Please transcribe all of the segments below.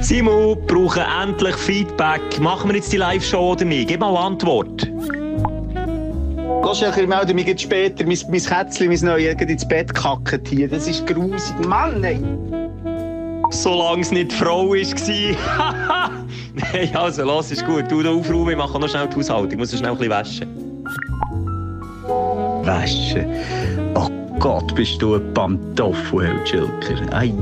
Simon, brauchen endlich Feedback. Machen wir jetzt die Live-Show oder nicht? Gib mal Antwort. Lass ja, ich melde mich jetzt später. Mein, mein Kätzchen, mein Neues, ins Bett kacken hier. Das ist grusig. Mann, ey. Solange es nicht die Frau war. Nein, also, los, ist gut. Du da aufräumen, ich mache noch schnell die Haushaltung. Ich muss schnell ein bisschen waschen. Waschen? Oh Gott, bist du ein Pantoffel, Herr Schilker. Ei.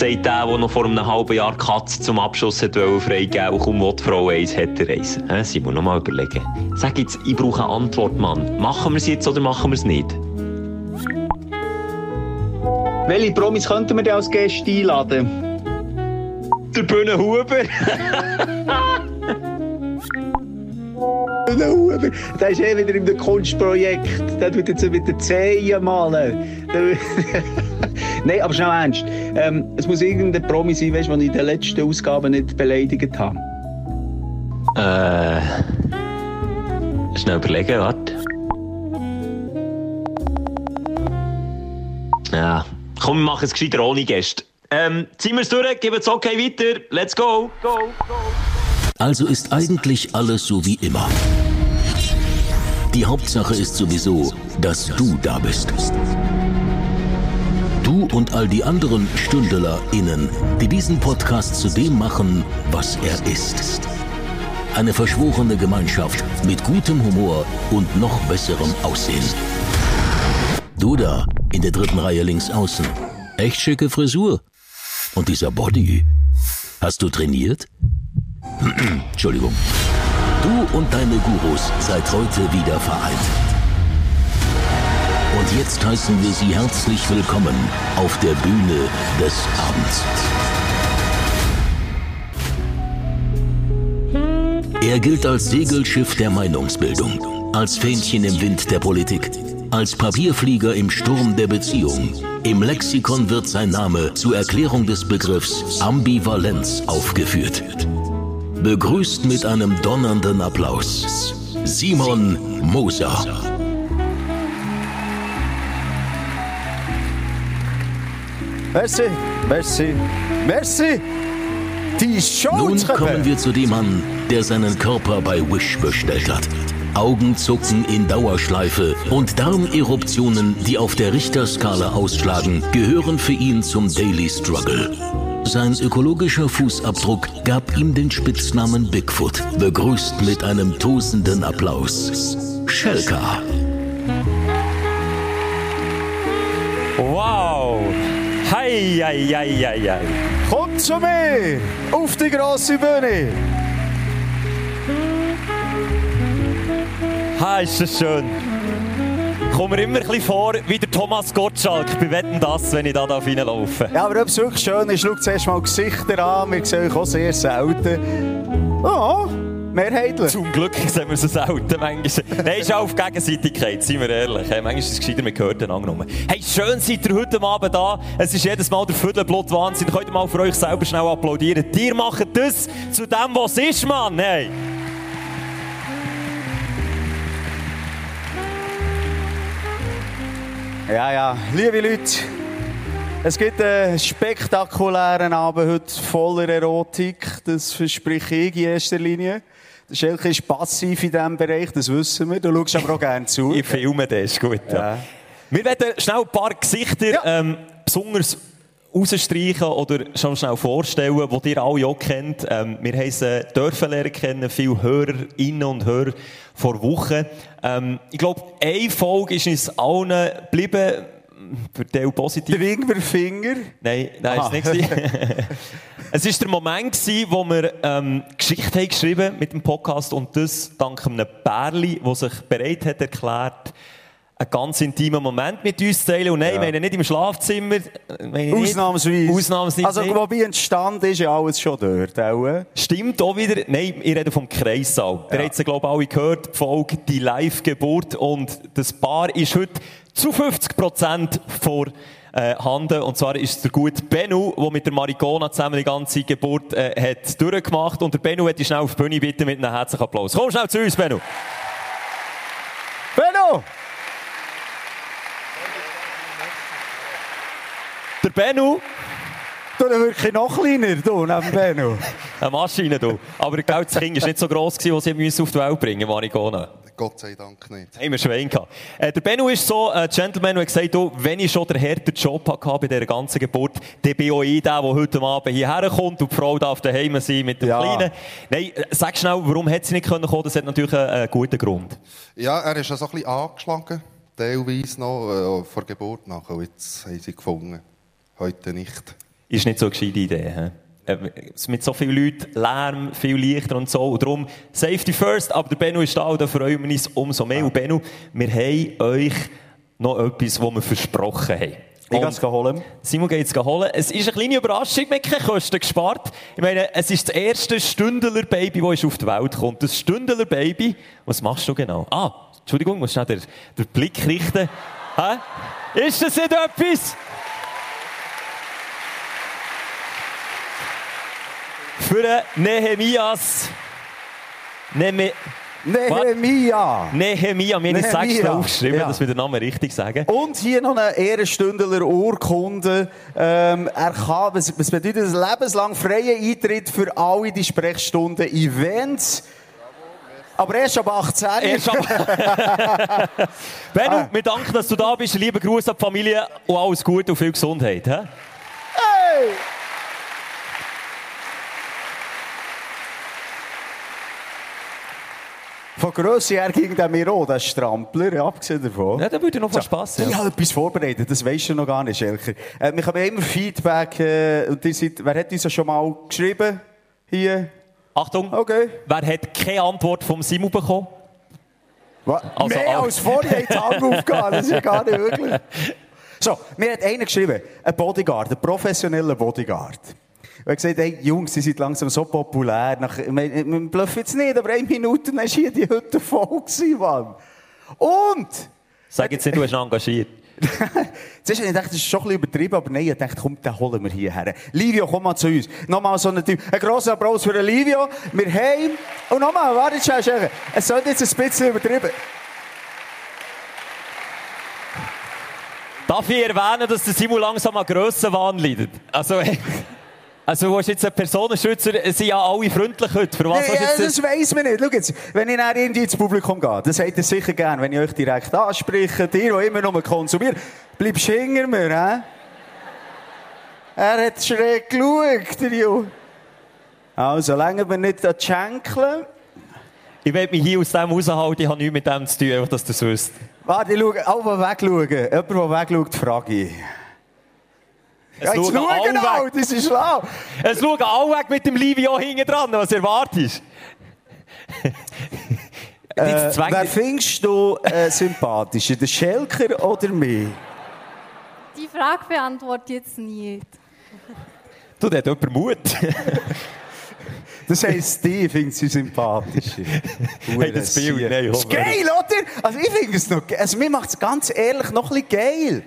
Sagt der, der noch vor einem halben Jahr Katz zum Abschluss hat freigegeben und kaum die Frau eins hätte reisen. He, Simon, noch mal überlegen. Sag jetzt, ich brauche eine Antwort, Mann. Machen wir es jetzt oder machen wir es nicht? Welche Promis könnten wir denn als Gäste einladen? Der Bühne Huber. Bühne Huber. Der ist eh wieder einem Kunstprojekt. Der tut jetzt mit den Zehen malen. Nein, aber schnell ernst. Ähm, es muss irgendein Promi sein, weißt, den ich in der letzten Ausgabe nicht beleidigt habe. Äh. Schnell überlegen, warte. Ja. Komm, wir machen es gescheiter ohne Gäste. Ähm, ziehen wir es durch, geben es okay weiter. Let's go. go, go. Also ist eigentlich alles so wie immer. Die Hauptsache ist sowieso, dass du da bist. Und all die anderen StündelerInnen, die diesen Podcast zu dem machen, was er ist. Eine verschworene Gemeinschaft mit gutem Humor und noch besserem Aussehen. Du da, in der dritten Reihe links außen. Echt schicke Frisur. Und dieser Body. Hast du trainiert? Entschuldigung. Du und deine Gurus seid heute wieder vereint. Und jetzt heißen wir Sie herzlich willkommen auf der Bühne des Abends. Er gilt als Segelschiff der Meinungsbildung, als Fähnchen im Wind der Politik, als Papierflieger im Sturm der Beziehung. Im Lexikon wird sein Name zur Erklärung des Begriffs Ambivalenz aufgeführt. Begrüßt mit einem donnernden Applaus Simon Moser. Merci, merci, merci. Die Show Nun kommen wir zu dem Mann, der seinen Körper bei Wish bestellt hat. Augenzucken in Dauerschleife und Darmeruptionen, die auf der Richterskala ausschlagen, gehören für ihn zum Daily Struggle. Sein ökologischer Fußabdruck gab ihm den Spitznamen Bigfoot, begrüßt mit einem tosenden Applaus. Schelka. Wow! Hei. Kommt zu mir auf die grosse Bühne. Ha, ist das schön. Ich komme mir immer ein bisschen vor wie der Thomas Gottschalk. Wir wetten das, wenn ich da reinlaufe. Ja, aber ob es wirklich schön ist, schau zuerst mal Gesichter an. Wir sehen euch auch sehr selten. Ja, mehrheitlich. Zum Glück sehen wir so selten. Manchmal. Nein, ist auch auf Gegenseitigkeit, seien wir ehrlich. Hey, manchmal ist es gescheiter, wir gehört den angenommen. Hey, schön seid ihr heute Abend da. Es ist jedes Mal der Viertelblut Wahnsinn. Könnt ihr mal für euch selber schnell applaudieren. Ihr macht das zu dem, was ist, Mann. Hey. Ja, ja, liebe Leute, es gibt einen spektakulären Abend heute voller Erotik. Das verspreche ich in erster Linie. Schelke ist passiv in diesem Bereich, das wissen wir. Du schaust aber auch gerne zu. Ich filme das, ist gut. Ja. Wir werden schnell ein paar Gesichter Ja. ähm, besonders rausstreichen oder schon schnell vorstellen, die ihr alle auch kennt. Ähm, wir dürfen lernen kennen, viele Hörerinnen und Hörer vor Wochen. Ähm, ich glaube, eine Folge ist uns allen geblieben, für die positiv. Der Ingwerfinger. Nein, nein, Aha. ist nicht. gewesen. es war der Moment, gewesen, wo wir ähm, Geschichte haben geschrieben mit dem Podcast und das dank einem Bärli, der sich bereit hat erklärt, einen ganz intimen Moment mit uns zu teilen. Und nein, ich meine nicht im Schlafzimmer. meine nicht- Ausnahmsweise. Ausnahmsweise Also, nicht. wobei entstanden ist ja alles schon dort. Auch. äh? Stimmt auch wieder. Nein, ich rede vom Kreissaal. Ihr habt es, glaube ich, alle gehört. Die Folge, die Live-Geburt. Und das Paar ist heute zu 50 Prozent vor äh. Und zwar ist es der gute Bennu, der mit der Maricona zusammen die ganze Geburt äh, hat durchgemacht. Und der Bennu hätte schnell auf die Bühne bitten mit einem herzlichen Applaus. Komm schnell zu uns, Bennu. Benno! Der Bennu, Du, dann wirklich noch kleiner, du, neben Benno. Eine Maschine, du. Aber gell, das Kind war nicht so gross, gewesen, was sie müssen auf die Welt bringen Marigona. Gott sei Dank nicht. Haben wir Schwein gehabt. Äh, der Benno ist so ein Gentleman, der gesagt hat, wenn ich schon den harten Job hatte bei dieser ganzen Geburt, dann bin auch ich der, der heute Abend hierher kommt und die Frau darf daheim sein mit dem Ja. Kleinen. Nein, äh, sag schnell, warum hat sie nicht können kommen? Das hat natürlich einen, einen guten Grund. Ja, er ist ja so ein bisschen angeschlagen, teilweise noch, äh, vor Geburt nach. Und jetzt haben sie gefunden. Heute nicht. Ist nicht so eine gescheite Idee. He? Äh, Mit so vielen Leuten, Lärm, viel Lichter und so. Und darum, Safety first, aber der Benno ist da und da freuen wir uns umso mehr. Und Benno, wir haben euch noch etwas, was wir versprochen haben. Ich kann es holen. Simon geht es holen. Es ist eine kleine Überraschung, haben keine Kosten gespart. Ich meine, es ist das erste Stündler-Baby, das auf die Welt kommt. Das Stündler-Baby, was machst du genau? Ah, Entschuldigung, ich muss schnell den, den Blick richten. Hä? Ist das nicht etwas? Für den Nehemias. Nehemi Nehemia. Nehemia, wir haben es extra aufgeschrieben, Ja. dass wir den Namen richtig sagen. Und hier noch eine Ehrenstündler Urkunde. Ähm, er kann, was, was bedeutet das? Lebenslang freier Eintritt für alle die Sprechstunden Events. Aber erst ab 18. Erst ab- Benno, wir danken, dass du da bist. Lieber Gruß an die Familie und alles Gute und viel Gesundheit. He? Von Grösse her ging der mir auch, der Strampler, ja, abgesehen davon. Ja, da würde noch was Spass Ich ja. habe etwas vorbereitet, das weisst du noch gar nicht, Schelker. Äh, wir haben immer Feedback, äh, und ihr seid, wer hat uns schon mal geschrieben? Hier? Achtung, Okay. wer hat keine Antwort vom Simon bekommen? Was? Also, Mehr als vorher hat die Augen aufgegangen, das ist ja gar nicht wirklich. So, mir hat einer geschrieben, ein Bodyguard, ein professioneller Bodyguard. Hat gesagt, hey, Jungs, die sind langsam so populär. Nach, meine, wir bluffen jetzt nicht, aber eine Minute, dann war hier die Hütte voll gewesen, Mann. Und, Sag jetzt nicht, du hast ihn engagiert. Zuerst habe ich gedacht, das ist schon ein bisschen übertrieben, aber nein, ich dachte, komm, den holen wir hierher. Livio, komm mal zu uns. Nochmal so ein Typ. Ein grosser Applaus für Livio. Wir haben... Und nochmal, warte, schnell, schnell. Es sollte jetzt ein bisschen übertrieben. Darf ich erwähnen, dass der Simon langsam an Grössenwahn leidet? Also, also du hast jetzt einen Personenschützer, sind ja alle freundlich heute. Für was Nee, ja, jetzt... das weiss man nicht. Schau jetzt, wenn ich nachher irgendwie ins Publikum gehe, das seht ihr sicher gern, wenn ich euch direkt anspreche. Ihr, die immer nur konsumiert, bleibst hinter mir, hä? Er hat schräg geschaut, der Junge. Also, solange wir nicht an die Schenkel... Ich will mich hier aus dem raushalten, ich habe nichts mit dem zu tun, einfach, dass du es wisst. Warte, ich schaue, alle, die wegschauen. Jemand, der wegschaut, frage ich. Ja, jetzt schauen alle schauen alle, weg. das ist schlau. Es schauen alle weg mit dem Livio hinten dran, was erwartest Äh, wer findest du äh, sympathischer, den Schelker oder mich? Die Frage beantworte ich jetzt nicht. Du, der hat jemand Mut. Das heisst, die findet sie sympathischer. Hey, das Bild, nein, Das ist geil, oder? Also ich finde es noch ge- Also mir macht es ganz ehrlich noch ein bisschen geil.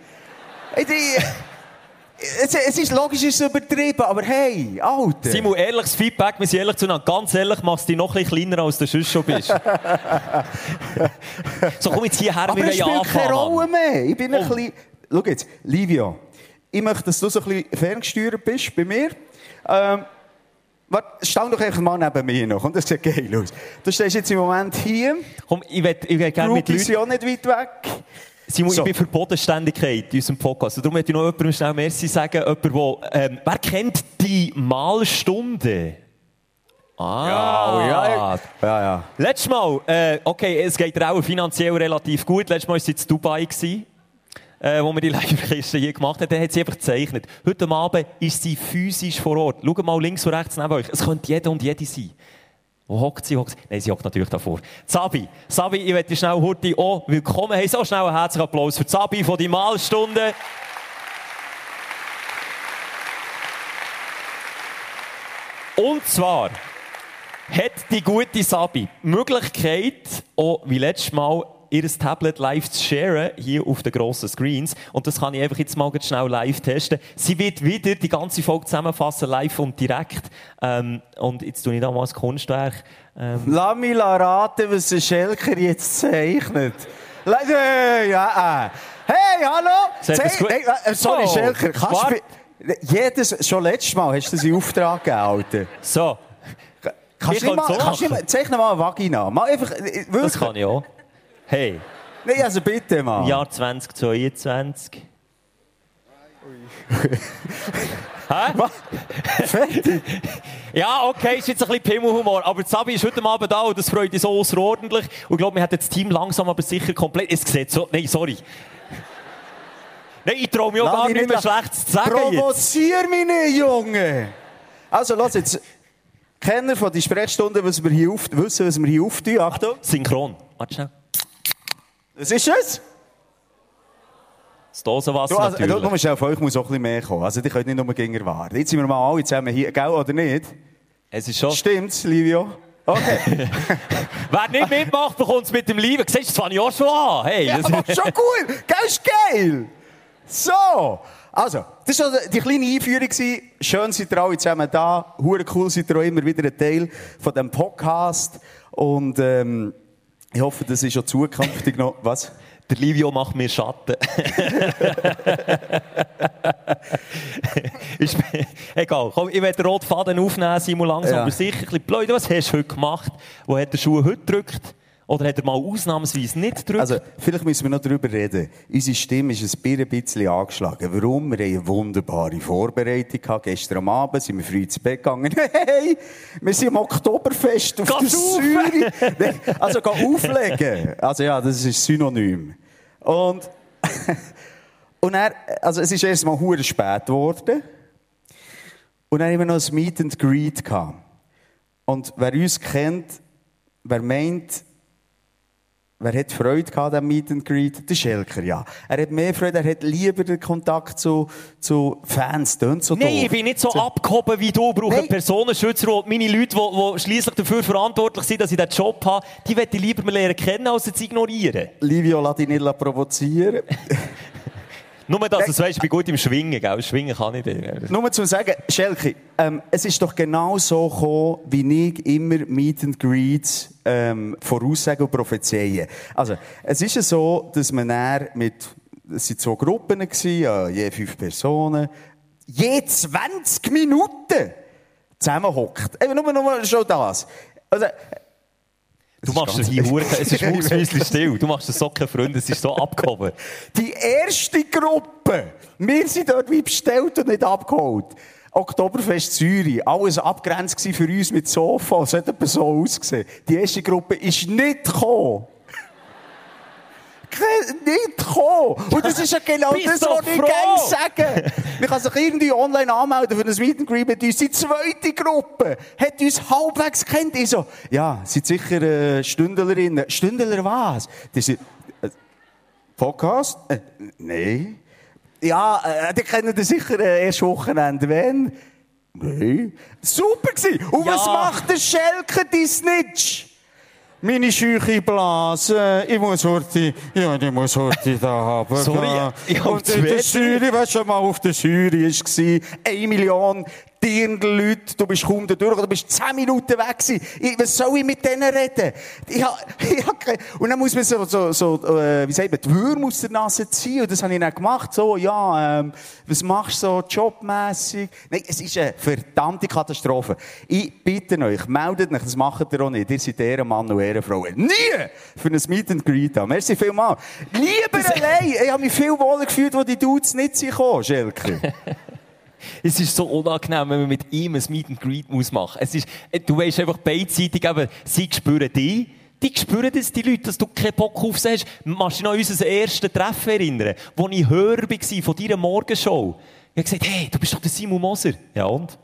Hey, die, es, es ist logisch, es ist übertrieben, aber hey, Alter. Simon, ehrliches Feedback, wir sind ehrlich zueinander. Ganz ehrlich, machst du dich noch ein bisschen kleiner, als du sonst schon bist. so, komm jetzt hierher, aber wir wollen spielt keine Rolle anfangen. mehr. Ich bin ein Oh. bisschen... Schau jetzt, Livio, ich möchte, dass du so ein bisschen ferngesteuert bist bei mir. Ähm, warte, stell doch einfach mal neben mir noch. Und das sieht geil aus. Du stehst jetzt im Moment hier. Komm, ich will, ich will gerne mit Leuten... ja nicht weit weg. Simon, So. ich bin für Bodenständigkeit in unserem Podcast. Und darum möchte ich noch jemandem schnell Merci sagen. Jemand, der, ähm, wer kennt die Malstunde? Ah, Oh, ja, ja, ja. Letztes Mal, äh, okay, es geht auch finanziell relativ gut. Letztes Mal war sie in Dubai, gewesen, äh, wo wir die Live-Kiste hier gemacht haben. Dann hat sie einfach gezeichnet. Heute Abend ist sie physisch vor Ort. Schaut mal links und rechts neben euch. Es könnte jeder und jede sein. Wo hockt sie? Hockt sie? Nein, sie hockt natürlich davor. Sabi, Sabi, ich möchte schnell heute auch willkommen heißen. So schnell einen herzlichen Applaus für Sabi von die Malstunde. Und zwar hat die gute Sabi die Möglichkeit, auch wie letztes Mal, ihr Tablet live zu sharen, hier auf den grossen Screens. Und das kann ich einfach jetzt mal ganz schnell live testen. Sie wird wieder die ganze Folge zusammenfassen, live und direkt. Ähm, und jetzt tue ich da mal das Kunstwerk. Ähm, Lass mich raten, was der Schelker jetzt zeichnet. Äh, ja, äh. Hey, hallo! Das gut? Hey, äh, sorry, Schelker, kannst du... Jedes, schon letztes Mal hast du das in Auftrag gegeben, Alter. So, Kannst du mal, kannst mal, zeichne mal eine Vagina. Mal einfach, äh, das wirklich. kann ich auch. Hey, Nein, also bitte mal. Jahr 2022. Hä? Fertig. Ja, okay, ist jetzt ein bisschen Pimmelhumor, aber Sabi ist heute Abend da und das freut uns so außerordentlich. Und ich glaube, wir haben das Team langsam aber sicher komplett... Es sieht so... Nein, sorry. Nein, ich traue mich auch gar nicht mehr Schlechtes zu sagen. Provozier mich nicht, Junge! Also, lass jetzt. Kenner von der Sprechstunde, was wir hier auf, wissen, was wir hier auftun. Achtung. Synchron. Warte schnell. Was ist es? Das Dosenwasser Du, also, natürlich. du, musst auf euch muss auch ein bisschen mehr kommen. Also, die könnt nicht nur gegen warten. Jetzt sind wir mal alle zusammen hier, gell, oder nicht? es ist schon... Stimmt's, Livio? Okay. Wer nicht mitmacht, bekommt es mit dem Lieben. Siehst du, das fange ich auch schon an. Hey, ja, das aber schon cool. Gell, ist geil. So. Also, das war die kleine Einführung. Schön seid ihr alle zusammen da. Hure cool seid ihr auch immer wieder ein Teil von diesem Podcast. Und, ähm, ich hoffe, das ist auch zukünftig noch, was? Der Livio macht mir Schatten. ist, egal. Komm, ich werde den roten Faden aufnehmen, Simon, langsam, Ja. aber sicher. Ein bisschen blöd. Was hast du heute gemacht? Wo hat der Schuh heute gedrückt? Oder hat er mal ausnahmsweise nicht gedrückt? Also, vielleicht müssen wir noch darüber reden. Unsere Stimme ist ein bisschen angeschlagen. Warum? Wir haben eine wunderbare Vorbereitung gehabt. Gestern Abend sind wir früh ins Bett gegangen. Hey, wir sind am Oktoberfest auf Geh der! Säure. Also, geh auflegen. Also, ja, das ist Synonym. Und, und er, also, es ist erst mal hure spät geworden. Und dann haben wir noch ein Meet and Greet gehabt. Und wer uns kennt, wer meint, Wer hat Freude gehabt am Meet and Greet? Der Schelker, ja. Er hat mehr Freude, er hat lieber den Kontakt zu, zu Fans. Tönt so Nein, doof. ich bin nicht so abgehoben wie du. Ich brauche einen Personenschützer und meine Leute, die, die schliesslich dafür verantwortlich sind, dass ich diesen Job habe, die möchte ich lieber mal lernen kennen, als sie zu ignorieren. Livio, lass dich nicht provozieren. Nur, dass du es weißt, ich bin gut im Schwingen, gell? Schwingen kann ich nicht. Nur zu sagen, Schelke, ähm, es ist doch genau so gekommen, wie ich immer Meet and Greets ähm, voraussagen und prophezeien. Also, es ist ja so, dass man dann mit, es sind so Gruppen gewesen, je fünf Personen, je 20 Minuten zusammenhockt. Eben nur, nur schon das. Also, Du machst es hier hure, es ist mucksmäusli still. Du machst es so keine Freunde, es ist so abgehoben. Die erste Gruppe, wir sind dort wie bestellt und nicht abgeholt. Oktoberfest Zürich, alles abgrenzt für uns mit Sofa, es hat so ausgesehen. Die erste Gruppe ist nicht gekommen. Nicht gekommen. Und das ist ja genau Bist das, was ich gerne sage. Man kann sich irgendwie online anmelden für ein Meet and Greet mit uns. Die zweite Gruppe hat uns halbwegs kennt. Ich so, ja, sind sicher äh, Stündlerinnen. Stündler was? Die sind, äh, Podcast? Äh, Nein. Ja, äh, die kennen das sicher äh, erst Wochenende. Wenn? Nein. Super gewesen. Und Ja. was macht der Schelke, die Snitch? Meine scheuche Blase, ich muss heute, ja, ich muss heute da haben. Sorry, ich Und in der Jury, weißt du, mal auf der Jury war, eine Million Dirndl-Leute, du bist kaum da durch, du bist zehn Minuten weg gewesen. Ich, was soll ich mit denen reden? Ich hab, ich hab und dann muss man so, so, so äh, wie sagt man, die Würmer aus der Nase ziehen. Und das habe ich dann gemacht. So, ja, ähm, was machst du so jobmässig? Nein, es ist eine verdammte Katastrophe. Ich bitte euch, meldet euch, das macht ihr auch nicht. Ihr seid Ehrenmann und Ehrenfrauen. Nie für ein Meet and Greet haben. Merci vielmals. Lieber allein. Ich habe mich viel wohler gefühlt, wo die Dudes nicht sind Schelke. Es ist so unangenehm, wenn man mit ihm ein Meet and Greet muss machen. Es ist, äh, du weißt einfach beidseitig, eben, sie spüren dich, die spüren das, die Leute, dass du keinen Bock auf sie hast. Machst du dich noch an unser erstes Treffen erinnern, wo ich Hörer war von deiner Morgenshow? Ich habe gesagt, hey, du bist doch der Simon Moser. Ja und?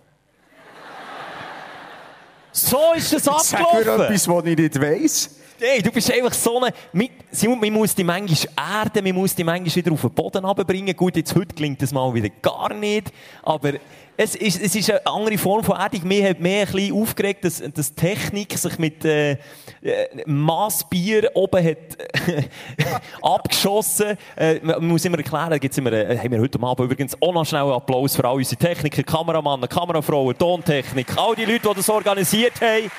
So ist das Sag mir abgelaufen. etwas, was ich nicht weiss. Hey, du bist einfach so eine... Mi- Simon, man muss die manchmal erden, man muss die manchmal wieder auf den Boden runterbringen. Gut, jetzt heute klingt das mal wieder gar nicht. Aber es ist, es ist eine andere Form von Erdung. Mir hat mehr ein bisschen aufgeregt, dass, dass Technik sich mit äh, äh, Massbier oben hat abgeschossen. Äh, man muss immer erklären, gibt's immer, äh, haben wir heute Abend übrigens auch noch schnell einen Applaus für all unsere Techniker, Kameramannen, Kamerafrauen, Tontechnik, all die Leute, die das organisiert haben.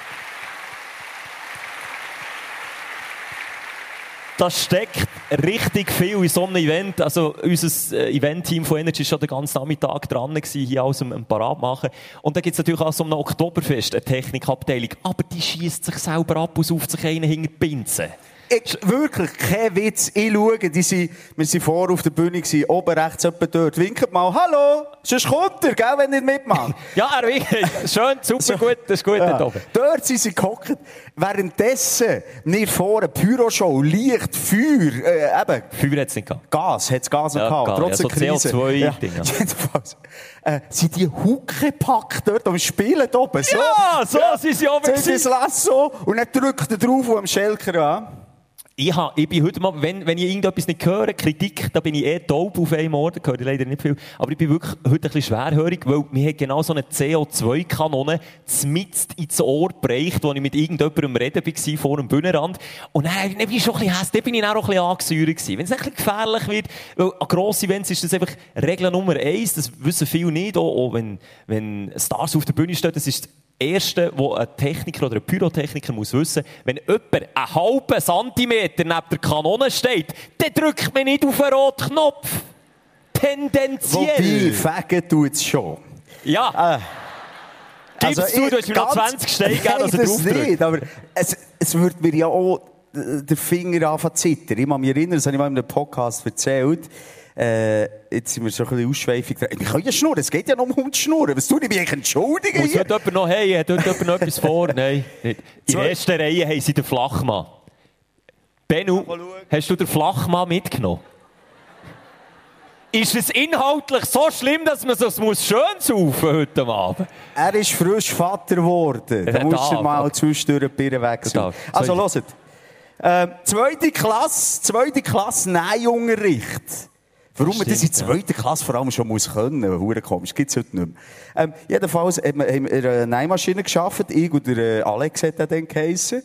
Da steckt richtig viel in so einem Event. Also, unser äh, Event-Team von Energy war schon den ganzen Nachmittag dran, gewesen, hier alles am, am Parat machen. Und dann gibt es natürlich auch so einem Oktoberfest eine Technikabteilung. Aber die schießt sich selber ab und sauft sich einen hinter die Pinse. Ich, wirklich, kein Witz. Ich schaue, die sind, wir sind vor auf der Bühne gewesen, oben rechts jemand dort. Winket mal, hallo, sonst kommt er, gell, wenn ihr mitmacht. Ja, er winkt. Schön, super, gut, das ist gut Ja. oben. Dort sind sie gehockt. Währenddessen, wir vorne, Pyroshow, Licht, Feuer, äh, eben, Feuer hat es nicht gehabt. Gas, hat es Gas Ja, gehabt, Gas, trotz ja, so Krise. CO2-Dinger. jedenfalls. Äh, sind die Hucke gepackt dort am Spielen da oben? So, Ja, so sind sie oben Sind sie das gewesen. Lasso und dann drückt er drauf und am Schelker an. Ich, hab, ich bin heute mal, wenn, wenn ich irgendetwas nicht höre, Kritik, da bin ich eh taub auf einem Ohr, da höre ich leider nicht viel. Aber ich bin wirklich heute ein bisschen schwerhörig, weil mir hat genau so eine CO2-Kanone zmitzt ins Ohr gereicht, als ich mit irgendjemandem reden war, vor dem Bühnenrand. Und dann, dann bin ich schon ein bisschen hässlich, dann bin ich dann auch ein bisschen angesäuert. Wenn es ein bisschen gefährlich wird, weil an grossen Events ist das einfach Regel Nummer eins, das wissen viele nicht, auch, auch wenn, wenn Stars auf der Bühne stehen, das ist Erste, wo ein Techniker oder ein Pyrotechniker muss wissen, wenn jemand einen halben Zentimeter neben der Kanone steht, dann drückt man nicht auf den roten Knopf. Wobei, Tendenziell. Fegen tut es schon. Ja. Gib's Also, zu, ich- du hast mir noch ganz- 20 Steine gegeben, dass er das drauf nicht, aber es, es wird mir ja auch äh, der Finger anfangen zu zittern. Ich kann mich erinnern, das habe ich mal in einem Podcast erzählt. Äh, jetzt sind wir so ein bisschen ausschweifig. Wir können ja schnurren, es geht ja nur um die Schnurren. Was tue ich mich entschuldigen Muss hier? heute jemand noch, hey, hat heute jemand noch etwas vor? Nein, nicht. In der ersten Reihe haben sie den Flachmann. Bennu, hast du den Flachmann mitgenommen? Ist es inhaltlich so schlimm, dass man es muss schön saufen heute Abend? Er ist frisch Vater geworden. Da Er musst du mal zwischendurch ein Birnen wechseln. Also, hört. Ähm, zweite Klasse, zweite Klasse Nähunterricht. Warum man das in zweiter Klasse vor allem schon muss können, hure komisch, gibt's heute nicht mehr. Ähm, jedenfalls haben wir, haben wir eine Nähmaschine geschaffen, ich und der äh, Alex hat er dann geheissen.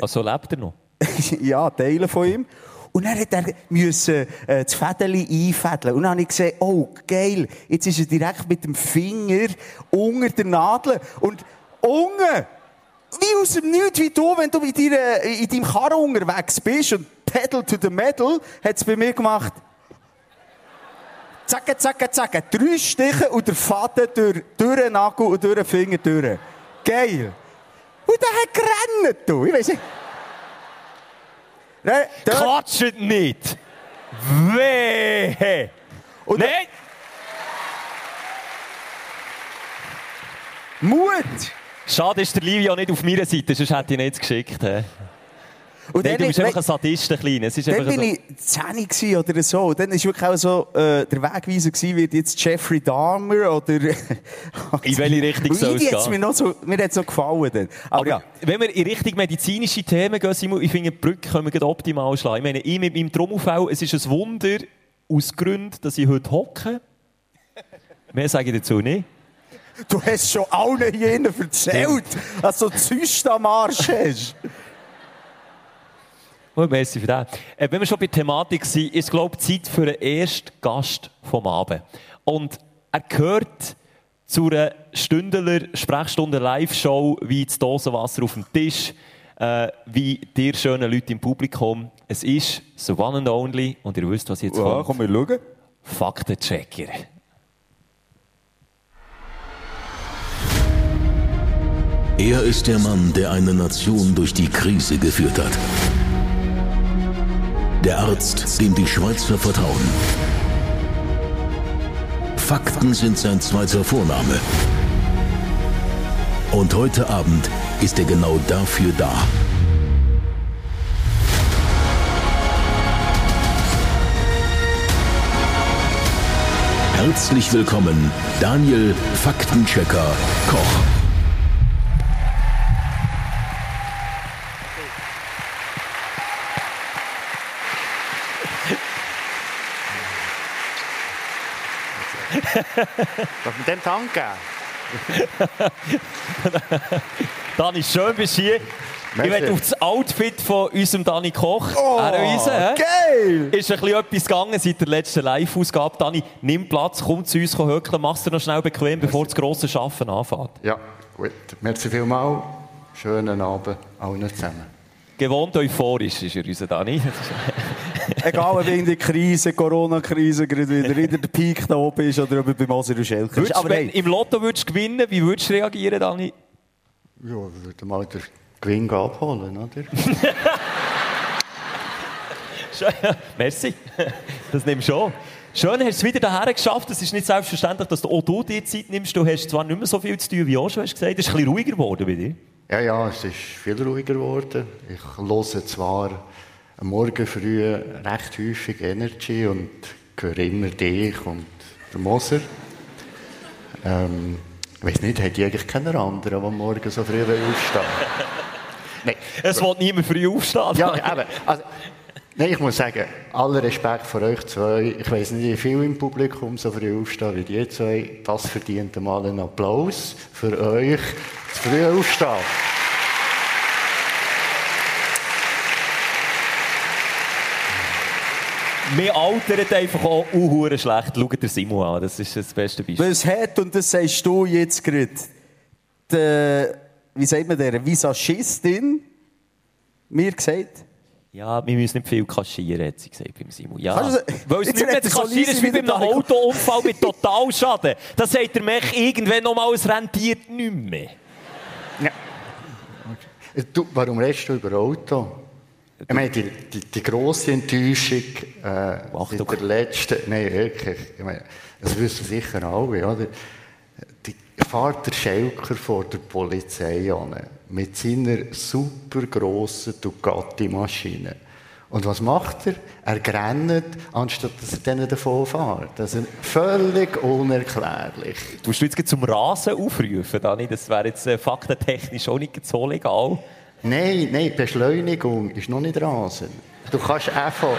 Also lebt er noch? ja, Teile von ihm. Und dann hat er müssen, äh, das Fädeli einfädeln. Und dann habe ich gesehen, oh, geil, jetzt ist er direkt mit dem Finger unter der Nadel. Und unten, wie aus dem Nichts, wie du, wenn du in, deiner, in deinem Karren unterwegs bist und Pedal to the Metal, hat es bei mir gemacht. Zacke, zacke, zacke. Drei Stiche und der Faden durch, durch den Nagel und durch den Finger durch. Geil. Und der hat gerannt, du. Ich weiss nicht. Nein, dort- Klatscht nicht! Wehe! Und- Nein! Mut! Schade ist der Livio nicht auf meiner Seite, sonst hätte ich ihn jetzt geschickt. He. Und Nein, du bist einfach ein dann, Sadist, ein Kleiner. Es ist dann bin so. ich 10 gewesen oder so. Und Dann war wirklich auch so, äh, der Wegweiser gewesen, wird jetzt Jeffrey Dahmer oder... In welche Richtung soll es gehen? mir noch so, mir hat's noch gefallen dann. Aber, Aber ja. wenn wir in Richtung medizinische Themen gehen, Simon, ich finde, die Brücke können wir optimal schlagen. Ich meine, ich mit meinem Trommelfell, es ist ein Wunder, aus Gründen, dass ich heute hocke. Mehr sage ich dazu nicht. Du hast schon allen innen erzählt, dass du Zyste am Arsch hast. Oh, merci für das. Äh, wenn wir schon bei der Thematik sind, ist, glaube ich, Zeit für den ersten Gast vom Abend. Und er gehört zu einer Stündler Sprechstunde Live-Show wie das Dosenwasser auf dem Tisch, äh, wie dir schönen Leute im Publikum. Es ist the one and only, und ihr wisst, was jetzt Ja, kommt. komm, wir schauen. Faktenchecker. Er ist der Mann, der eine Nation durch die Krise geführt hat. Der Arzt, dem die Schweizer vertrauen. Fakten sind sein zweiter Vorname. Und heute Abend ist er genau dafür da. Herzlich willkommen, Daniel Faktenchecker Koch. Darf man dem Tank geben? Dani, schön bist du hier. Ich Merci. werde auf das Outfit von unserem Dani Koch Oh, hinweisen. geil! Ist ein bisschen etwas gegangen seit der letzten Live-Ausgabe. Dani, nimm Platz, komm zu uns höckeln, mach's dir noch schnell bequem, bevor das grosse Schaffen anfängt. Ja, gut. Merci vielmals. Schönen Abend allen zusammen. Gewohnt euphorisch ist er unser Dani. Egal, ob in der Krise, Corona-Krise, gerade wieder in der Peak da oben ist oder ob er bei Moser und Schelke ist. Aber wenn hey, im Lotto würdest du gewinnen, wie würdest du reagieren, Dani? Ja, ich würde mal den Gewinn abholen, oder? Schön. Merci. Das nimmst du schon. Schön, hast du es wieder daher geschafft. Es ist nicht selbstverständlich, dass du auch du dir Zeit nimmst. Du hast zwar nicht mehr so viel zu tun, wie auch schon hast gesagt. Es ist ein bisschen ruhiger geworden bei dir. Ja, ja, es ist viel ruhiger geworden. Ich höre zwar Morgen früh recht häufig Energy und höre immer dich und den Moser. Ähm, ich weiß nicht, hat eigentlich keiner anderen, der Morgen so früh aufstehen Nein. Es will niemand früh aufstehen. Ja, eben. Also, nein, ich muss sagen, aller Respekt vor euch zwei. Ich weiß nicht, wie viel im Publikum so früh aufstehen wie die zwei. Das verdient mal einen Applaus für euch, zu früh aufstehen. Wir altern einfach auch unhure schlecht. Schaut der Simon an, das ist das beste Beispiel. was hat, und das sagst du jetzt gerade, der, wie sagt man der, Visagistin mir gesagt, Ja, wir müssen nicht viel kaschieren, hat sie gesagt beim Simon. Ja, weil es Jetzt nicht mehr zu er kaschieren ist wie bei einem. Autounfall mit Totalschaden. Da sagt der Mech irgendwann nochmal, es rentiert nicht mehr. Du, warum redest du über Auto? Ich meine, die, die, die grosse Enttäuschung äh, seit der letzten... Nein, wirklich. Ich meine, das wissen sicher alle, oder? Die fährt der Schelker vor der Polizei an mit seiner super grossen Ducati-Maschine. Und was macht er? Er grennt, anstatt dass er denen davon fährt. Das ist völlig unerklärlich. Du du jetzt zum Rasen aufrufen, Dani? Das wäre jetzt äh, faktentechnisch auch nicht so legal. Nein, nein, Beschleunigung ist noch nicht Rasen. Du kannst von,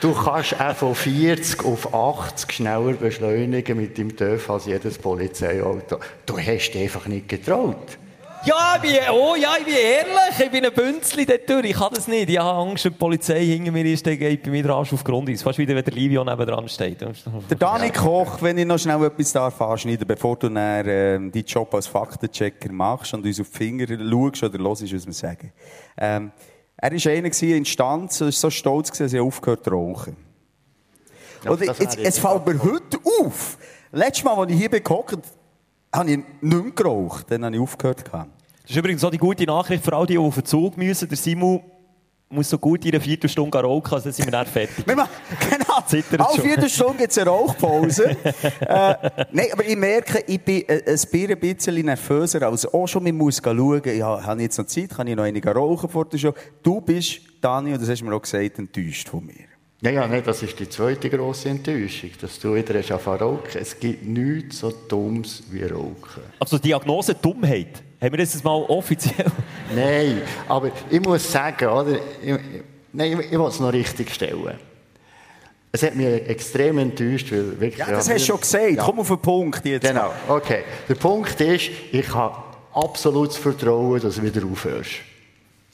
du kannst auch von 40 auf 80 schneller beschleunigen mit dem TÜV als jedes Polizeiauto. Du hast dich einfach nicht getraut. Ja, ich bin, oh ja, ich bin ehrlich. Ich bin ein Bünzli dort durch. Ich kann das nicht. Ich habe Angst, wenn die Polizei hinter mir ist, dann geht bei mir der Arsch auf Grundeis. Fast wieder, wenn der Livio nebendran steht. Der Dani Koch, wenn ich noch schnell etwas darf anschneiden, bevor du dann, äh, deinen Job als Faktenchecker machst und uns auf die Finger schaust oder hörst, was wir sagen. Ähm, er war einer in Instanz, er war so stolz, dass er aufgehört zu rauchen. Ja, Und jetzt, es fällt mir heute auf. Letztes Mal, als ich hier bin habe ich nicht mehr geraucht. Dann habe ich aufgehört. Das ist übrigens auch die gute Nachricht für all die, auf den Zug müssen. Der Simon muss so gut in einer Viertelstunde rauchen, also dann sind wir dann fertig. Wir machen, genau. Zittert Alle. Viertelstunde gibt es eine Rauchpause. äh, nein, aber ich merke, ich bin äh, ein Bier ein bisschen nervöser als auch schon. Man muss schauen, ja, habe ich jetzt noch Zeit, kann ich noch einige rauchen vor der Show. Du bist, Dani, und das hast du mir auch gesagt, enttäuscht von mir. Ja, ja, nee, das ist die zweite grosse Enttäuschung, dass du wieder hast angefangen zu rauchen. Es gibt nichts so Dummes wie Rauchen. Also Diagnose Dummheit. Haben wir das jetzt mal offiziell? Nein, aber ich muss sagen, oder? Ich, ich- nein, ich, ich will es noch richtig stellen. Es hat mich extrem enttäuscht, weil wirklich... Ja, das hast du schon gesagt. Ja. Komm auf den Punkt jetzt. Genau, okay. Der Punkt ist, ich habe absolutes Vertrauen, dass du wieder aufhörst.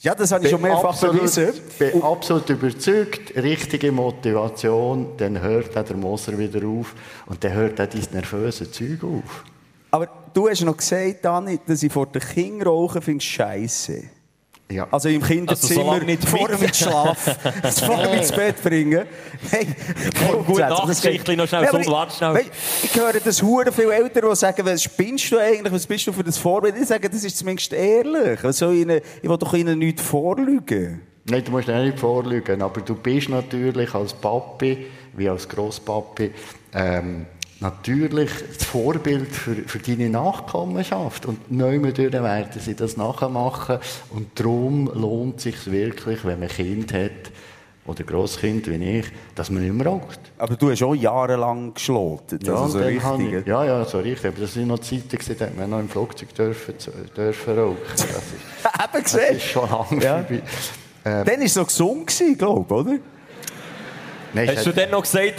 Ja, das habe ich schon mehrfach absolut, bewiesen. bin absolut überzeugt, richtige Motivation, dann hört auch der Moser wieder auf und dann hört auch dein nervöse Zeug auf. Aber du hast noch gesagt, Dani, dass ich vor den Kindern rauchen finde scheiße. Ja. Also im Also Kinderzimmer, solange nicht vor dem ins Schlaf, vor dem ins Bett bringen. Nein, Gut, geht- noch schnell, so, ich- warte schnell. Ich höre das Huren viele Eltern, die sagen, was spinnst du eigentlich, was bist du für das Vorbild? Ich sage, das ist zumindest ehrlich. Also ich will doch ihnen nichts vorlügen. Nein, du musst ja nicht vorlügen, aber du bist natürlich als Papi, wie als Grosspapi, ähm, natürlich das Vorbild für, für deine Nachkommenschaft. Und neu werden sie das nachmachen. Und darum lohnt es sich wirklich, wenn man ein Kind hat, oder Grosskind wie ich, dass man nicht mehr raucht. Aber du hast auch jahrelang geschlotet. also so richtig. ich, ja, ja, so richtig. Aber das sind noch Zeiten, da hat man noch im Flugzeug dürfen, dürfen rauchen. Das ist, Eben das gesehen. ist schon lange Ja. vorbei. Dann war es so gesund, glaube ich, oder? Nein, Hast du dann noch gesagt,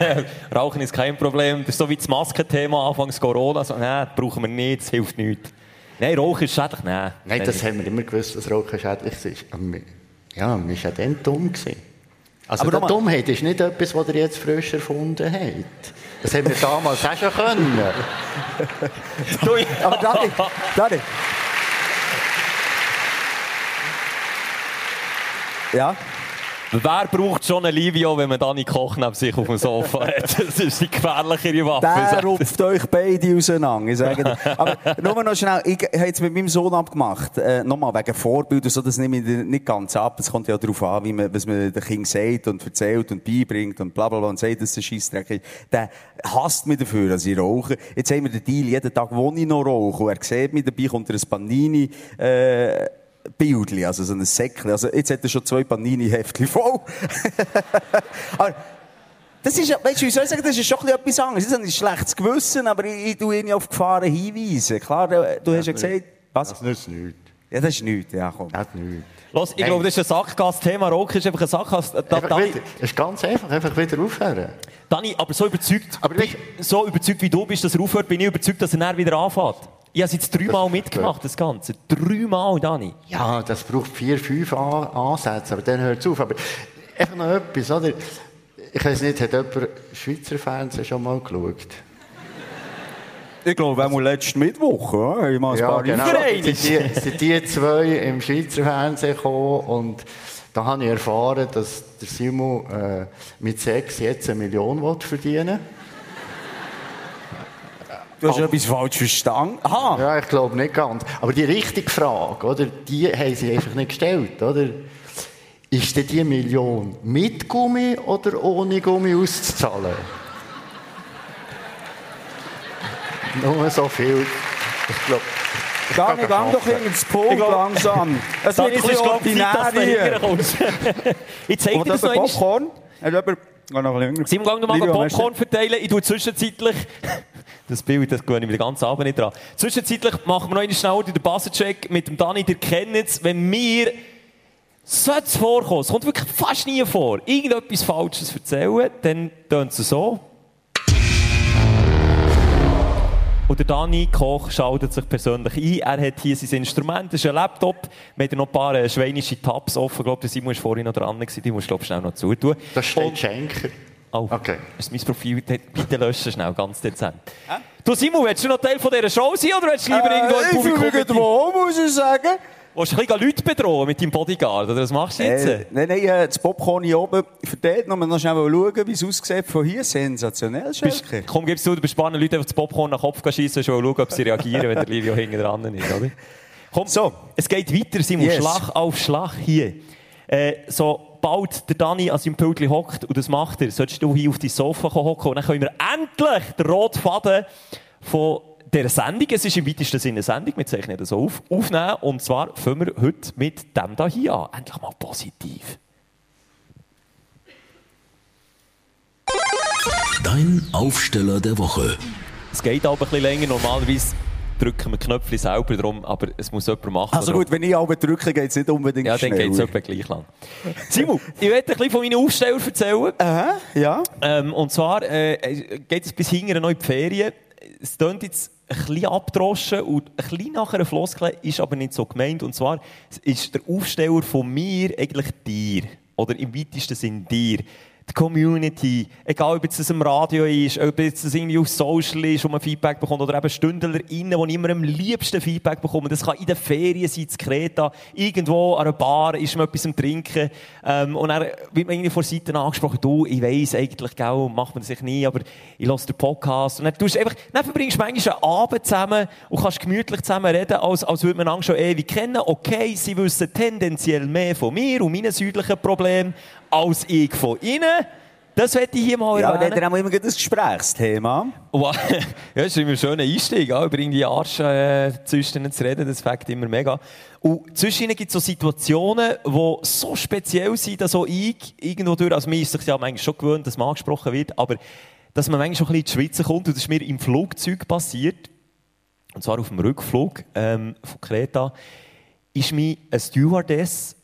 Rauchen ist kein Problem, das ist so wie das Maskenthema anfangs Corona, so, nein, das brauchen wir nicht, das hilft nichts. Nein, Rauchen ist schädlich, nein. Nein, das haben wir immer gewusst, dass Rauchen schädlich ist. Aber wir- Ja, wir waren ja dann dumm. Gewesen. Also Aber die Dummheit ist nicht etwas, was ihr jetzt frisch erfunden habt. Das haben wir damals auch schon können. Du, Aber Dani, Dani. Ja. Wer braucht schon ein Livio, wenn man Dani Koch neben sich auf dem Sofa hat? Das ist die gefährlichere Waffe. Der er. rupft euch beide auseinander. Ich sage. Aber nur noch schnell, ich habe jetzt mit meinem Sohn abgemacht, äh, nochmal wegen Vorbild und so, das nehme ich nicht ganz ab. Es kommt ja darauf an, wie man, was man den Kind sagt und erzählt und beibringt und bla bla bla und sagt, dass es ein Scheissdreck ist. Der hasst mich dafür, dass ich rauche. Jetzt haben wir den Deal, jeden Tag, wo ich noch rauche, und er sieht mich dabei, kommt er ein Panini, äh, Bildli, also so ein Säckchen. Also jetzt hat er schon zwei Panini-Heftchen voll. Aber das ist, weißt du, wie soll ich sagen, das ist schon etwas anderes. Das ist ein schlechtes Gewissen, aber ich, ich tue ihn ja auf Gefahren hinweisen. Klar, du, du hast ja gesagt, was? Das nützt nichts. Ja, das ist nichts, ja, komm. Das nichts. Los, ich glaube, das ist ein Sackgass-Thema. Rauchen ist einfach ein Sackgass. Da, Dani, wieder, es ist ganz einfach, einfach wieder aufhören. Dani, aber so überzeugt, Aber wie- so überzeugt wie du bist, dass er aufhört, bin ich überzeugt, dass er dann wieder anfängt. Ich habe jetzt dreimal mitgemacht, das Ganze. Dreimal, Dani. Ja, das braucht vier, fünf An Ansätze, aber dann hört es auf. Aber einfach noch etwas, oder? Ich weiß nicht, hat jemand Schweizer Fernsehen schon mal geschaut? Ich glaube, auch letzten Mittwoch, ja, ich mal ein paar genau. Sind die, sind die zwei im Schweizer Fernsehen gekommen und da habe ich erfahren, dass der Simon äh, mit Sex jetzt eine Million will verdienen Du hast etwas falsch verstanden. Aha! Ja, ich glaube nicht ganz. Aber die richtige Frage, oder, die haben sie einfach nicht gestellt, oder? Ist denn die Million mit Gummi oder ohne Gummi auszuzahlen? Nur so viel. Ich glaube. Gang, gang doch ins Punkt langsam. Es wird ein bisschen ich, ordinär ich zeige dir das noch. Popcorn? Hat jemand... Geh noch ein bisschen. Simon, gang noch mal Livio, Popcorn verteilen. Ich tue zwischenzeitlich... Das Bild, das gewöhne ich mir den ganzen Abend nicht dran. Zwischenzeitlich machen wir noch einen schnell den Bassencheck mit dem Dani. Ihr kennt es, wenn wir... Sollte es vorkommen, es kommt wirklich fast nie vor, irgendetwas Falsches erzählen, dann tönt es so. Und der Dani Koch schaltet sich persönlich ein. Er hat hier sein Instrument, das ist ein Laptop. Wir haben noch ein paar äh, schweinische Tabs offen. Ich glaube, der Simon war vorhin noch dran. Die musst du glaub, schnell noch zutun. Das steht Und- Schenker. Oh, Okay. das ist mein Profil. Bitte löschen schnell, ganz dezent. Du Simon, willst du noch Teil von dieser Show sein oder willst du lieber irgendwo im Äh, ich Publikum irgendwo, muss ich sagen. Willst du ein bisschen Leute bedrohen mit deinem Bodyguard? Oder was machst du jetzt? Äh, nein, nein, äh, das Popcorn hier oben verteilt. Noch mal noch schnell schauen, wie es aussieht von hier. Sensationell, Bist, Schelke. komm, gibst du, du bist spannend, Leute einfach das Popcorn nach den Kopf schießen und schauen, ob sie reagieren, wenn der Livio hinten dran ist, oder? Komm, So. es geht weiter, Simon, Yes. Schlag auf Schlag hier. Äh, sobald der Dani an seinem Pultli hockt, und das macht er, solltest du hier auf dein Sofa hocken und dann können wir endlich den roten Faden von dieser Sendung, es ist im weitesten Sinne eine Sendung, wir zeichnen das auf, aufnehmen. Und zwar fangen wir heute mit dem da hier an. Endlich mal positiv. Dein Aufsteller der Woche. Es geht aber ein bisschen länger. Normalerweise drücken wir Knöpfe selber drum, aber es muss jemand machen. Also gut, wenn ich aber drücke, geht es nicht unbedingt Ja, dann schnell. geht es etwa gleich lang. Simon, ich werde ein bisschen von meinen Aufstellern erzählen. Aha, ja. Ähm, und zwar äh, geht es bis hinten noch in die Ferien. Es klingt jetzt ein bisschen abgedroschen und ein bisschen nach einer Floskel ist aber nicht so gemeint. Und zwar ist der Aufsteller von mir eigentlich dir. Oder im weitesten Sinn dir. Die Community, egal ob jetzt das im Radio ist, ob jetzt das irgendwie auf Social ist, wo man Feedback bekommt, oder eben StündlerInnen, die immer am liebsten Feedback bekommen. Das kann in den Ferien sein, in Kreta, irgendwo an einer Bar ist man etwas am Trinken, ähm, und dann wird man irgendwie vor Seiten angesprochen, du, ich weiss eigentlich, gell, macht man sich nie, aber ich lasse den Podcast. Und dann, tust einfach, dann verbringst du manchmal einen Abend zusammen und kannst gemütlich zusammen reden, als, als würde man einander schon ewig kennen. Okay, sie wissen tendenziell mehr von mir und meinen südlichen Problemen als ich von ihnen. Das werde ich hier mal Ja, aber dann haben wir immer das Gesprächsthema. Wow. Ja, das ist immer ein schöner Einstieg, über irgendwie Arschzüsten zu reden, das fängt immer mega. Und zwischen ihnen gibt es so Situationen, die so speziell sind, dass auch ich irgendwo durch, also mir ist sich ja manchmal schon gewöhnt, dass man angesprochen wird, aber dass man manchmal schon ein bisschen in die Schweiz kommt, und das ist mir im Flugzeug passiert, und zwar auf dem Rückflug ähm, von Kreta, ist mir eine Stewardess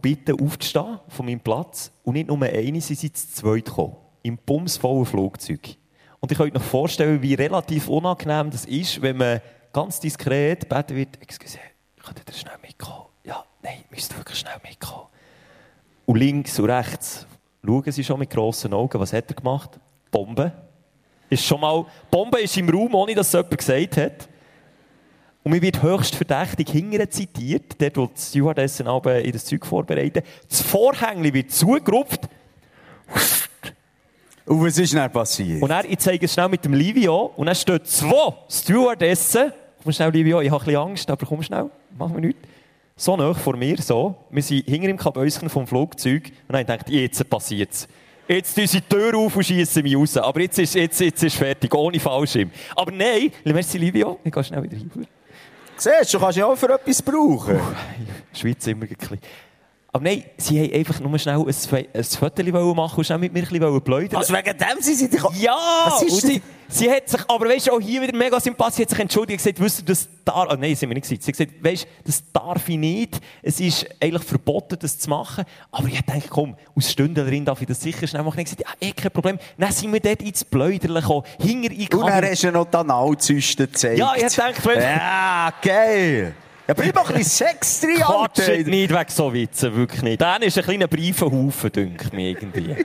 bitten, aufzustehen von meinem Platz. Und nicht nur eine, sie sind zu zweit gekommen. Im bumsvollen Flugzeug. Und ich könnt euch vorstellen, wie relativ unangenehm das ist, wenn man ganz diskret beten wird, excuse, könnt ihr schnell mitkommen? Ja, nein, müsst ihr wirklich schnell mitkommen. Und links und rechts schauen sie schon mit grossen Augen. Was hat er gemacht? Bombe. Ist schon mal, Bombe ist im Raum, ohne dass es jemand gesagt hat. Und mir wird höchst verdächtig hinterher zitiert, dort, wo die Stewardessen aber in das Zeug vorbereiten. Das Vorhängli wird zugerupft. Und was ist dann passiert? Und dann, ich zeige es schnell mit dem Livio. Und dann stehen zwei Stewardessen. Komm schnell, Livio, ich habe ein bisschen Angst, aber komm schnell, machen wir nichts. So nah vor mir, so. Wir sind hinter im Kabäuschen vom Flugzeug. Und dann dachte ich, jetzt passiert es. Jetzt tun sie die Tür auf und schießen mich raus. Aber jetzt ist, jetzt, jetzt ist fertig, ohne Fallschirm. Aber nein, merci Livio, ich gehe schnell wieder hin. Siehst du, du kannst ja auch für etwas brauchen. Schweiz immer ein bisschen. Aber nein, sie haben einfach nur schnell ein, ein Foto machen und schnell mit mir ein bisschen plaudern. Also wegen dem sind sie dich... Ja! Was ist und sie, sie hat sich, aber weißt du, auch hier wieder mega sympathisch, sie hat sich entschuldigt, gesagt, wisst ihr, das darf, oh, nein, das haben wir nicht gesagt. Sie hat gesagt, weißt du, das darf ich nicht, es ist eigentlich verboten, das zu machen. Aber ich dachte, komm, als Stündlerin darf ich das sicher schnell machen. Ich habe gesagt, ja, eh, kein Problem. Dann sind wir dort ins Pläudern gekommen, hinter in die Und dann Kamera. hast du noch die Analzysten gezeigt. Ja, ich dachte, wenn- Ja, geil. Ja, bring doch ein bisschen Sex drin, Quatscht Alter. nicht weg so Witze, wirklich nicht. Dann ist ein kleiner Briefenhaufen, dünkt mir irgendwie.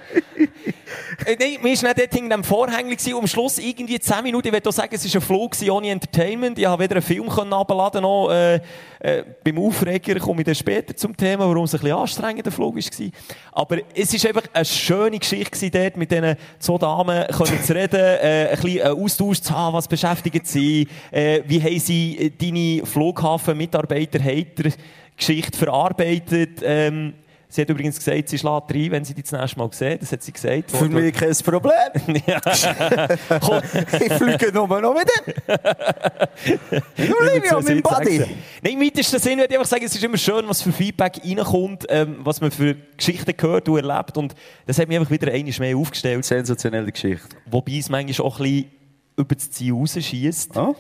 Äh, Nein, wir waren dort hinter dem Vorhängli gewesen, und am Schluss irgendwie 10 Minuten. Ich auch sagen, es war ein Flug ohne Entertainment. Ich habe weder einen Film abladen noch äh, äh, beim Aufreger komme ich dann später zum Thema, warum es ein bisschen anstrengender Flug war. Aber es war einfach eine schöne Geschichte dort mit diesen zwei Damen zu reden, äh, ein bisschen einen Austausch zu haben, was beschäftigt sie, äh, wie haben sie äh, deine Flughafenmitarbeiter hater Geschichte verarbeitet. Ähm, sie hat übrigens gesagt, sie schlägt rein, wenn sie dich das nächste Mal sieht. Das hat sie gesagt. Für mich kein Problem. Komm, Ich fliege nur noch wieder. Nur Livio, mein Buddy. Nein, im weitesten Sinne würde ich einfach sagen, es ist immer schön, was für Feedback reinkommt, ähm, was man für Geschichten hört und erlebt. Und das hat mich einfach wieder einmal mehr aufgestellt. Sensationelle Geschichte. Wobei es manchmal auch ein bisschen über das Ziel rausschießt. Ah?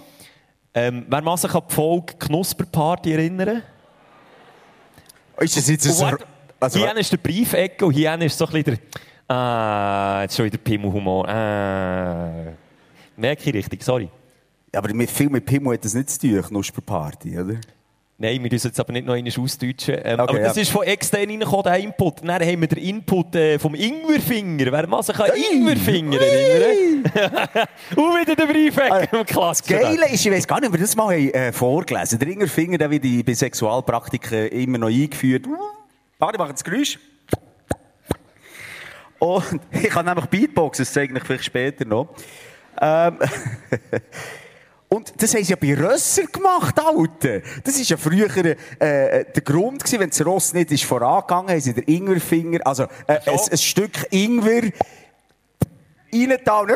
Ähm, wer man sich an die Folge Knusperparty erinnern? Ist das jetzt so... Also, hier ist der Briefecke und hier ist so ein bisschen der, ah, jetzt schon wieder Pimmelhumor. Ah. Merke ich richtig, sorry. ja, aber mit, viel mit Pimmel hat das nicht zu tun, Knusperparty, oder? Nein, wir müssen jetzt aber nicht noch einmal ausdeutschen. Ähm, Okay, aber das ja. ist von extern reingekommen, der Input. Dann haben wir den Input äh, vom Ingwerfinger. Wer man sich an Ingwerfinger erinnern Und wieder der Briefecke. im Klasse. Das Geile ist, ich weiß gar nicht, ob wir das mal haben, äh, vorgelesen Der Ringerfinger, der wird bei Sexualpraktiken immer noch eingeführt. Warte, ich mache das Geräusch. Und ich kann nämlich Beatboxen, das zeige ich vielleicht später noch. Ähm, Und das haben sie ja bei Rösser gemacht, Alter. Das ist ja früher äh, der Grund gewesen, wenn das Ross nicht ist vorangegangen, haben sie den Ingwerfinger, also äh, ein, ein Stück Ingwer reingetan. Dann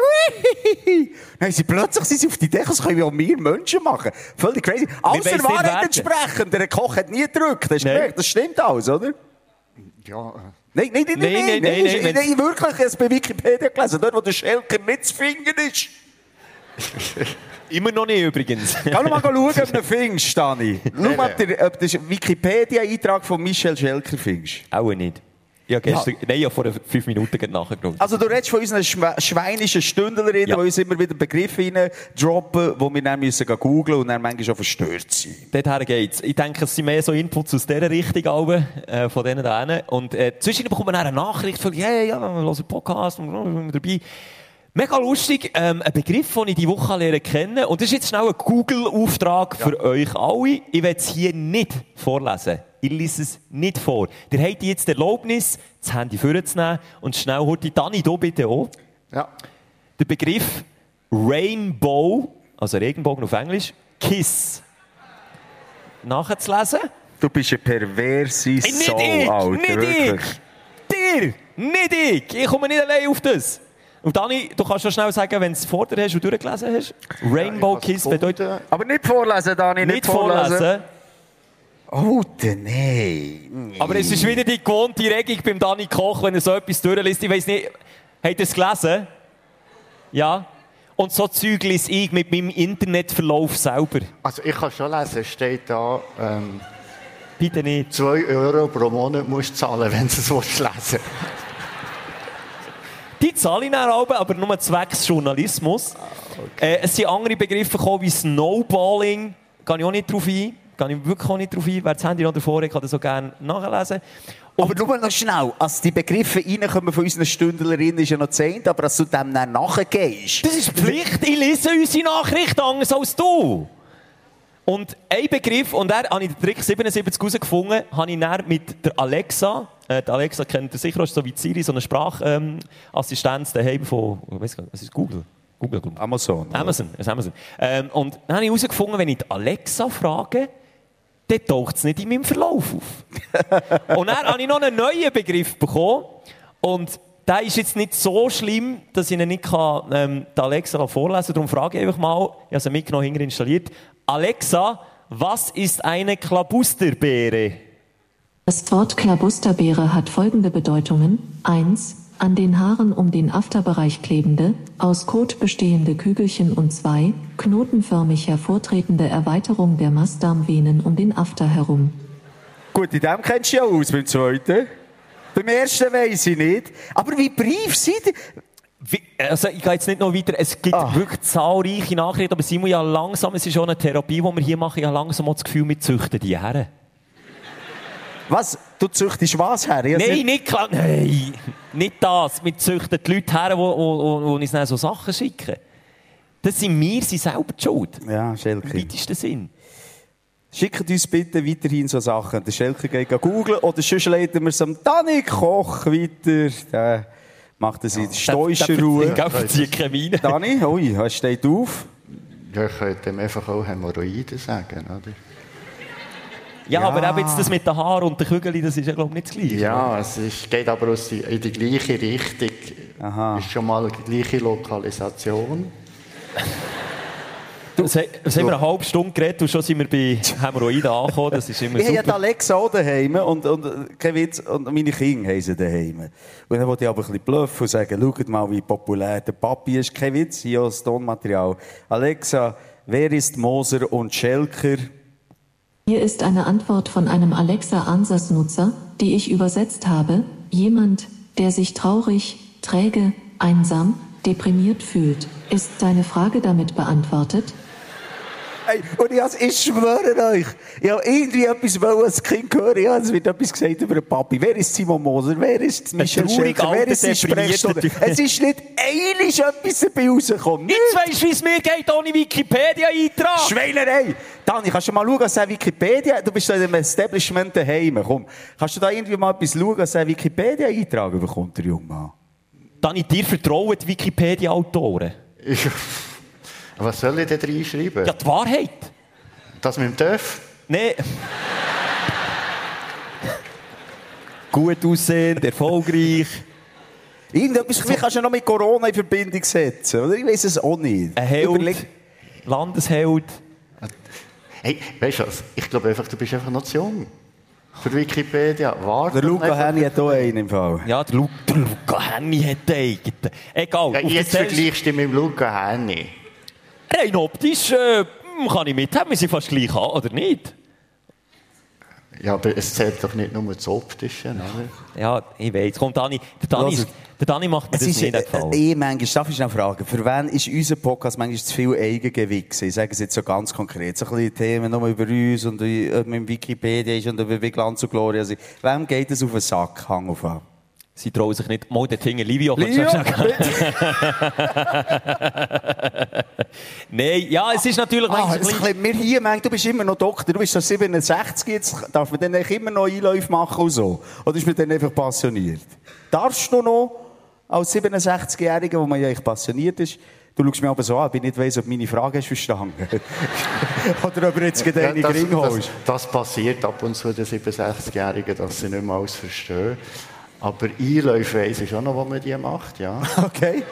haben sie plötzlich sind sie auf die Idee, das können wir auch wir Menschen machen. Völlig crazy. Nicht Wahrheit entsprechend. Der Koch hat nie gedrückt. Nein. gemerkt? Das stimmt alles, oder? Ja, äh, Nein, nein, nein, nein, Nein, nein, nein, nein, nein, nein, wirklich, ich habe es bei Wikipedia gelesen, dort wo der Schelker nicht zu finden ist. Immer noch nicht übrigens. Geh mal schauen, ob du ihn findest, Dani. Schau mal, ob du den Wikipedia-Eintrag von Michel Schelker findest. Auch nicht. Ja, gestern, nein, ja, vor fünf Minuten gerade nachgeschaut. Also du redest von unseren schwe schweinischen Stündlerinnen, Ja. die uns immer wieder Begriffe reindroppen, die wir dann müssen googlen und dann manchmal auch verstört sind. Dorthin geht's. Ich denke, es sind mehr so Inputs aus dieser Richtung, alle, äh, von denen da hinten. Und äh, zwischendurch bekommt man dann eine Nachricht von, hey, ja, wir hören Podcast, und wir sind dabei. Mega lustig, ähm, ein Begriff, den ich diese Woche lernen kennen. Und das ist jetzt schnell ein Google-Auftrag für euch alle. Ich werde es hier nicht vorlesen. Ich lese es nicht vor. Ihr habt jetzt die Erlaubnis, das Handy vorzunehmen und schnell holt die Dani hier bitte auch. ja. Der Begriff Rainbow, also Regenbogen auf Englisch, Kiss. Nachzulesen. Du bist eine perverse Nicht Sau, ich! Alter. nicht wirklich. ich! Dir! Nicht ich! Ich komme nicht allein auf das. Und Dani, du kannst schon schnell sagen, wenn du es vor dir hast und durchgelesen hast. Rainbow Ich Kiss bedeutet. Aber nicht vorlesen, Dani, nicht, nicht vorlesen. Alter, nein. Aber es ist wieder die gewohnte Regung beim Dani Koch, wenn er so etwas durchliest. Ich weiß nicht, habt ihr es gelesen? Ja? Und so Zeug lese ich mit meinem Internetverlauf selber. Also ich kann schon lesen, es steht da, ähm, Bitte nicht. 2 Euro pro Monat musst du zahlen, wenn du es willst lesen Die zahle ich dann aber, aber nur zwecks Journalismus. Äh, es sind andere Begriffe gekommen wie Snowballing. Gehe ich auch nicht drauf ein. Gehe ich wirklich auch nicht drauf ein. Wer das Handy noch davor hat, kann das so gerne nachlesen. Aber nur noch schnell, als die Begriffe reinkommen von unseren Stündlerinnen, ist ja noch zehnt, aber als du dem dann nachgehst. Das ist Pflicht. Ich lese unsere Nachrichten anders als du. Und ein Begriff, und er habe ich den Trick 77 herausgefunden, habe ich dann mit der Alexa, äh, die Alexa kennt ihr sicher, ist so wie Siri, so eine Sprachassistenz ähm, daheim von, ich weiß gar nicht, was ist Google? Google, Google. Amazon. Amazon, ist Amazon. Ähm, und dann habe ich herausgefunden, wenn ich die Alexa frage, dann taucht es nicht in meinem Verlauf auf. und dann habe ich noch einen neuen Begriff bekommen. Und der ist jetzt nicht so schlimm, dass ich ihn nicht kann, ähm, die Alexa vorlesen kann. Darum frage ich einfach mal, ich habe sie mitgenommen, installiert. Alexa, was ist eine Klabusterbeere? Das Wort Klabusterbeere hat folgende Bedeutungen. 1. An den Haaren um den Afterbereich klebende, aus Kot bestehende Kügelchen und 2. Knotenförmig hervortretende Erweiterung der Mastdarmvenen um den After herum. Gut, in dem kennst du ja aus, beim zweiten. Beim ersten weiss ich nicht. Aber wie brief ihr? Wie, also ich gehe jetzt nicht noch weiter. Es gibt Ah. wirklich zahlreiche Nachrichten, aber Simon, ja langsam, es ist schon eine Therapie, die wir hier machen, ja langsam auch das Gefühl, wir züchten die Herren. Was? Du züchtest was her? Ich Nein, nicht klar. Nein, nicht das. Wir züchten die Leute her, die, die, die uns dann so Sachen schicken. Das sind wir, sie selber die schuld. Ja, Im Schelke. weitesten Sinn. Schickt uns bitte weiterhin so Sachen. Der Schelke geht googeln oder sonst leiten wir es am Dani Koch weiter. Der macht das in stoischer Ruhe. Keine Miene. Dani, ui, er steht auf. Ja, ich könnte ihm einfach auch Hämorrhoiden sagen, oder? Ja, aber eben jetzt das mit den Haaren und den Kügeln, das ist ja, glaube ich, nicht das Gleiche. Ja, es ist, geht aber aus die, in die gleiche Richtung. Ist schon mal die gleiche Lokalisation. Es haben wir eine halbe Stunde geredet und schon sind wir bei Hämorrhoiden angekommen. Das ist immer Ich habe ja die super. Alexa auch daheim und, und, kein Witz, und meine Kinder haben sie daheim. Und dann wollte ich aber ein bisschen bluffen und sagen, schaut mal, wie populär der Papi ist. Kein Witz, hier als Tonmaterial. Alexa, wer ist Moser und Schelker? Hier ist eine Antwort von einem Alexa-Ansatz-Nutzer, die ich übersetzt habe. Jemand, der sich traurig, träge, einsam, deprimiert fühlt. Ist deine Frage damit beantwortet? Ey, und ich, ich schwöre euch, ich habe irgendwie etwas wollen als Kind hören. Ich habe, es wird etwas gesagt über den Papi. Wer ist Simon Moser? Wer ist Michel Schelker? Wer ist die Sprechstunde? Es ist nicht eilig etwas dabei rausgekommen. Jetzt weisst du, wie es mir geht ohne Wikipedia-Eintrag. Schweinerei! Dani, kannst du mal schauen, was Wikipedia, du bist da in einem Establishment daheim, komm. Kannst du da irgendwie mal etwas schauen, was Wikipedia eintragen bekommt, der junge Mann? Dann ich dir vertrauen, die Wikipedia-Autoren. Was soll ich denn reinschreiben? Ja, die Wahrheit. Das mit dem TÜV? Nee. Gut aussehend, erfolgreich. Irgendetwas, vielleicht kannst du noch mit Corona in Verbindung setzen, oder? Ich weiß es auch nicht. Ein Held, Überleg- Landesheld. Hey, weißt du was? Ich glaube einfach, du bist einfach noch zu jung. Für Wikipedia. Warte Der Luca. Henny hat auch einen im Fall. Ja, der, Lu der Luca Henny hat den eigenen. Egal. Ja, jetzt vergleichst du mit dem Luca Henny. Rein optisch äh, kann ich mithaben, wir sind fast gleich an, oder nicht? Ja, aber es zählt doch nicht nur das Optische, oder? Ja, ich weiß. Komm, Dani, der Dani, der Dani macht mir Es das ist nicht äh, gefallen. eh manchmal, darf ich noch fragen, für wen ist unser Podcast manchmal zu viel Eigengewicht? Ich sage es jetzt so ganz konkret. So ein bisschen Themen nur über uns und wie mit Wikipedia ist und über wie Glanz und Gloria sind. Wem geht es auf den Sack? Hang auf an. Sie trauen sich nicht. Mal den Finger, Livio, kannst Livio, du sagen? Nein, ja, es ist natürlich Ah, es ein bisschen- mir hier, mein, du bist immer noch Doktor, du bist schon 67, jetzt darf man dann immer noch Einläufe machen und so? Oder ist man dann einfach passioniert? Darfst du noch, als 67-Jähriger, wo man ja eigentlich passioniert ist, du schaust mich aber so an, ob ich nicht weiss, ob meine Frage hast verstanden. Oder ob du jetzt gerade eine das, Ring das, holst. das passiert ab und zu den 67-Jährigen, dass sie nicht mehr alles verstehen. Aber Einläufe weiss ich schon noch, wo man die macht, ja. Okay.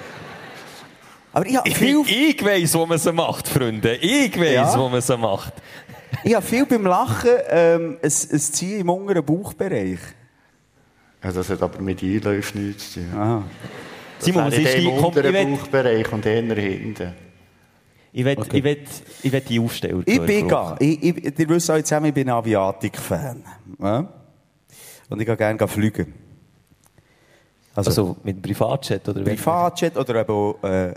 Aber ich habe viel, Ich, ich weiss, wo man sie macht, Freunde. Ich weiss, Ja? wo man sie macht. ich habe viel beim Lachen ähm, ein, ein Ziehen im unteren Bauchbereich. ja. Das hat aber mit Einläufen nichts zu tun. Aha. Das Simon, was ist in die... dem Komm, ich unteren Bauchbereich und eher hinten. ich will, ich will, ich will die Aufsteller Ich bin gar, ich, ich, ihr wisst alle zusammen, ich bin Aviatik-Fan. Ja? Und ich gehe gerne fliegen. Also, Also mit dem Privatjet oder wie? Privatjet oder eben auch, äh,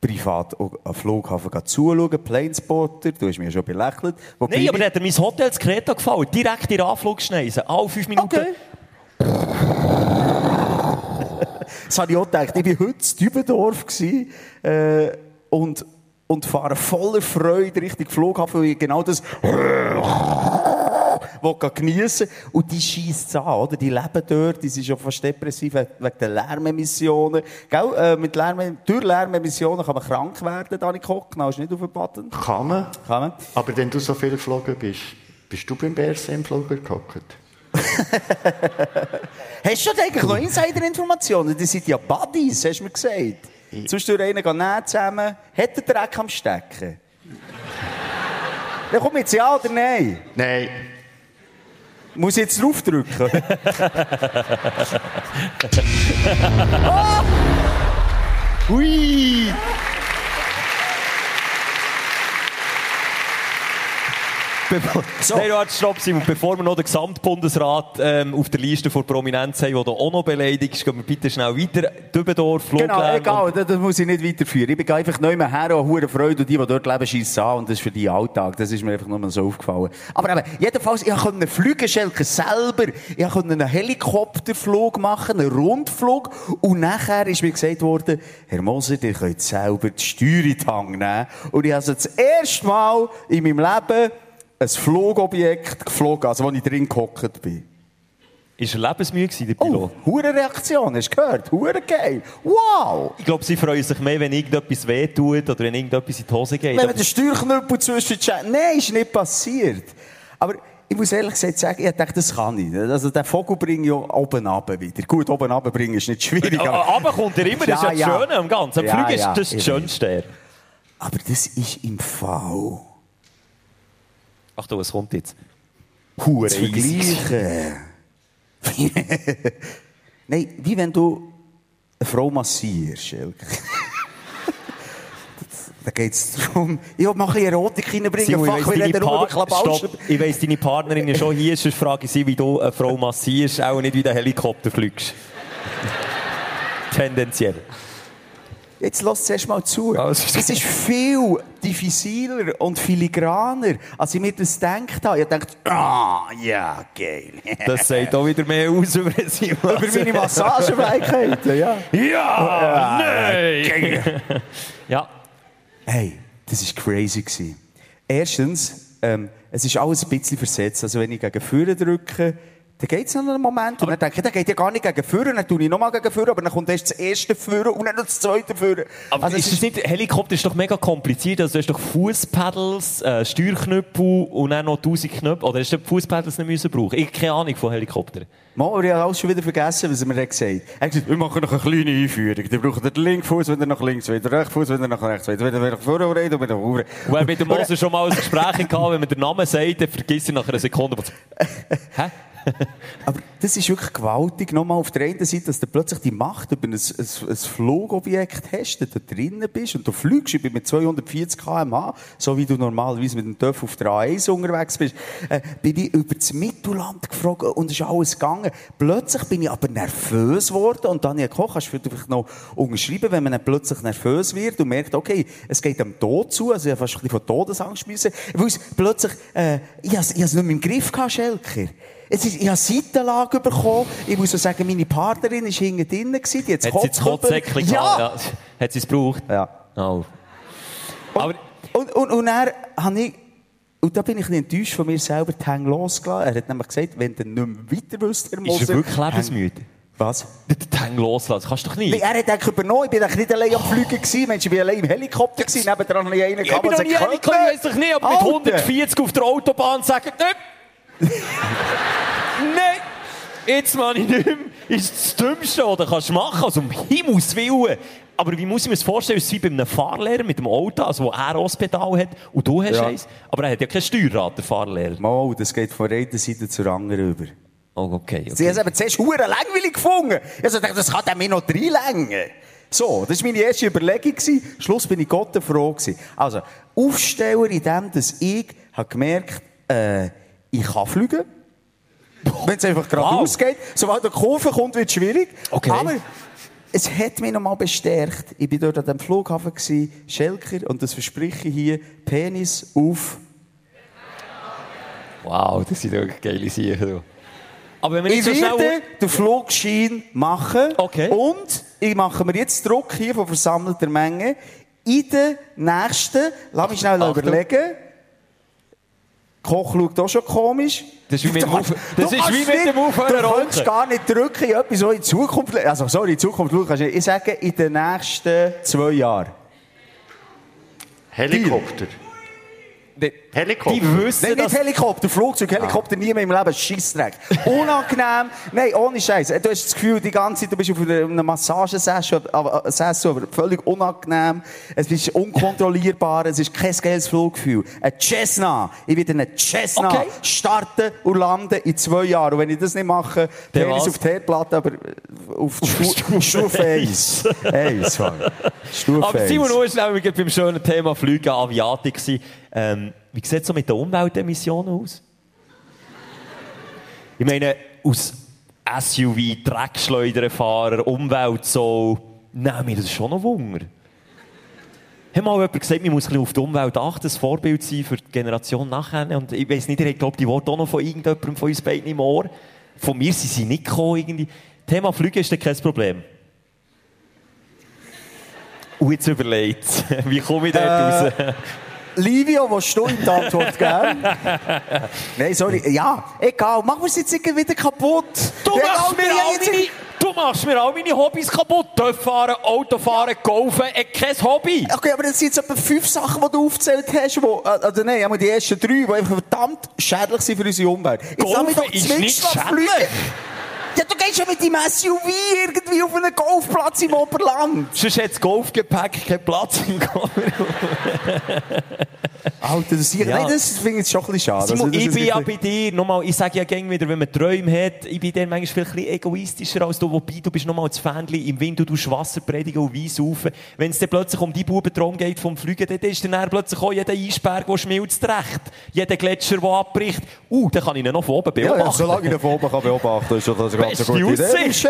privat am Flughafen zuschauen, Planespotter, du hast mich ja schon belächelt. Wobei Nein, aber ich- hat mir mein Hotel zu Kreta gefallen. Direkt in der Anflugschneise. Alle fünf Minuten. Okay. Das habe ich auch gedacht. Ich war heute in Dübendorf äh, und und fahre voller Freude Richtung Flughafen, weil genau das will geniessen Und die schießt es an, oder? Die leben dort, die sind schon fast depressiv wegen der Lärmemissionen. Gell? Äh, mit Lärm, durch Lärmemissionen kann man krank werden, Dani Koch. Genau, ist nicht auf dem Button. Kann man. Kann man. Aber wenn du so viel geflogen bist, bist du beim BRC im Flieger gehockt? Hast du eigentlich noch Insider-Informationen? Die sind ja Buddies, hast du mir gesagt. Zwischendurch einen gehen zusammen. Hat der Dreck am Stecken? Dann komm jetzt ja oder nein? Nein. Muss ich jetzt draufdrücken? oh! Hui! so. Nein, warte, stopp, Simon. Bevor wir noch den Gesamtbundesrat ähm, auf der Liste vor Prominenz haben, der da auch noch beleidigt ist, gehen wir bitte schnell weiter. Dübendorf, Fluglärm. Genau, egal, das, das, muss ich nicht weiterführen. Ich bin einfach neu mehr her, und hure Freude, und die, die dort leben, schießen an, und das ist für die Alltag. Das ist mir einfach nur mal so aufgefallen. Aber eben, jedenfalls, ich konnte einen Flügelschelker selber, ich konnte einen Helikopterflug machen, einen Rundflug, und nachher ist mir gesagt worden, Herr Moser, ihr könnt selber die Steuer in die Hand nehmen. Und ich habe also das erste Mal in meinem Leben ein Flugobjekt geflogen, also wo ich drin gehockt bin. Ist er lebensmüde gewesen, der Pilot? Oh, hure Reaktion, hast du gehört? Hure geil. Wow! Ich glaube, sie freuen sich mehr, wenn irgendetwas wehtut oder wenn irgendetwas in die Hose geht. Wenn man den Steuerknüppel zwischen Nein, ist nicht passiert. Aber ich muss ehrlich gesagt sagen, ich dachte, das kann ich. Also, den Vogel bringe ich ja oben runter wieder. Gut, oben runter bringen ist nicht schwierig. Aber, aber kommt er immer, das ist ja das. Schöne am Ganzen. Am ja, Flug ist ja, das, das Schönste. Aber das ist im Fall Achtung, es kommt jetzt. Hure zu vergleichen. Nein, wie wenn du eine Frau massierst, Da geht es darum, ich will mal ein bisschen Erotik reinbringen. Simon, Fach, ich, weiss, ich weiss, deine Partnerin ist schon hier, sonst frage ich sie, wie du eine Frau massierst, auch nicht wie der Helikopter fliegst. Tendenziell. Jetzt lass zuerst mal zu. Es ist viel diffiziler und filigraner, als ich mir das gedacht habe. Ich dachte, ah, ja, geil. das sagt auch wieder mehr aus über. Über meine Massagefähigkeiten, ja. Ja, ja nein. ja. Hey, das war crazy. Gewesen. Erstens, ähm, es ist alles ein bisschen versetzt. Also wenn ich gegen Führer drücke, dann geht es noch einen Moment. Und dann denke ich, der geht ja gar nicht gegen Führer, dann tue ich nochmal gegen Führer, aber dann kommt erst das erste Führer und dann noch das zweite Führer. Aber also ist das nicht, Helikopter ist doch mega kompliziert. Also du hast doch Fußpedals, äh, Steuerknüppel und dann noch tausend Knöpfe. Oder hast du Fußpedals nicht müssen brauchen? Ich habe keine Ahnung von Helikoptern. Mal, ich habe alles schon wieder vergessen, was er mir gesagt hat. Er hat gesagt, wir machen noch eine kleine Einführung. Dann braucht den linken Fuß, wenn er nach links will, den rechten Fuß, wenn er nach rechts will. Wenn er nach vorne reden und wieder vorne. Und wer mit dem Moser schon mal ein Gespräch hatte, wenn man den Namen sagt, dann vergisst er nach einer Sekunde. Hä? Aber das ist wirklich gewaltig. Nochmal auf der einen Seite, dass du plötzlich die Macht über ein, ein, ein Flugobjekt hast, dass du drinnen bist und du fliegst. Ich bin mit 240 km/h, so wie du normalerweise mit dem Töff auf der A1 unterwegs bist, äh, bin ich über das Mittelland gefragt und es ist alles gegangen. Plötzlich bin ich aber nervös geworden und Daniel Koch, kannst du vielleicht noch unterschreiben, wenn man dann plötzlich nervös wird und merkt, okay, es geht am Tod zu, also ich habe fast ein bisschen von Todesangst müssen, weil es plötzlich, äh, ich habe es nicht mehr im Griff gehabt, Schelker. Es ist, ich habe Seitenlage bekommen. Ich muss auch sagen, meine Partnerin war hinten drin. Die hat, hat sie das Kotzsäckchen ja. ja. Hat sie es gebraucht? Ja. Oh. Aber und, und, und dann habe ich, und da bin ich nicht enttäuscht von mir selber, die Hänge losgelassen. Er hat nämlich gesagt, wenn du nicht mehr weiter willst, Herr Moser... Ist er wirklich lebensmüde? Was? Den Hang loslassen, kannst du doch nicht. Nee, er hat eigentlich übernommen. Ich bin nicht allein am Fliegen gewesen. Mensch, ich bin allein im Helikopter gewesen. Nebendran habe ich einen gehabt, Ich bin noch nie Helikopter, ich weiß doch nicht, aber mit 140 auf der Autobahn sagen, nicht. Nein! Jetzt meine ich nicht mehr. Ist das Dümmste, was du kannst machen Also um Himmels Willen. Aber wie muss ich mir das vorstellen? Es ist wie bei einem Fahrlehrer mit dem Auto, also wo er auch Pedal hat und du hast ja. eins. Aber er hat ja kein Steuerrad, der Fahrlehrer. Mal, das geht von einer Seite zur anderen über. Oh, okay, okay. Sie haben es zuerst verdammt langweilig gefunden. Ich dachte, das kann der mir noch reinlängen. So, das war meine erste Überlegung. Schluss bin ich Gott froh Also, Aufsteller in dem, dass ich habe gemerkt, äh, ich kann fliegen. Wenn es einfach geradeaus wow. geht. Sobald der Kurve kommt, wird es schwierig. Okay. Aber es hat mich nochmal bestärkt. Ich war dort an dem Flughafen, gewesen, Schelker, und das verspreche ich hier, Penis auf. Wow, das sind wirklich geile Sachen. Aber wenn wir ich so werde den Flugschein machen. Okay. Und ich mache mir jetzt Druck hier von versammelter Menge. in den nächsten, lass mich schnell Achtung. überlegen. Koch schaut auch schon komisch. Das ist wie mit dem Auf- das ist wie mit dem Aufhören Du kannst rauchen. gar nicht drücken in etwas, was in Zukunft... Also, sorry, in Zukunft schauen kannst du nicht. Ich sage, in den nächsten zwei Jahren. Helikopter. Die, Helikopter. die wissen, Nein, nicht. Helikopter, Flugzeug, Helikopter, nie mehr im Leben, Scheissdreck. Unangenehm. Nein, ohne Scheiß. Du hast das Gefühl, die ganze Zeit, du bist auf einem Massagesessel, aber, äh, aber völlig unangenehm. Es ist unkontrollierbar, es ist kein geiles Fluggefühl. Ein Cessna. Ich werde einen Cessna Okay. starten und landen in zwei Jahren. Und wenn ich das nicht mache, Dann ist es auf die Herdplatte, aber äh, auf die Stu- Stufe 1. 1, Stufe Aber Simon, 1. du warst nämlich beim schönen Thema Flüge, Aviatik. gewesen. Ähm, wie sieht es so mit den Umweltemissionen aus? Ich meine, aus SUV, Dreckschleuderfahrer, Umwelt so, nein, mir das ist schon noch Wunder. Hat mal jemand gesagt, man muss ein bisschen auf die Umwelt achten, ein Vorbild sein für die Generation nachher. Und ich weiß nicht, ich glaube, die Worte auch noch von irgendjemandem von uns beiden im Ohr. Von mir sind sie nicht gekommen, irgendwie. Thema Flüge ist dann kein Problem. Und jetzt überlegt, wie komme ich dort raus? Livio, willst du in die Antwort geben? Nein, sorry. Ja, egal. Machen wir es jetzt irgendwie wieder kaputt. Du Ja, machst, mir all jetzt- meine, du machst mir all meine Hobbys kaputt. Töpffahren, Autofahren, Golfen, äh, kein Hobby. Okay, aber das sind jetzt etwa fünf Sachen, die du aufgezählt hast, wo, äh, oder nein, einmal die ersten drei, die einfach verdammt schädlich sind für unsere Umwelt. Jetzt Golfen ist nicht schädlich. Ja, du gehst ja mit deinem SUV irgendwie auf einen Golfplatz im Oberland. Sonst hat das Golfgepäck keinen Platz im Koffer. Alter, das, ja. Ja. nein, das finde ich schon ein bisschen schade. Simon, Also, ich bin ja bei dir, nochmal, ich sage ja gäng wieder, wenn man Träume hat, ich bin dann manchmal ein bisschen egoistischer als du, wobei du bist nochmal das Fähnchen im Wind, du tust Wasser predigen und Wein saufen. Wenn es dann plötzlich um die Bubentraum geht vom Fliegen, dann ist dann, plötzlich auch jeder Eisberg, der schmilzt recht. Jeder Gletscher, der abbricht. Uh, dann kann ich ihn noch von oben Ja, beobachten. ja, solange ich ihn von oben kann beobachten kann, ist das eine ganz Beste gute. Aussicht.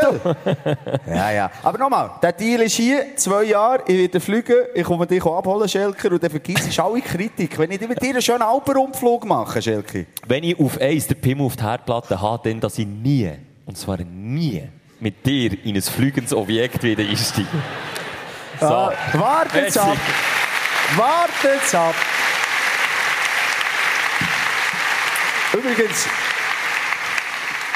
Ja, ja. Aber nochmal, der Deal ist hier, zwei Jahre, ich werde fliegen, ich komme dich abholen, Schelker, und dann vergisst du alle Kritik. Wenn ich mit dir einen schönen Alpenrundflug mache, Schelker. Wenn ich auf eins den Pimmel auf die Herdplatte habe, dann, dass ich nie, und zwar nie, mit dir in ein fliegendes Objekt wieder einsteige. So. Ja, wartet's ab. Wartet's ab. Übrigens,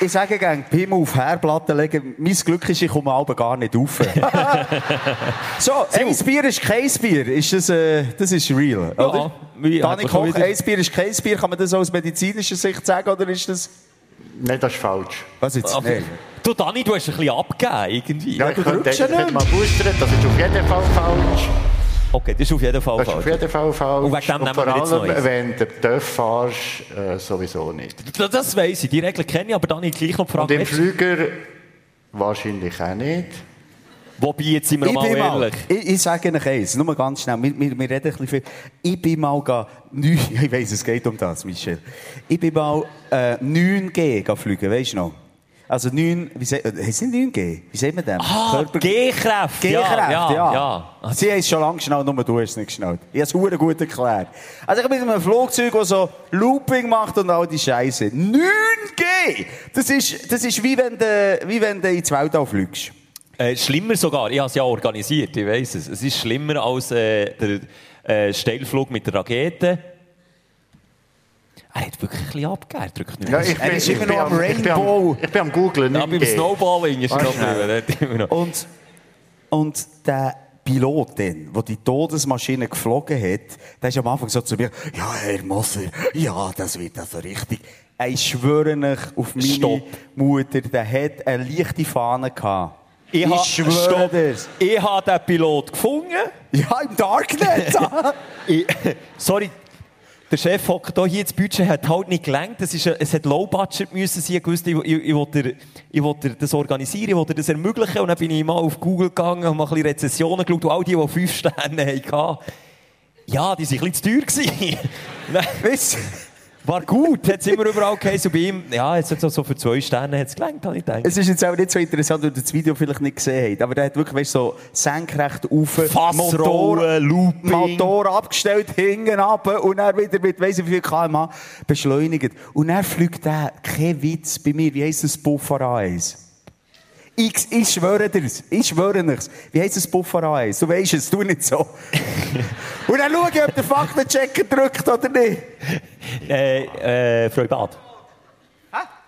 ich sage gerne, Pimmel auf Herdplatte legen. Mein Glück ist, ich komme aber gar nicht rauf. so, ein Bier ist kein Bier. Ist das, äh, das ist real, Ja, oder? wie- Dani Koch, ein Bier ist kein Bier. Kann man das aus medizinischer Sicht sagen, oder ist das... Nein, das ist falsch. Was jetzt? Aber- Nein. Du, Dani, du hast ein bisschen abgegeben, irgendwie. Ja, ich du könnte, ich ja könnte nicht. mal boostern, das ist auf jeden Fall falsch. Okay, das ist auf jeden Fall Das ist auf falsch. jeden Fall falsch. Und wegen dem nehmen vor wir jetzt wenn du TÜV fahrst, äh, sowieso nicht. Das, das weiss ich, die Regeln kenne ich, aber Dani, gleich noch die Und Frage. im weißt du, Flüger wahrscheinlich auch nicht. Wobei, jetzt sind wir Ich mal bin mal, ehrlich. ich, ich sage Ihnen eins, nur ganz schnell, wir, wir, wir reden ein bisschen viel. Ich bin mal, ga, neun, ich weiss, es geht um das, Michel. Ich bin mal äh, 9G ga fliegen, weisst du noch? Also 9, wie sagt, heisst es nicht 9G? Wie sagt man das? Ah, G-Kräfte. G-Kräfte, ja. ja, ja. Sie haben es schon lange geschnallt, nur du hast es nicht geschnallt. Ich habe es gut erklärt. Also ich bin in einem Flugzeug, das so Looping macht und all die Scheiße. 9G! Das ist, das ist wie wenn du, wie wenn du ins Weltall fliegst. Äh, schlimmer sogar, ich habe es ja organisiert, ich weiss es. Es ist schlimmer als äh, der äh, Steilflug mit der Rakete. Er hat wirklich ein bisschen abgegeben, er drückt nicht Ja, ich, Er bin, ist ich, immer noch am ich, Rainbow. ich bin am Googlen. ja, beim 9G. Snowballing ist er noch drüber. Und, und der Pilot, dann, der die Todesmaschine geflogen hat, der ist am Anfang so zu mir, ja, Herr Moser, ja, das wird also richtig. Ich schwöre euch auf meine Stopp. Mutter, der hat eine leichte Fahne gehabt. Ich, ha- schwöre Stopp. dir's. Ich habe den Pilot gefunden. Ja, im Darknet. Ich, sorry, der Chef hockt hier, das Budget hat halt nicht gelangt. Es, ist, es hat Low Budget müssen sein. Ich wusste, ich, ich, ich, wollte, ich wollte das organisieren, ich wollte das ermöglichen. Und dann bin ich mal auf Google gegangen und mal ein bisschen Rezessionen geschaut. Und all die, die fünf Sterne hatten, ja, die waren ein bisschen zu teuer. Nein, Weißt? War gut, hat es immer überall geheißen. Bei ihm, ja, jetzt hat so- so für zwei Sterne hat es gelangt, habe ich gedacht. Es ist jetzt auch nicht so interessant, weil ihr das Video vielleicht nicht gesehen habt. Aber der hat wirklich, weißt, so senkrecht auf, Fassrollen, Looping. Motor abgestellt, hinten ab und dann wieder mit weiss ich wie viel kmh beschleunigt. Und dann fliegt der, kein Witz bei mir, wie heisst das Buffer A1? Ich, ich schwöre dir's. Ich schwöre nichts. Wie heisst das Buffalo Eis? Du weisst es, du nicht so. Und dann schau ich, ob der Faktenchecker drückt oder nicht. Äh, äh, Freubad.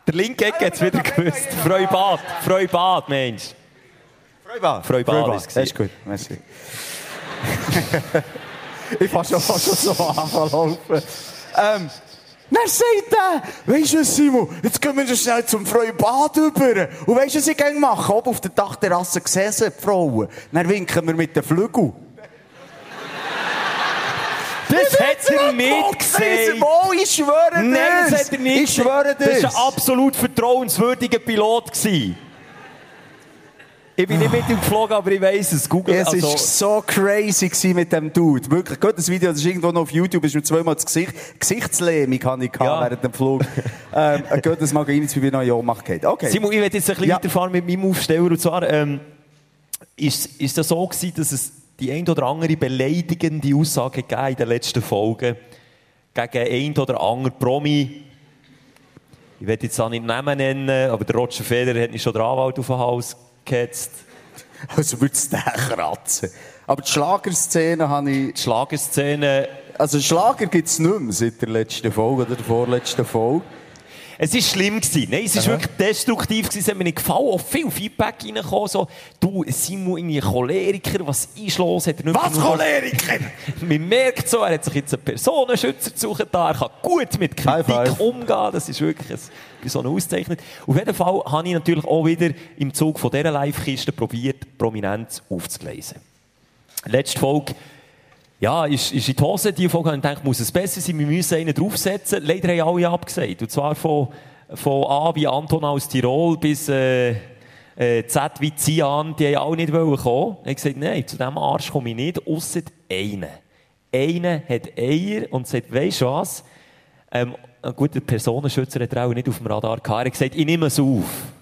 Der linke Ecke hat es wieder gewusst. Freubad. Freubad, Mensch. Freubad. Freubad es Das ist gut. Merci. ich fasse schon fast schon so anfangen laufen. Ähm, dann sagt er, weisst du, Simon, jetzt gehen wir schnell zum Freubad über. Und weisst du, was ich gerne mache? Oben auf der Dachterrasse sie die Frauen. Dann winken wir mit den Flügeln. Das hat er nicht gesagt. Wo, ich schwöre Nein, das hat er nicht Ich schwöre Das dir. war ein absolut vertrauenswürdiger Pilot. Gewesen. Ich bin nicht mit ihm geflogen, aber ich weiss es. Google, Es also, war so crazy gewesen mit dem Dude. Wirklich, gut, das Video, das ist irgendwo noch auf YouTube, ist mir zweimal das Gesicht, Gesichtslähmung hatte ich Ja. während dem Flug. ähm, gut, das mag ich nicht, wie wir noch in Ohnmacht geht. Okay. Simon, ich werde jetzt ein bisschen Ja. weiterfahren mit meinem Aufsteller. Und zwar ähm, ist, ist das so gewesen, dass es die ein oder andere beleidigende Aussage gegeben in den letzten Folgen gegen ein oder andere Promi. Ich werde jetzt auch nicht Namen nennen, aber der Roger Federer hat nicht schon den Anwalt auf den Hals gehetzt. Also würde es den kratzen. Aber die Schlagerszene habe ich... Die Schlagerszene Also Schlager gibt es nicht mehr seit der letzten Folge oder der vorletzten Folge. Es war schlimm. Gewesen. Nein, es war wirklich destruktiv. Gewesen. Es hat mir nicht gefallen. Auch viel Feedback reingekommen. So, du, Simon, irgendwie ein Choleriker, was ist los? Hat er nicht Was, Choleriker? Man merkt so, er hat sich jetzt einen Personenschützer gesucht. Da. Er kann gut mit Kritik umgehen. Das ist wirklich ein, bei so einer Auszeichnung. Auf jeden Fall habe ich natürlich auch wieder im Zug von dieser Live-Kiste probiert, Prominenz aufzugleisen. Letzte Folge ja, ist, ist in die Hose. Die Folge ich gedacht, muss es besser sein, wir müssen einen draufsetzen. Leider haben alle abgesagt. Und zwar von, von A wie Anton aus Tirol bis äh, äh, Z wie Zian, die haben alle nicht kommen. Ich habe gesagt, nein, zu diesem Arsch komme ich nicht, ausser einen. Einer hat Eier und sagt, weisst du was? Ähm, ein guter Personenschützer hat er auch nicht auf dem Radar gehabt. Er hat gesagt, ich nehme es auf.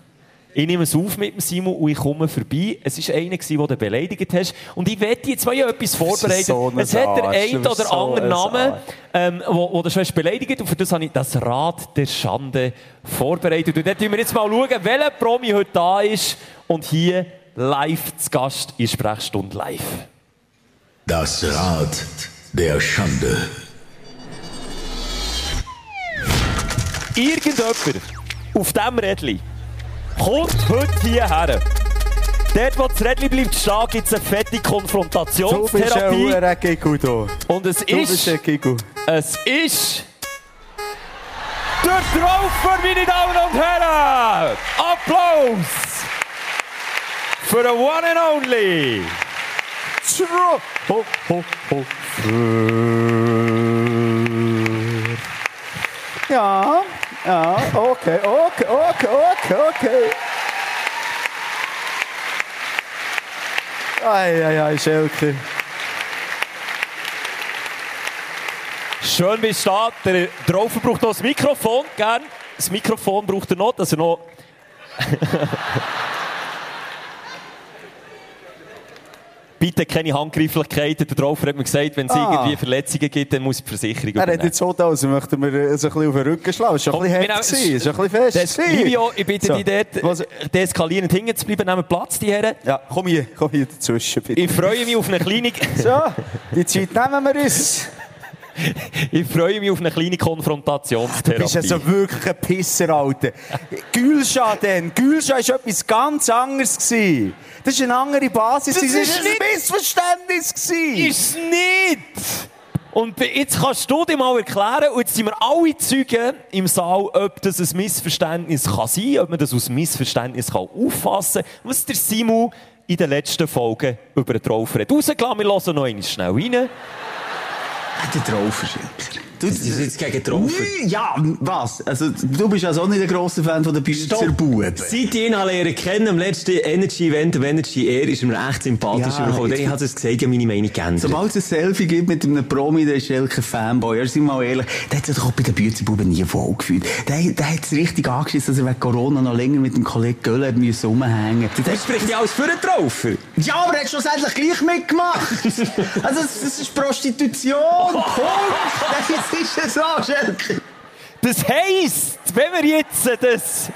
Ich nehme es auf mit dem Simon und ich komme vorbei. Es war einer, gewesen, den du beleidigt hast. Und ich wette jetzt mal, etwas vorbereitet. so es hat der Arsch, ein du bist oder so andere ein Namen, ähm, wo, wo du hast beleidigt und für das habe ich das Rad der Schande vorbereitet. Und dort schauen wir jetzt mal, schauen, welcher Promi heute da ist und hier live zu Gast in Sprechstunde live. Das Rad der Schande. Irgendjemand auf diesem Rädchen kommt heute hierher. Dort, wo das Rädchen bleibt stehen, gibt es eine fette Du bist ein Konfrontationstherapie. Gigu. Und es Du ist, es ist der Traufer, meine Damen und Herren. Applaus für den One and Only. Tro- Ho, ho, ho. Ja, ja, okay, okay, okay, okay, okay. Ei, ei, ei, Schelke. Schön bist du da. Der Traufer braucht noch das Mikrofon. Gern. Das Mikrofon braucht er noch, dass er noch... Bitte keine Handgreiflichkeiten. Der Traufer hat mir gesagt, wenn es Ah. irgendwie Verletzungen gibt, dann muss die Versicherung Er hat übernehmen. jetzt so da, also möchten wir äh, so ein bisschen auf den Rücken schlagen. Es war Komm, ein bisschen hart, es war ein bisschen fest. Livio, ich bitte So. dich dort, Was- deeskalierend hinten zu bleiben, nehmen Platz, die Herren. Ja, komm hier, komm hier dazwischen, bitte. Ich freue mich auf eine kleine, So, die Zeit nehmen wir uns. ich freue mich auf eine kleine Du Konfrontationstherapie. bist ja so wirklich ein Pisser, Alter. Gülscha denn. Gülscha war etwas ganz anderes. gewesen. Das ist eine andere Basis. Das Das, ist ist ein Missverständnis. gewesen. Ist nicht! Und jetzt kannst du dir mal erklären, und jetzt sind wir alle Zeugen im Saal, ob das ein Missverständnis kann sein, ob man das aus Missverständnis kann auffassen kann, was der Simon in den letzten Folgen über den Traufer hat rausgelassen. Wir hören noch einmal schnell rein. Der Trauferschützer. Du, Das ist jetzt gegen. Nö, Ja, was? Also, du bist also auch nicht ein grosser Fan von den Büzerbuben. Seit ich ihn lernen kennen, am letzten Energy-Event, am Energy Air, ist er mir echt sympathisch Ja, übergekommen. Ich habe es gesagt, habe meine Meinung geändert. Sobald es ein Selfie gibt mit einem Promi, der ist Schelke Fanboy. Ja, sind wir mal ehrlich, der hat sich doch auch bei den Büzerbuben nie wohl gefühlt. Der, der hat es richtig angeschissen, dass er wegen Corona noch länger mit dem Kollegen Göll müssen rumhängen. Der, spricht ja alles für einen Traufer. ja, aber er hat schlussendlich gleich mitgemacht. also, das, das ist Prostitution. Punkt. Das ist ja so, Schelke. Das heisst, wenn wir jetzt das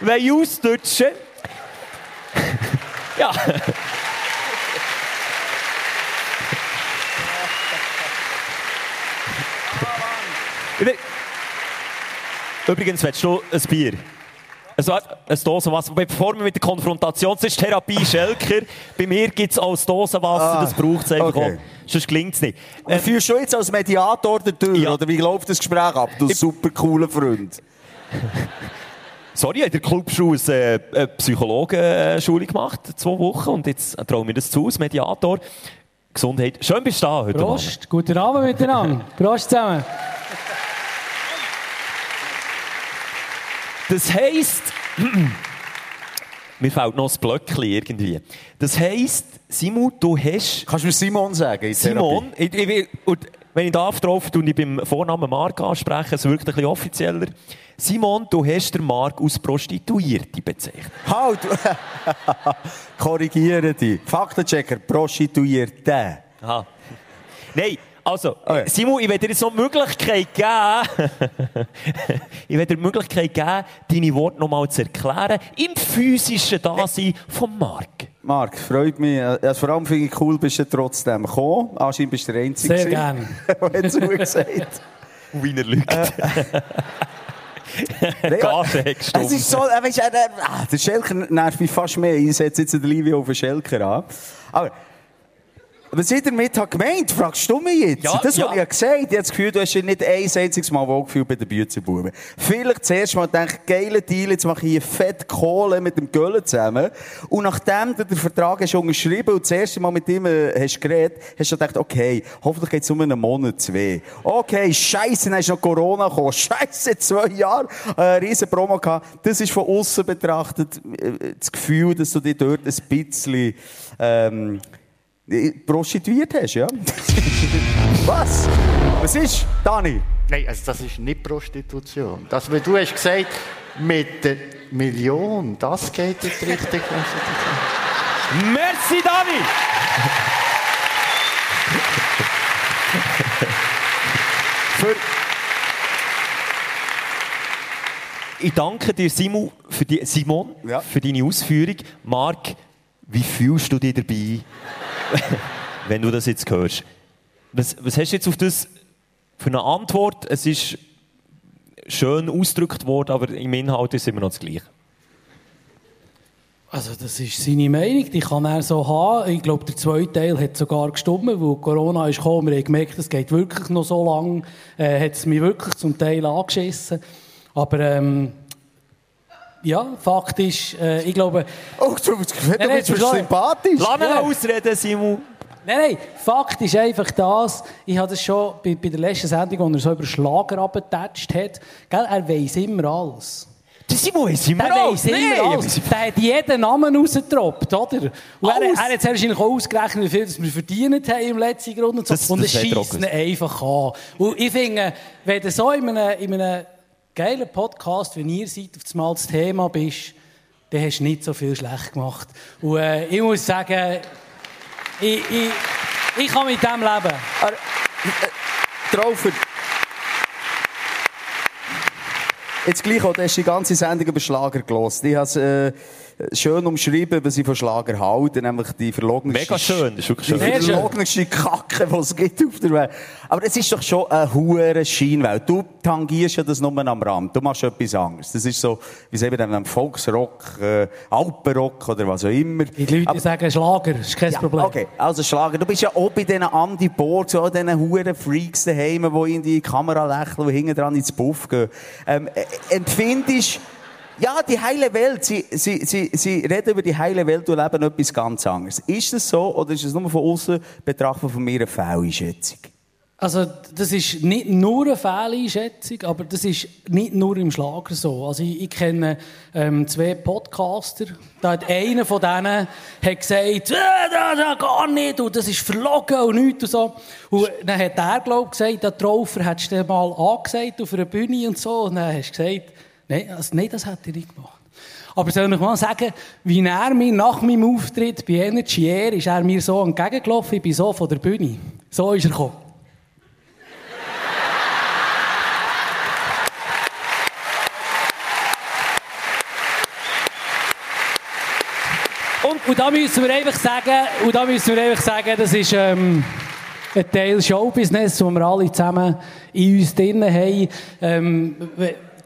ausdutschen Ja. Übrigens, willst du ein Bier? Also, ein Dosenwasser. Bevor wir mit der Konfrontation sind, ist Therapie Schelker. Bei mir gibt es als Dosenwasser, Ah, das braucht es einfach okay. auch. Sonst gelingt es nicht. Ähm, Führst du jetzt als Mediator der Tür? Ja. Oder wie läuft das Gespräch ab, du super cooler Freund? Sorry, ich habe in der Clubschule eine, äh, eine Psychologenschule gemacht, zwei Wochen, und jetzt traue mir das zu, als Mediator. Gesundheit. Schön bist du da heute Abend. Prost, guten Abend miteinander. Prost zusammen. Das heisst, mir fehlt noch ein Blöckchen irgendwie. Das heisst, Simon, du hast... Kannst du mir Simon sagen? Simon, ich, ich, und wenn ich darf, drauf, tue ich beim Vornamen Marc ansprechen, es wirkt ein bisschen offizieller. Simon, du hast den Marc aus Prostituierte bezeichnet. Halt! Korrigiere dich. Faktenchecker, Prostituierte. Aha. Nein, also, Simon, ich werde dir jetzt noch die Möglichkeit geben, ich werde dir die Möglichkeit geben, deine Worte nochmal zu erklären, im physischen Dasein von Marc. Marc, freut mich. Also vor allem finde ich cool, bist du trotzdem gekommen. Anscheinend bist du der Einzige. Sehr gerne. Der zugesagt Wiener Lügt. Nein, Gase hat gestummt. Es ist so, äh, weißt, äh, ah, der Schelker nervt mich fast mehr. Ich setze jetzt den Livio auf den Schelker an. Aber, was ich damit habe gemeint, fragst du mich jetzt? Ja, das ja. habe ich ja gesagt. Ich habe das Gefühl, du hast dich nicht ein einziges Mal wohlgefühlt bei den Büzenbuben. Vielleicht zuerst mal gedacht, geiler Deal, jetzt mache ich hier fett Kohle mit dem Göllen zusammen. Und nachdem du den Vertrag hast unterschrieben und das erste Mal mit ihm äh, hast geredet, hast du gedacht, okay, hoffentlich geht es um einen Monat, zwei. Okay, scheisse, dann ist noch Corona gekommen. Scheisse, zwei Jahre, äh, riesen Promo gehabt. Das ist von außen betrachtet äh, das Gefühl, dass du dich dort ein bisschen, ähm, prostituiert hast, ja? Was? Was ist, Dani? Nein, also das ist nicht Prostitution. Das, weil du hast gesagt, mit der Million, das geht jetzt richtig. Merci, Dani! Für ich danke dir, Simon, für, die, Simon, Ja. für deine Ausführung. Marc, wie fühlst du dich dabei, wenn du das jetzt hörst? Was, was hast du jetzt auf das für eine Antwort? Es ist schön ausgedrückt worden, aber im Inhalt ist immer noch das Gleiche. Also das ist seine Meinung, die kann er so haben. Ich glaube, der zweite Teil hat sogar gestimmt, weil Corona ist gekommen. Wir haben gemerkt, es geht wirklich noch so lang. Äh, hat es mich wirklich zum Teil angeschissen. Aber ähm, ja, Fakt ist, äh, ich glaube... Oh, du, du Nein, nein, bist sympathisch. Lass ihn Ja. ausreden, Simon. Nein, nein, Fakt ist einfach das, ich habe das schon bei, bei der letzten Sendung, als er so über Schlager abgetatscht hat, gell, er weiss immer alles. Der Simon weiss immer Der alles. weiss immer Nee, alles. Der hat jeden Namen rausgetroppt, oder? Und er, er hat wahrscheinlich auch ausgerechnet, wie viel das wir verdient haben im letzten Grund und so. Das- und das er auch schießt ihn einfach an. Und ich finde, wenn du so in einem, in einem geilen Podcast, wie ihr seid, auf einmal das Thema bist, dann hast du nicht so viel schlecht gemacht. Und äh, ich muss sagen, ich, ich, ich kann mit dem leben. Traufer. Jetzt gleich auch, du hast die ganze Sendung über Schlager gelost. Ich habe äh, schön umschrieben, was ich von Schlager halte, nämlich die verlogenste... Mega schön, das ist wirklich Die schön. Schön. verlogenste Kacke, die es gibt auf der Welt. Aber es ist doch schon eine hure Scheinwelt. Du tangierst ja das nur am Rand. Du machst etwas anderes. Das ist so, wie sagen wir denn, Volksrock, äh, Alpenrock oder was auch immer. Die Leute Aber- sagen Schlager, ist kein ja, Problem. Okay, also Schlager. Du bist ja auch bei diesen Andy Borg, so diesen huren Freaks daheim, die in die Kamera lächeln und hinten dran ins Puff gehen. Ähm, äh, empfindest ja, die heile Welt, sie, sie, sie, sie reden über die heile Welt und leben etwas ganz anderes. Ist das so oder ist es nur von außen betrachtet von mir eine Fehleinschätzung? Also, das ist nicht nur eine Fehleinschätzung, aber das ist nicht nur im Schlager so. Also, ich, ich kenne ähm, zwei Podcaster. Da hat einer von denen hat gesagt, äh, das, das gar nicht, und das ist verlogen und nichts und so. Und dann hat er, glaube ich, gesagt, der Traufer hättest du mal angesagt auf einer Bühne und so. Und dann hast du gesagt, nein, also, nein das hat er nicht gemacht. Aber soll ich mal sagen, wie er mir nach meinem Auftritt bei Energy Air ist er mir so entgegengelaufen, ich bin so von der Bühne. So ist er gekommen. Und und da müssen wir einfach sagen, und da müssen wir einfach sagen, das ist ähm, ein Teil Showbusiness, wo wir alle zusammen in uns drinnen haben. Ähm,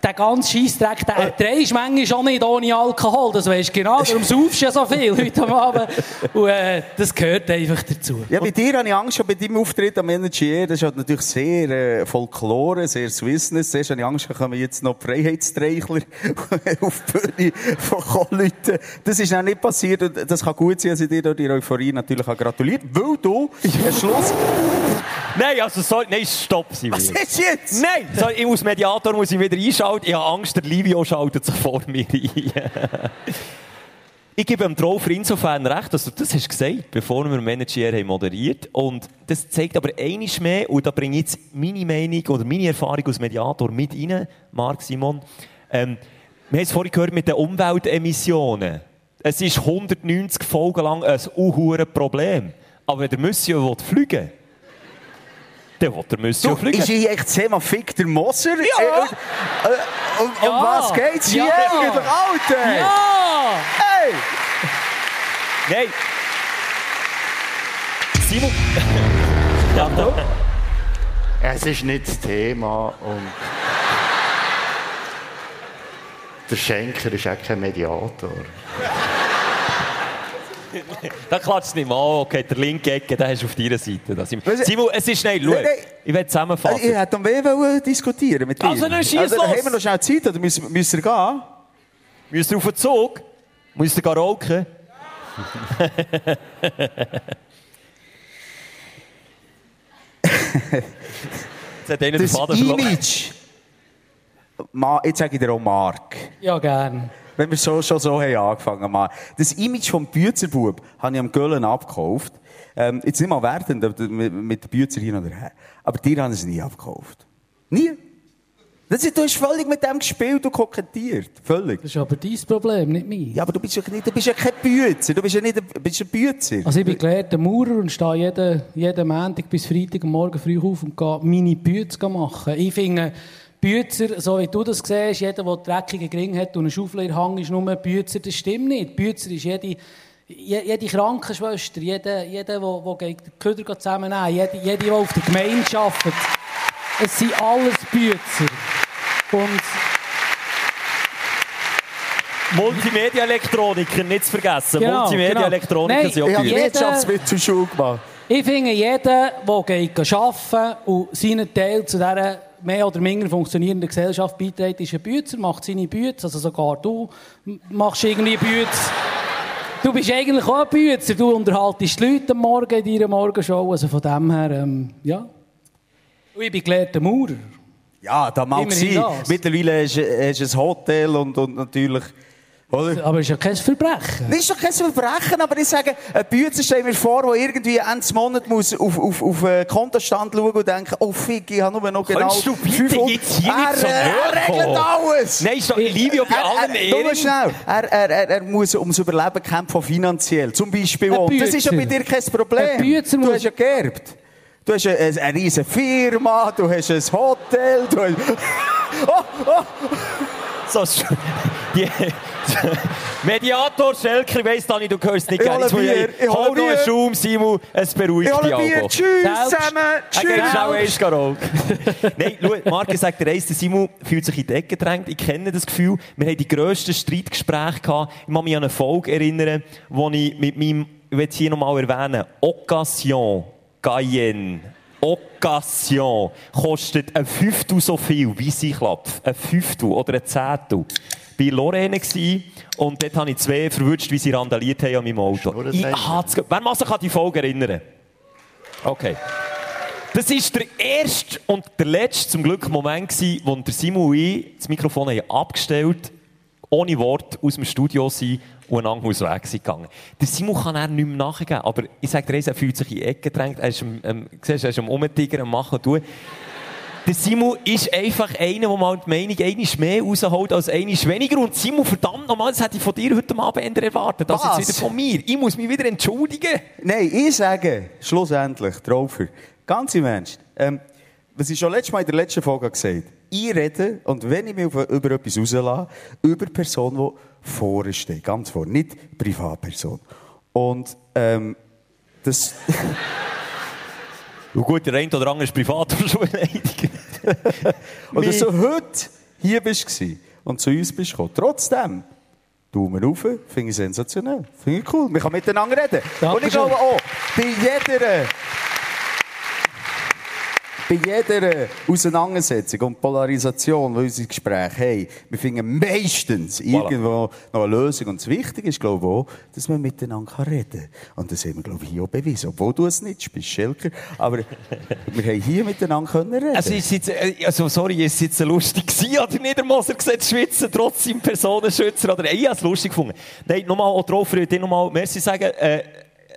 der ganze Scheissdreck, der drehst manchmal schon nicht ohne Alkohol, das weisst du genau, darum saufst du ja so viel heute am Abend. Und äh, das gehört einfach dazu. Ja, bei dir habe ich Angst, schon bei deinem Auftritt am Energy das ist halt natürlich sehr äh, Folklore, sehr Swissness. Zuerst habe ich Angst, da kommen jetzt noch Freiheitstreichler auf die Bühne von Leuten. Das ist noch nicht passiert und das kann gut sein, dass ich dir durch die Euphorie natürlich auch gratuliert, weil du am Schluss... Nein, also sorry, nein, stopp, Sie Was ist jetzt? Nein, sorry, ich muss Mediator muss ich wieder einschalten. Ich habe Angst, der Livio schaltet sich vor mir ein. ich gebe dem Traufer insofern recht, dass du das hast gesagt, bevor wir Manager haben moderiert. Und das zeigt aber einiges mehr, und da bringe ich jetzt meine Meinung oder meine Erfahrung als Mediator mit rein, Marc Simon. Ähm, wir haben es vorhin gehört mit den Umweltemissionen. Es ist 190 Folgen lang ein unhuren Problem. Aber wenn der Monsieur fliegen will, dann will der du, fliegen. Ist hier echt Thema Fick der Moser? Ja! Äh, äh, um, Ja. um was geht's hier Ja. eigentlich, Alter? Ja! Hey! Nein! Simon! ja, da. Es ist nicht das Thema und der Schenker ist auch kein Mediator. Da klatscht es nicht mal. Okay, der linke Ecke, hast du auf deiner Seite. Da sind wir. Was- Simon, es ist schnell. Schau, Nein, nein. ich will zusammenfassen. Ich hätte am wollen diskutieren mit dir. Also, dann schieß also, los. Haben wir noch schnell Zeit oder müssen, müssen wir gehen? Müsst ihr auf den Zug? Müsst ihr gehen rauchen? Jetzt hat einer den Das Faden verloren. Image. Ma, jetzt sage ich dir auch Mark. Ja, gern. Wenn wir so, schon so haben angefangen haben. Das Image vom Büzerbub habe ich am Göllen abgekauft. Ähm, jetzt nicht mal wertend mit, Büzer hin oder her. Aber dir haben es nie abgekauft. Nie. Das du hast völlig mit dem gespielt und kokettiert. Völlig. Das ist aber dein Problem, nicht mein. Ja, aber du bist ja, nicht, du bist ja kein Büzer. Du bist ja nicht ein, bist ein Büzer. Also ich bin gelehrter Maurer und stehe jeden, jeden Montag bis Freitag Morgen früh auf und gehe meine Bütze machen. Ich finde, Bützer, so wie du das siehst, jeder, der dreckigen Gring hat und einen Schaufel in der Hand ist nur Bützer, das stimmt nicht. Bützer ist jede, je- jede Krankenschwester, jeder, jeder, der, der gegen den Köder zusammennehmen jede, jede, die auf der Gemeinde arbeitet. Es sind alles Bützer. Und Multimedia-Elektroniker, nicht zu vergessen. Genau, Multimedia-Elektroniker genau. sind auch Ich habe jeder- Bücher. Wirtschaftsmittelschule gemacht. Ich finde, jeder, der geht arbeiten und seinen Teil zu dieser mehr oder minder funktionierenden Gesellschaft beiträgt, ist ein Bützer, macht seine Bütze. Also sogar du machst irgendwie Bütze. Du bist eigentlich auch ein Bützer. Du unterhaltest die Leute am Morgen in deiner Morgenshow. Also von dem her, ähm, ja. Und ich bin gelehrter Maurer. Ja, da mag sein. das. Mittlerweile hast du ein Hotel und, und natürlich... Oder? Aber es ist ja kein Verbrechen. Das ist doch kein Verbrechen, aber ich sage, ein Bützer stell mir vor, der irgendwie Ende des Monats muss auf, auf, auf einen Kontostand schauen und denken, oh fick, ich habe nur noch genau Könntest du bitte 500 jetzt hier nicht er, so er, er regelt alles! Nein, ist doch Livio bei allen nur Ehren. schnell. Er, er, er, er muss ums Überleben kämpfen, finanziell. Zum Beispiel Ein auch. Das ist ja bei dir kein Problem. Ein Bützer du hast ja geerbt. Du hast eine, eine, eine riesige Firma, du hast ein Hotel, du hast... Oh, oh. So, die, Mediator Schelker, ich weiss, Dani, du hörst nicht Ich gerne. hole Bier, ich hole Hol noch einen Bier. Schaum, Simon, es beruhigt Ich dich hole Bier. auch. Tschüss zusammen. Er geht Tschüss. schnell eins geraucht. Nein, schau, Marke sagt, der der Simon fühlt sich in die Ecke gedrängt. Ich kenne das Gefühl. Wir haben die grössten Streitgespräche gehabt. Ich kann mich an eine Folge erinnern, wo ich mit meinem, ich will es hier nochmal erwähnen, Occasion Cayenne. Occasion kostet ein Fünftel so viel wie sie klappt. Ein Fünftel oder ein Zehntel. Bei Lorraine gsi und dort habe ich zwei verwünscht, wie sie randaliert haben an meinem Auto. Ich hat's Wer muss sich an die Folge erinnern? Okay. Das war der erste und der letzte, zum Glück, Moment, gewesen, wo der Simon und ich das Mikrofon haben abgestellt ohne Wort aus dem Studio sind und einander aus dem Weg gegangen. Der Simon kann er nicht mehr nachgeben, aber ich sage dir, er fühlt sich in die Ecke gedrängt, er ist ähm, siehst, er ist am Umtigern, am Machen und tun. Der Simon ist einfach einer, der mal die Meinung einmal mehr rausholt als einmal weniger. Und Simon, verdammt nochmal, das hätte ich von dir heute Abend erwartet, als Was? jetzt wieder von mir. Ich muss mich wieder entschuldigen. Nein, ich sage, schlussendlich, Traufer, ganz im Ernst, ähm, was ich schon letztes Mal in der letzten Folge gesagt habe, ich rede, und wenn ich mich über etwas rauslasse, über Personen, die vorne stehen, ganz vorne, nicht Privatperson. Und ähm, das... Und gut, der eine oder andere ist privat aber schon beleidigt. Oder so heute hier bist du und zu uns bist du gekommen. Trotzdem, Daumen rauf, finde ich sensationell. Finde ich cool. Wir können miteinander reden. Und ich Dankeschön. glaube auch, bei jeder, bei jeder Auseinandersetzung und Polarisation, die unsere Gespräche haben, wir finden meistens irgendwo noch eine Lösung. Und das Wichtige ist, glaube ich, auch, dass man miteinander reden kann. Und das haben wir, glaube ich, hier auch bewiesen. Obwohl du es nicht bist, Schelker. Aber wir haben hier miteinander können reden. Also, ist jetzt, äh, also sorry, ist es jetzt lustig gewesen, oder nicht? Der Moser gesagt, schwitzen, trotz seinem Personenschützer, oder? Ich habe es lustig gefunden. Nein, nochmal, auch drauf, ich dir nochmal merci sagen, äh,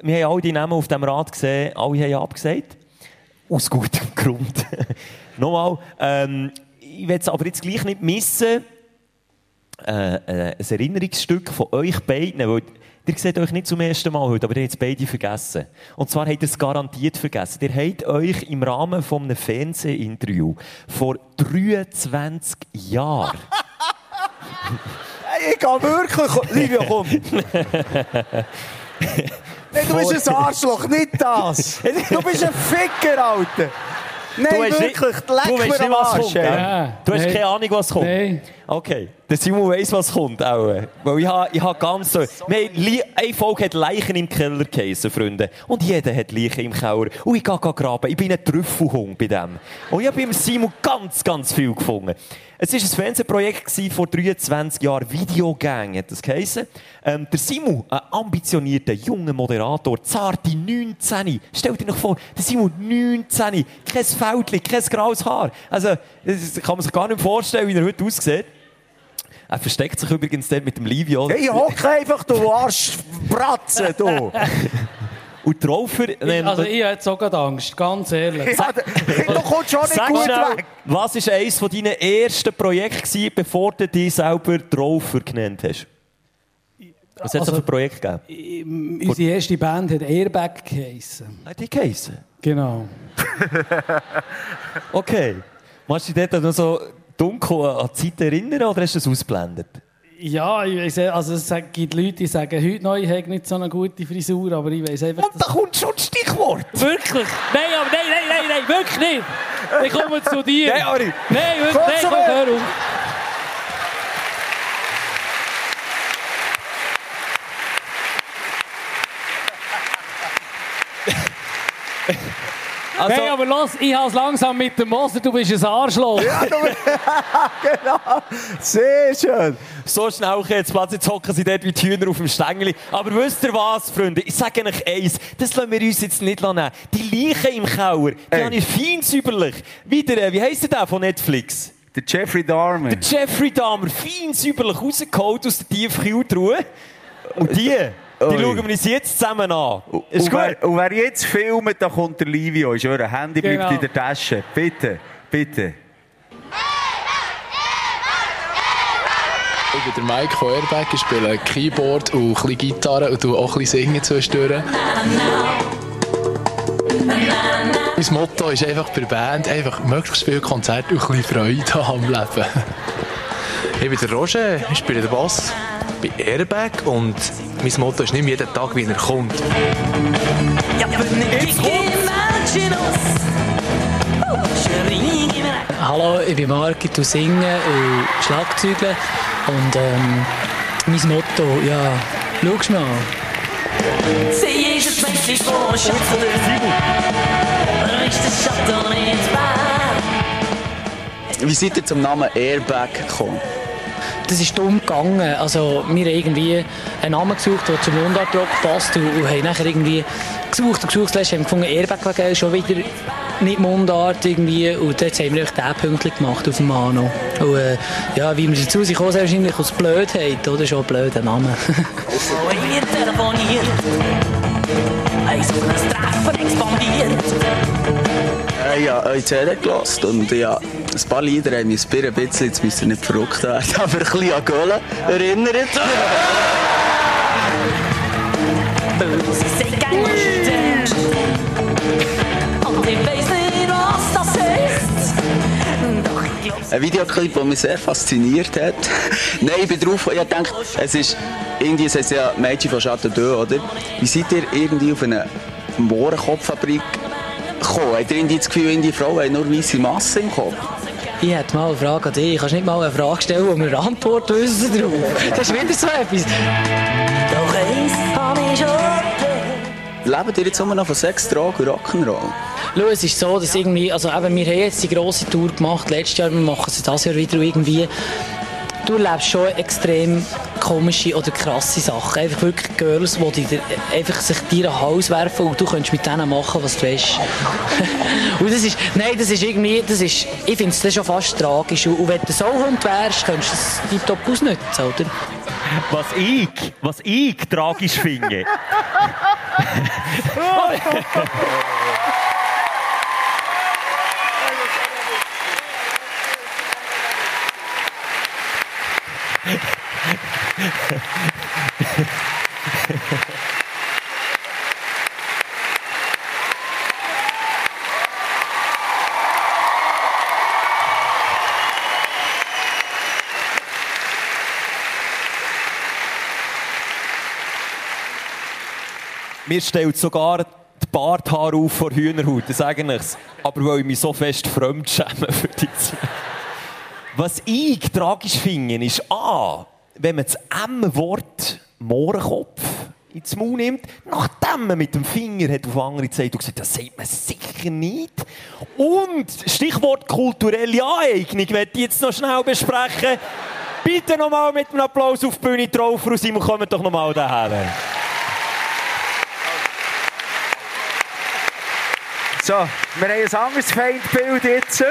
wir haben alle die Namen auf dem Rat gesehen, alle haben abgesagt. Aus gutem Grund. nochmal, ähm, ich will es aber jetzt gleich nicht missen, äh, äh, ein Erinnerungsstück von euch beiden, weil ihr seht euch nicht zum ersten Mal heute, aber ihr habt es beide vergessen. Und zwar habt ihr es garantiert vergessen. Ihr habt euch im Rahmen von einem Fernsehinterview vor 23 Jahren ich gehe wirklich. Livio, komm. Nein, du bist ein Arschloch, nicht das. Du bist ein Ficker, Alter. Nein, Du nicht- wirklich, du leck weißt mir nicht, am was Arsch. kommt? Ja, Du hast keine Ahnung, was kommt? Nein. Okay. Der Simon weiss, was kommt auch. Weil ich habe, ich habe ganz so... Wir Eine Folge hat Leichen im Keller geheissen, Freunde. Und jeder hat Leichen im Keller. Und ich gehe graben. Ich bin ein Trüffelhung bei dem. Und ich habe beim Simon ganz, ganz viel gefunden. Es war ein Fernsehprojekt vor 23 Jahren. Videogang hat das geheissen. Ähm, der Simon, ein ambitionierter, junger Moderator, zarte 19. Stell dir noch vor, der Simon 19. Kein Fältchen, kein graues Haar. Also, das kann man sich gar nicht vorstellen, wie er heute aussieht. Er versteckt sich übrigens dort mit dem Livio. Hey, hock einfach, du Arschbratze, du. Und die Raufer... nein, Also ich habe jetzt auch gerade Angst, ganz ehrlich. Ja, du kommst schon nicht Sag gut schnell, weg. was war eines von deinen ersten Projekten, gewesen, bevor du dich selber Traufer genannt hast? Was hat es Also- für Projekt gegeben? Unsere erste Band hat Airbag geheissen. Hat die geheissen? Genau. Okay. Machst du dich dort noch so dunkel an die Zeit erinnern oder hast du es ausgeblendet? Ja, ich weiss, also es gibt Leute, die sagen, heute noch, ich habe nicht so eine gute Frisur, aber ich weiß einfach, Und da kommt schon das Stichwort. Wirklich? Nein, aber nein, nein, nein, nein, wirklich nicht. Ich komme zu dir. Nein, Ari. Nein, wirklich, nein, komm, hör auf. Also, Nein, aber los, ich habe es langsam mit dem Moser, du bist ein Arschloch. Genau. Sehr schön. so schnell jetzt Platz, jetzt hocken sie dort wie die Hühner auf dem Stängeli. Aber wisst ihr was, Freunde? Ich sage euch eins, das lassen wir uns jetzt nicht nehmen. Die Leichen im Keller, die Ey. habe ich fein säuberlich. Wieder, äh, wie heisst der von Netflix? Der Jeffrey Dahmer. Der Jeffrey Dahmer, fein säuberlich rausgeholt aus der tiefen Kühltruhe. Und die, die schauen wir uns jetzt zusammen an. Ist und, gut? wer, und wer jetzt filmt, da kommt der Livio. Ist euer Handy bleibt Genau. in der Tasche. Bitte, bitte. Ich bin der Mike von Airbag, ich spiele Keyboard und ein bisschen Gitarre und auch ein bisschen singen zwischendurch. Mein Motto ist einfach bei der Band einfach möglichst viele Konzerte und ein bisschen Freude haben am Leben. Ich bin der Roger, ich spiele den Bass bei Airbag und mein Motto ist nicht mehr jeden Tag, wie er kommt. Hallo, ich bin Marc, ich singe und Schlagzeugle. Und ähm, mein Motto, ja, schau mal. Wie seid ihr zum Namen Airbag gekommen? Das ist dumm gegangen. Also, wir haben irgendwie einen Namen gesucht, der zum Mundartrock passt und, und haben nachher irgendwie gesucht und gesucht. Zuletzt haben wir gefunden, Airbag war schon wieder nicht Mundart irgendwie. Und jetzt haben wir euch diesen Punkt gemacht auf dem Mano. Und äh, ja, wie wir dazu sind, gekommen, sehr wahrscheinlich aus Blödheit, oder? Schon ein blöder Name. Äh, ja, euch CD gelassen und ja, ein paar Lieder haben mich ein bisschen, jetzt müsst ihr nicht verrückt werden, aber ein bisschen an Göhlen erinnert. Ist. Doch Ein Videoclip, der mich sehr fasziniert hat. Nein, ich bin drauf, ich denke, es ist, irgendwie, heißt ja Mädchen von Chateau oder? Wie seid ihr irgendwie auf eine Mohrenkopffabrik gekommen? Habt ihr irgendwie das Gefühl, die Frauen haben nur weisse Masse im Kopf? Ich hätte mal eine Frage an dich. Kannst du nicht mal eine Frage stellen, wo wir eine Antwort wissen drauf? Das ist wieder so etwas. Doch eins habe ich schon Lebt ihr jetzt immer noch von Drogen und Rock'n'Roll? Schau, es ist so, dass irgendwie, also eben, wir haben jetzt die grosse Tour gemacht, letztes Jahr, wir machen sie dieses Jahr wieder irgendwie. Du erlebst schon extrem komische oder krasse Sachen. Einfach wirklich Girls, die dir einfach sich dir an den Hals werfen und du kannst mit denen machen, was du willst. und das ist, nein, das ist irgendwie, das ist, ich finde es schon fast tragisch. Und, und wenn du so Hund wärst, könntest du das tiptop ausnutzen, oder? Was ich, was ich tragisch finde. Mir stellt sogar die Barthaare auf vor Hühnerhaut, das sage ich's. Aber weil ich mich so fest fremd schäme für die zwei. Was ich tragisch finde, ist A, wenn man das M-Wort Mohrenkopf ins Maul nimmt, nachdem man mit dem Finger hat auf andere gezeigt und gesagt, das sagt man sicher nicht. Und Stichwort kulturelle Aneignung, möchte ich jetzt noch schnell besprechen. Bitte nochmal mit einem Applaus auf die Bühne drauf, Frau Simon, kommt doch nochmal daher. So, wir haben ein anderes Feindbild jetzt.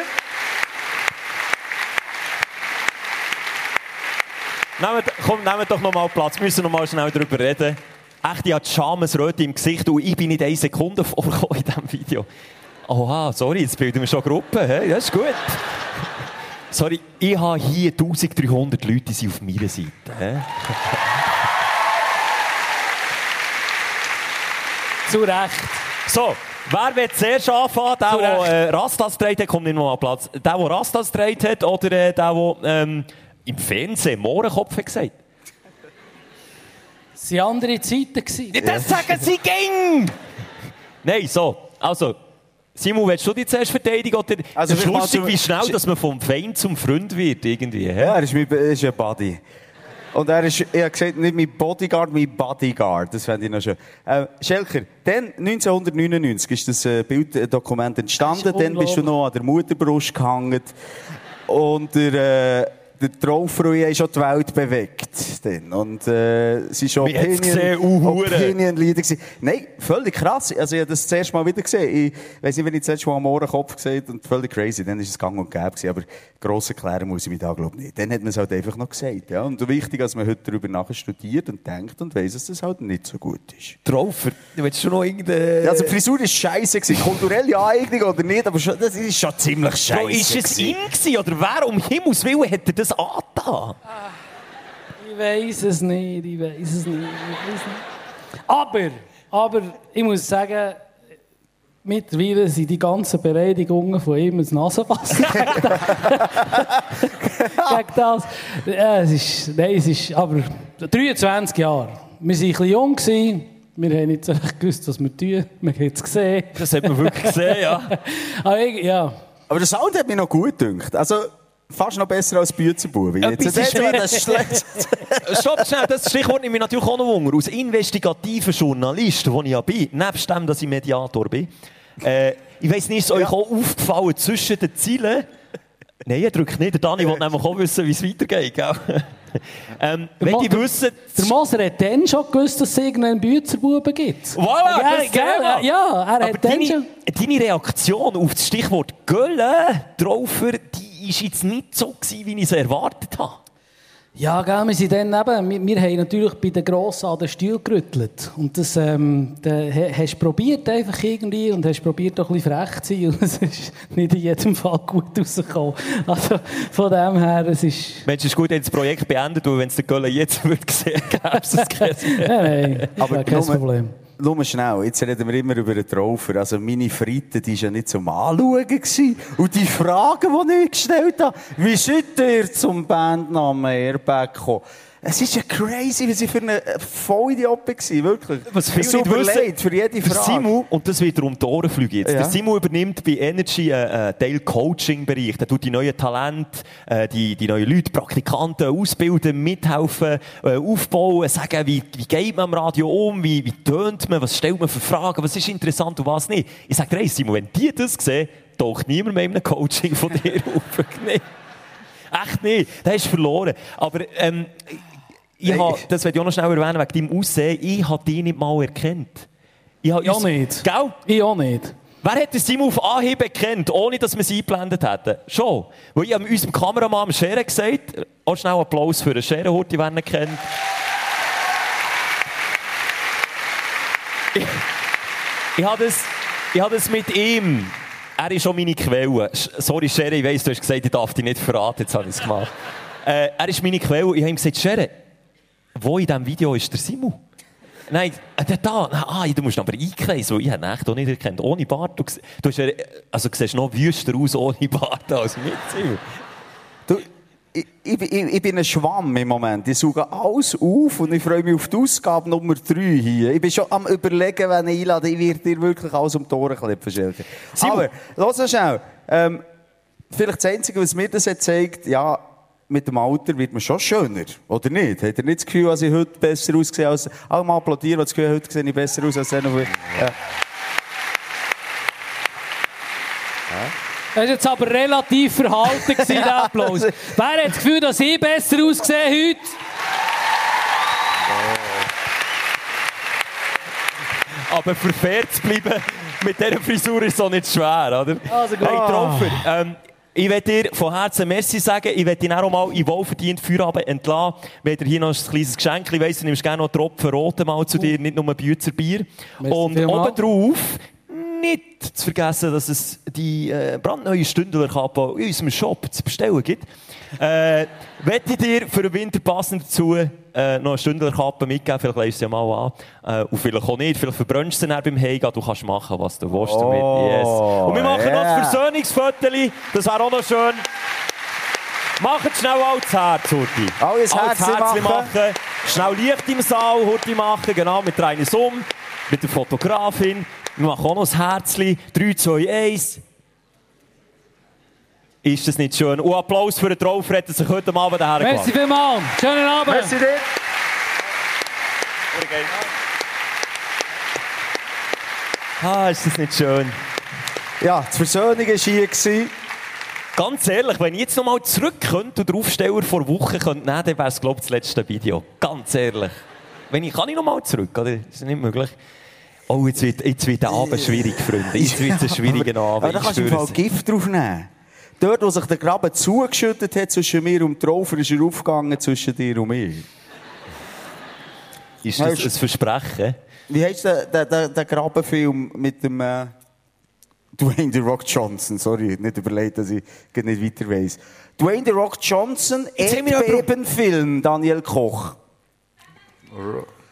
Nehmt, komm, nehmt doch nochmal Platz. Wir müssen nochmal schnell darüber reden. Echt, ich hatte Schamesröte im Gesicht und ich bin nicht eine Sekunde vorgekommen in diesem Video. Oha, sorry, jetzt bilden wir schon Gruppen. Hey, das ist gut. Sorry, ich habe hier 1300 Leute, die sind auf meiner Seite. He? Zu Recht. So, wer will zuerst anfangen? Der, der äh, Rastas dreht hat, kommt nicht noch mal Platz. Der, der Rastas dreht hat oder äh, der, der ähm, im Fernsehen Mohrenkopf gesagt? Es waren andere Zeiten. gewesen. Das sagen sie ging! Nein, so. Also, Simon, willst du dich zuerst verteidigen? Oder Also, es ist lustig, wie schnell dass man vom Feind zum Freund wird. Irgendwie? Ja, er ist, mein, er ist ein Buddy. Und er ist, ich habe gesagt, nicht mein Bodyguard, mein Bodyguard. Das fände ich noch schön. Äh, Schelker, dann 1999 ist das äh, Bilddokument entstanden. Dann bist du noch an der Mutterbrust gehangen. Und der, äh, der Traufrui hat schon die Welt bewegt. Dann. Und äh, es ist hat's gesehen? Uh, Hure. Opinion-Lieder gewesen. Nein, völlig krass. Also ich habe das zuerst mal wieder gesehen. Ich weiß nicht, wenn ich das letzte Mal am Ohrenkopf gesehen und völlig crazy. Dann ist es gang und gäbe gewesen. Aber gross erklären muss ich mich da, glaube ich, nicht. Dann hat man es halt einfach noch gesagt. Ja? Und wichtig, dass man heute darüber nachher studiert und denkt und weiss, dass das halt nicht so gut ist. Traufer, du willst schon noch irgendeine... Ja, also die Frisur ist scheiße gewesen. Kulturelle Aneignung oder nicht, aber schon, das ist schon ziemlich scheiße. Bro, ist es ihm gewesen, oder wer um Himmels Willen hat er das angetan? Ich weiß es nicht, ich weiß es nicht, ich weiß nicht. Aber, aber ich muss sagen, mittlerweile sind die ganzen Beleidigungen von ihm Nasenwasser gegen das. das. Ja, es ist, nein, es ist, aber 23 Jahre. Wir waren ein bisschen jung, gewesen. wir haben nicht so recht gewusst, was wir tun. Man hat es gesehen. Das hat man wirklich gesehen, ja. aber ich, ja. Aber der Sound hat mir noch gut gedacht. Also, fast noch besser als Büzenbuben. Etwas Jetzt, das ist mir- das schlecht. Stopp schnell, das Stichwort nimmt mich natürlich auch noch Wunder. Als investigativer Journalist, wo ich ja bin, nebst dem, dass ich Mediator bin, äh, ich weiss nicht, ist euch auch aufgefallen zwischen den Zielen? Nein, ihr drückt nicht. Der Dani will nämlich auch wissen, wie es weitergeht. Gell? ähm, wenn Mo- ich wissen... Der Moser hat dann schon gewusst, dass es irgendeinen Büzerbuben gibt. Voilà, Gell, das gell? Thema. Ja, er Aber hat dann deine, schon... deine Reaktion auf das Stichwort Gölle, Traufer, die ist jetzt nicht so gewesen, wie ich es erwartet habe. Ja, gell, wir sind dann eben, wir, wir haben natürlich bei den Grossen an den Stuhl gerüttelt. Und das, ähm, da ha- hast du probiert einfach irgendwie und hast probiert auch ein bisschen frech zu sein. Und es ist nicht in jedem Fall gut rausgekommen. Also, von dem her, es ist... Mensch, es ist gut, wenn das Projekt beendet, weil wenn es der Gölle jetzt würde sehen, gäbe es es kein- Nein, nein, das Aber kein nur- Problem. Schau mal schnell, jetzt reden wir immer über den Traufer. Also meine Fritte, die war ja nicht zum Anschauen. Und die Fragen, die ich gestellt habe, wie seid ihr zum Bandnamen Airbag gekommen? Es ist ja crazy, was ich für eine Vollidiot war, wirklich. Was viele Es nicht wissen, für jede Frage. Simu, und das wird um die Ohren fliegen jetzt. Ja. Der Simu übernimmt bei Energy einen äh, Teil Coaching-Bereich. Der tut die neuen Talente, äh, die, die neuen Leute, Praktikanten ausbilden, mithelfen, äh, aufbauen, sagen, wie, wie geht man am Radio um, wie, wie tönt man, was stellt man für Fragen, was ist interessant und was nicht. Ich sage dir eins, Simu, wenn die das sehen, taucht niemand mehr in einem Coaching von dir auf. Nee. Echt nicht. Der ist verloren. Aber, ähm, ich Hey. hab, das will ich auch noch schnell erwähnen, wegen deinem Aussehen. Ich habe dich nicht mal erkannt. Ich, hab Ich auch nicht. Gell? Ich auch nicht. Wer hat den Simon auf Anhieb erkannt, ohne dass wir sie eingeblendet hätten? Schon. Weil ich habe unserem Kameramann am Scheren gesagt, auch schnell Applaus für den Scherenhurti, wer ihn kennt. Ich, ich habe das, ich habe das mit ihm. Er ist schon meine Quelle. Sorry, Schere, ich weiss, du hast gesagt, ich darf dich nicht verraten, jetzt habe ich es gemacht. Äh, er ist meine Quelle. Ich habe ihm gesagt, Schere, wo in diesem Video ist der Simon? Nein, äh, der da. Ah, du musst aber einkreisen, weil ich ihn echt auch nicht erkannt. Ohne Bart. Du, du, hast, ja- also, du siehst noch wüster aus ohne Bart als mit Simon. Ich, ich, ich, bin ein Schwamm im Moment. Ich suche alles auf und ich freue mich auf die Ausgabe Nummer 3 hier. Ich bin schon am überlegen, wenn ich einlade. Ich werde dir wirklich alles um die Ohren klippen, Schelke. Aber, lass schnell. Ähm, vielleicht das Einzige, was mir das jetzt zeigt, ja, mit dem Alter wird man schon schöner, oder nicht? Hat er nicht das Gefühl, dass ich heute besser aussehe als... Alle mal applaudieren, die das Gefühl heute sehe ich besser aus als dann. Ja. Das war jetzt aber relativ verhalten, gewesen, der Applaus. Wer hat das Gefühl, dass ich besser aussehe heute? Aber für fair zu bleiben, mit dieser Frisur ist es auch nicht schwer, oder? Also gut. Hey, Traufer, ähm, ich will dir von Herzen Merci sagen. Ich will dich auch mal in wohlverdient Feierabend entlassen. Will dir hier noch ein kleines Geschenk. Ich weiss, du nimmst gerne noch einen Tropfen Rote mal zu dir, nicht nur ein Bützer Bier. Merci Und obendrauf nicht zu vergessen, dass es die äh, brandneue Stündlerkappe in unserem Shop zu bestellen gibt. Äh, wette dir für den Winter passend dazu äh, noch eine Stündlerkappe mitgeben, vielleicht leist du sie mal an. Äh, und vielleicht auch nicht, vielleicht verbrennst du sie dann beim Heimgehen, du kannst machen, was du willst damit. Yes. Und wir machen noch yeah. das Versöhnungsfoto, das wäre auch noch schön. Macht schnell auch das Herz, Hurti. Alles Herzli Herzli machen. machen. Schnell Licht im Saal, Hurti machen, genau, mit einer Summe, mit der Fotografin. Wir machen auch noch das Herzli. 3, 2, 1. Ist das nicht schön? Und Applaus für den Traufer, hat er sich heute Abend daher Merci vielmals. Schönen Abend. Merci dir. Ah, ist das nicht schön? Ja, die Versöhnung war hier. Ganz ehrlich, wenn ich jetzt noch mal zurück könnte und den Aufsteller vor Wochen könnte nehmen, dann wäre es, glaube ich, das letzte Video. Ganz ehrlich. Wenn ich, kann ich noch mal zurück, oder? Ist das nicht möglich? Oh, jetzt wird, jetzt wird der Abend schwierig, Freunde. Jetzt wird es ein schwieriger Abend. Aber da ich kannst du im spüre Fall. Gift drauf nehmen. Dort, wo sich der Graben zugeschüttet hat zwischen mir und dem Traufer, ist er aufgegangen zwischen dir und mir. Ist das ein Versprechen? Wie heißt der, der, der, der Grabenfilm mit dem äh, Dwayne The Rock Johnson? Sorry, nicht überlegt, dass ich nicht weiter weiss. Dwayne The Rock Johnson, Erdbebenfilm, Daniel Koch.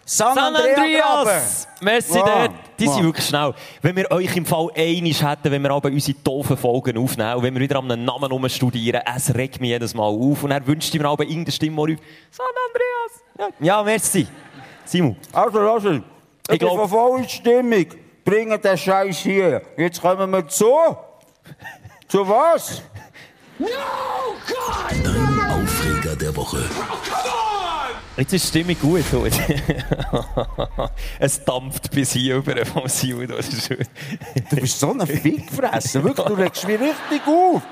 San, San Andrea Andreas! Merci Ja, dort. Die sind ja. wirklich schnell. Wenn wir euch im Fall einig hätten, wenn wir aber unsere doofen Folgen aufnehmen wenn wir wieder an einem Namen rumstudieren, es regt mich jedes Mal auf. Und er wünscht mir aber irgendeine Stimme, die ruft, San Andreas! Ja, ja merci. Simon. Also, also, ich, Ich glaub- bin voll in Stimmung. Bringen den Scheiß hier. Jetzt kommen wir zu. Zu was? Dein Aufreger der Woche. Jetzt ist die Stimmung gut. heute. es dampft bis hier über vom Simon. Das ist schön. Du bist so ein Fickfresser. Wirklich, du regst mich richtig auf.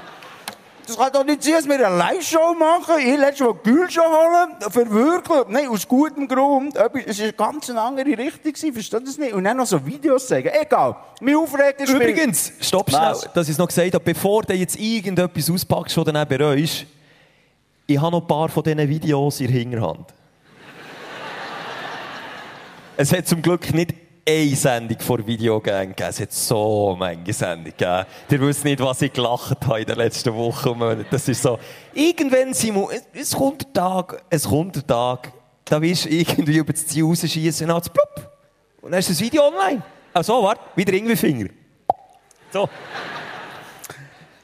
Das kann doch nicht sein, dass wir eine Live-Show machen. Ich letztes Mal Gülscha holen. Für wirklich. Nein, aus gutem Grund. Es war eine ganz andere Richtung. du das nicht? Und dann noch so Videos sagen. Egal. Mein Aufreger spielt- Übrigens, stopp schnell, dass ich es noch gesagt habe, bevor du jetzt irgendetwas auspackst, was du dann bereust, ich habe noch ein paar von diesen Videos in der Hinterhand. es hat zum Glück nicht eine Sendung vor Videogang gegeben, es hat so manche Sendungen gegeben. Ihr wisst nicht, was ich gelacht habe in den letzten Wochen und Monaten. Das ist so, irgendwann, Simon, es, kommt der Tag, es kommt der Tag, da wirst du irgendwie über das Ziel rausschießen und dann plupp. Und dann ist das Video online. Ach so, warte, wieder irgendwie Finger. So.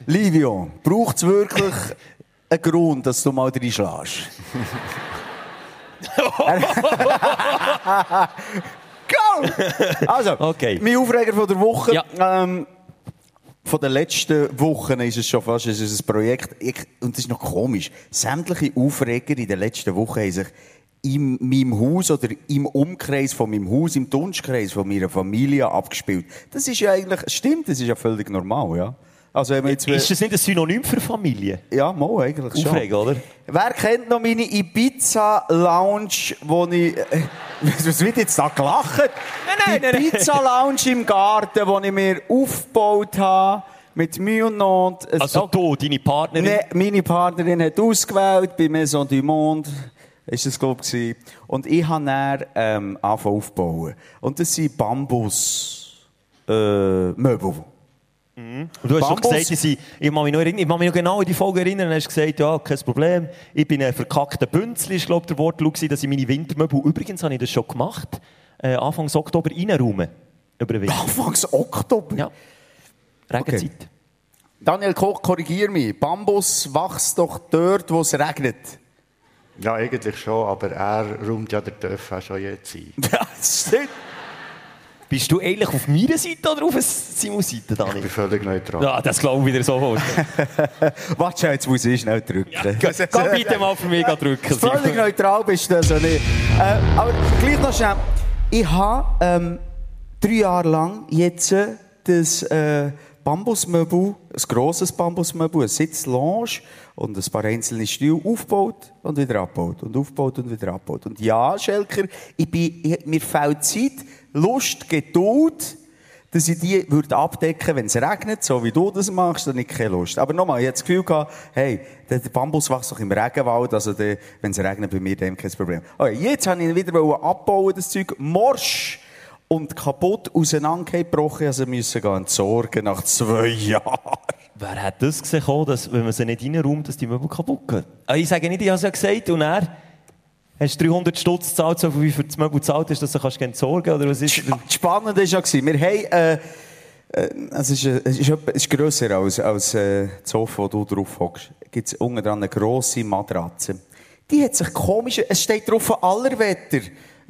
Livio, braucht es wirklich einen Grund, dass du mal reinschlägst? Go! Also, Okay. mein Aufreger von der Woche. Ähm, von den letzten Wochen ist es schon fast es ist ein Projekt. Ich, und das ist noch komisch. Sämtliche Aufreger in den letzten Wochen haben sich in meinem Haus oder im Umkreis von meinem Haus, im Dunstkreis von meiner Familie abgespielt. Das ist ja eigentlich, stimmt, das ist ja völlig normal, ja. Also, wenn jetzt, Ist das nicht ein Synonym für Familie? ja, mal eigentlich schon. Aufregen, oder? Wer kennt noch meine Ibiza-Lounge, wo ich... Äh, was wird jetzt da gelacht? nein, Die nein, nein. Ibiza-Lounge im Garten, die ich mir aufgebaut habe, mit Mühe und Not. Also du, deine Partnerin? Nee, meine Partnerin hat ausgewählt, bei Maison du Monde, ist das, glaube ich. Und ich habe dann ähm, angefangen aufzubauen. Und das sind Bambus... Äh, Möbel. Und du hast schon Bambus- gesagt, ich, ich kann mich noch, erinnern, ich kann mich noch genau an die Folge erinnern. Du hast gesagt, ja, kein Problem. Ich bin ein verkackter Bünzli, ist, glaube ich, der Wortlaut, gewesen, dass ich meine Wintermöbel, übrigens habe ich das schon gemacht, äh, Anfangs Oktober reinräumen. Über den Winter. Anfangs Oktober? Ja. Regenzeit. Daniel Koch, korrigier mich. Bambus wächst doch dort, wo es regnet. Ja, eigentlich schon, aber er räumt ja den auch schon jetzt ein. Ja, stimmt. Bist du eigentlich auf meiner Seite oder auf Simons Seite, Dani? Ich bin völlig neutral. Ja, das glaube ich wieder sofort. Warte, jetzt muss ich schnell drücken. Geh bitte mal für mich drücken. Völlig neutral bist du also nicht. Äh, aber gleich noch schnell. Ich habe ähm, drei Jahre lang jetzt äh, das äh, Bambusmöbel, ein grosses Bambusmöbel, eine Sitzlounge und ein paar einzelne Stühle aufgebaut und wieder abgebaut und aufgebaut und wieder abgebaut. Und ja, Schelker, ich bin, ich, mir fehlt Zeit, Lust, Geduld, dass ich die würde abdecken, wenn es regnet, so wie du das machst, dann ich keine Lust. Aber nochmal, ich hatte das Gefühl gehabt, hey, der, Bambus wächst doch im Regenwald, also wenn es regnet, bei mir dem kein Problem. Okay, jetzt habe ich ihn wieder abbauen, das Zeug, morsch und kaputt auseinandergebrochen, also müssen gehen entsorgen nach zwei Jahren. Wer hat das gesehen, dass, wenn man sie nicht reinräumt, dass die Möbel kaputt gehen? Ah, Ich sage nicht, ich habe es ja gesagt, und er hast du 300 Stutz gezahlt, so wie für das Möbel gezahlt ist, dass du kannst entsorgen oder was ist? Das Spannende war ja, wir haben, äh, äh, es ist, äh, es ist, es ist grösser als, als äh, das Sofa, wo du drauf hockst. Gibt es unten dran eine grosse Matratze. Die hat sich komisch, es steht drauf Allerwetter.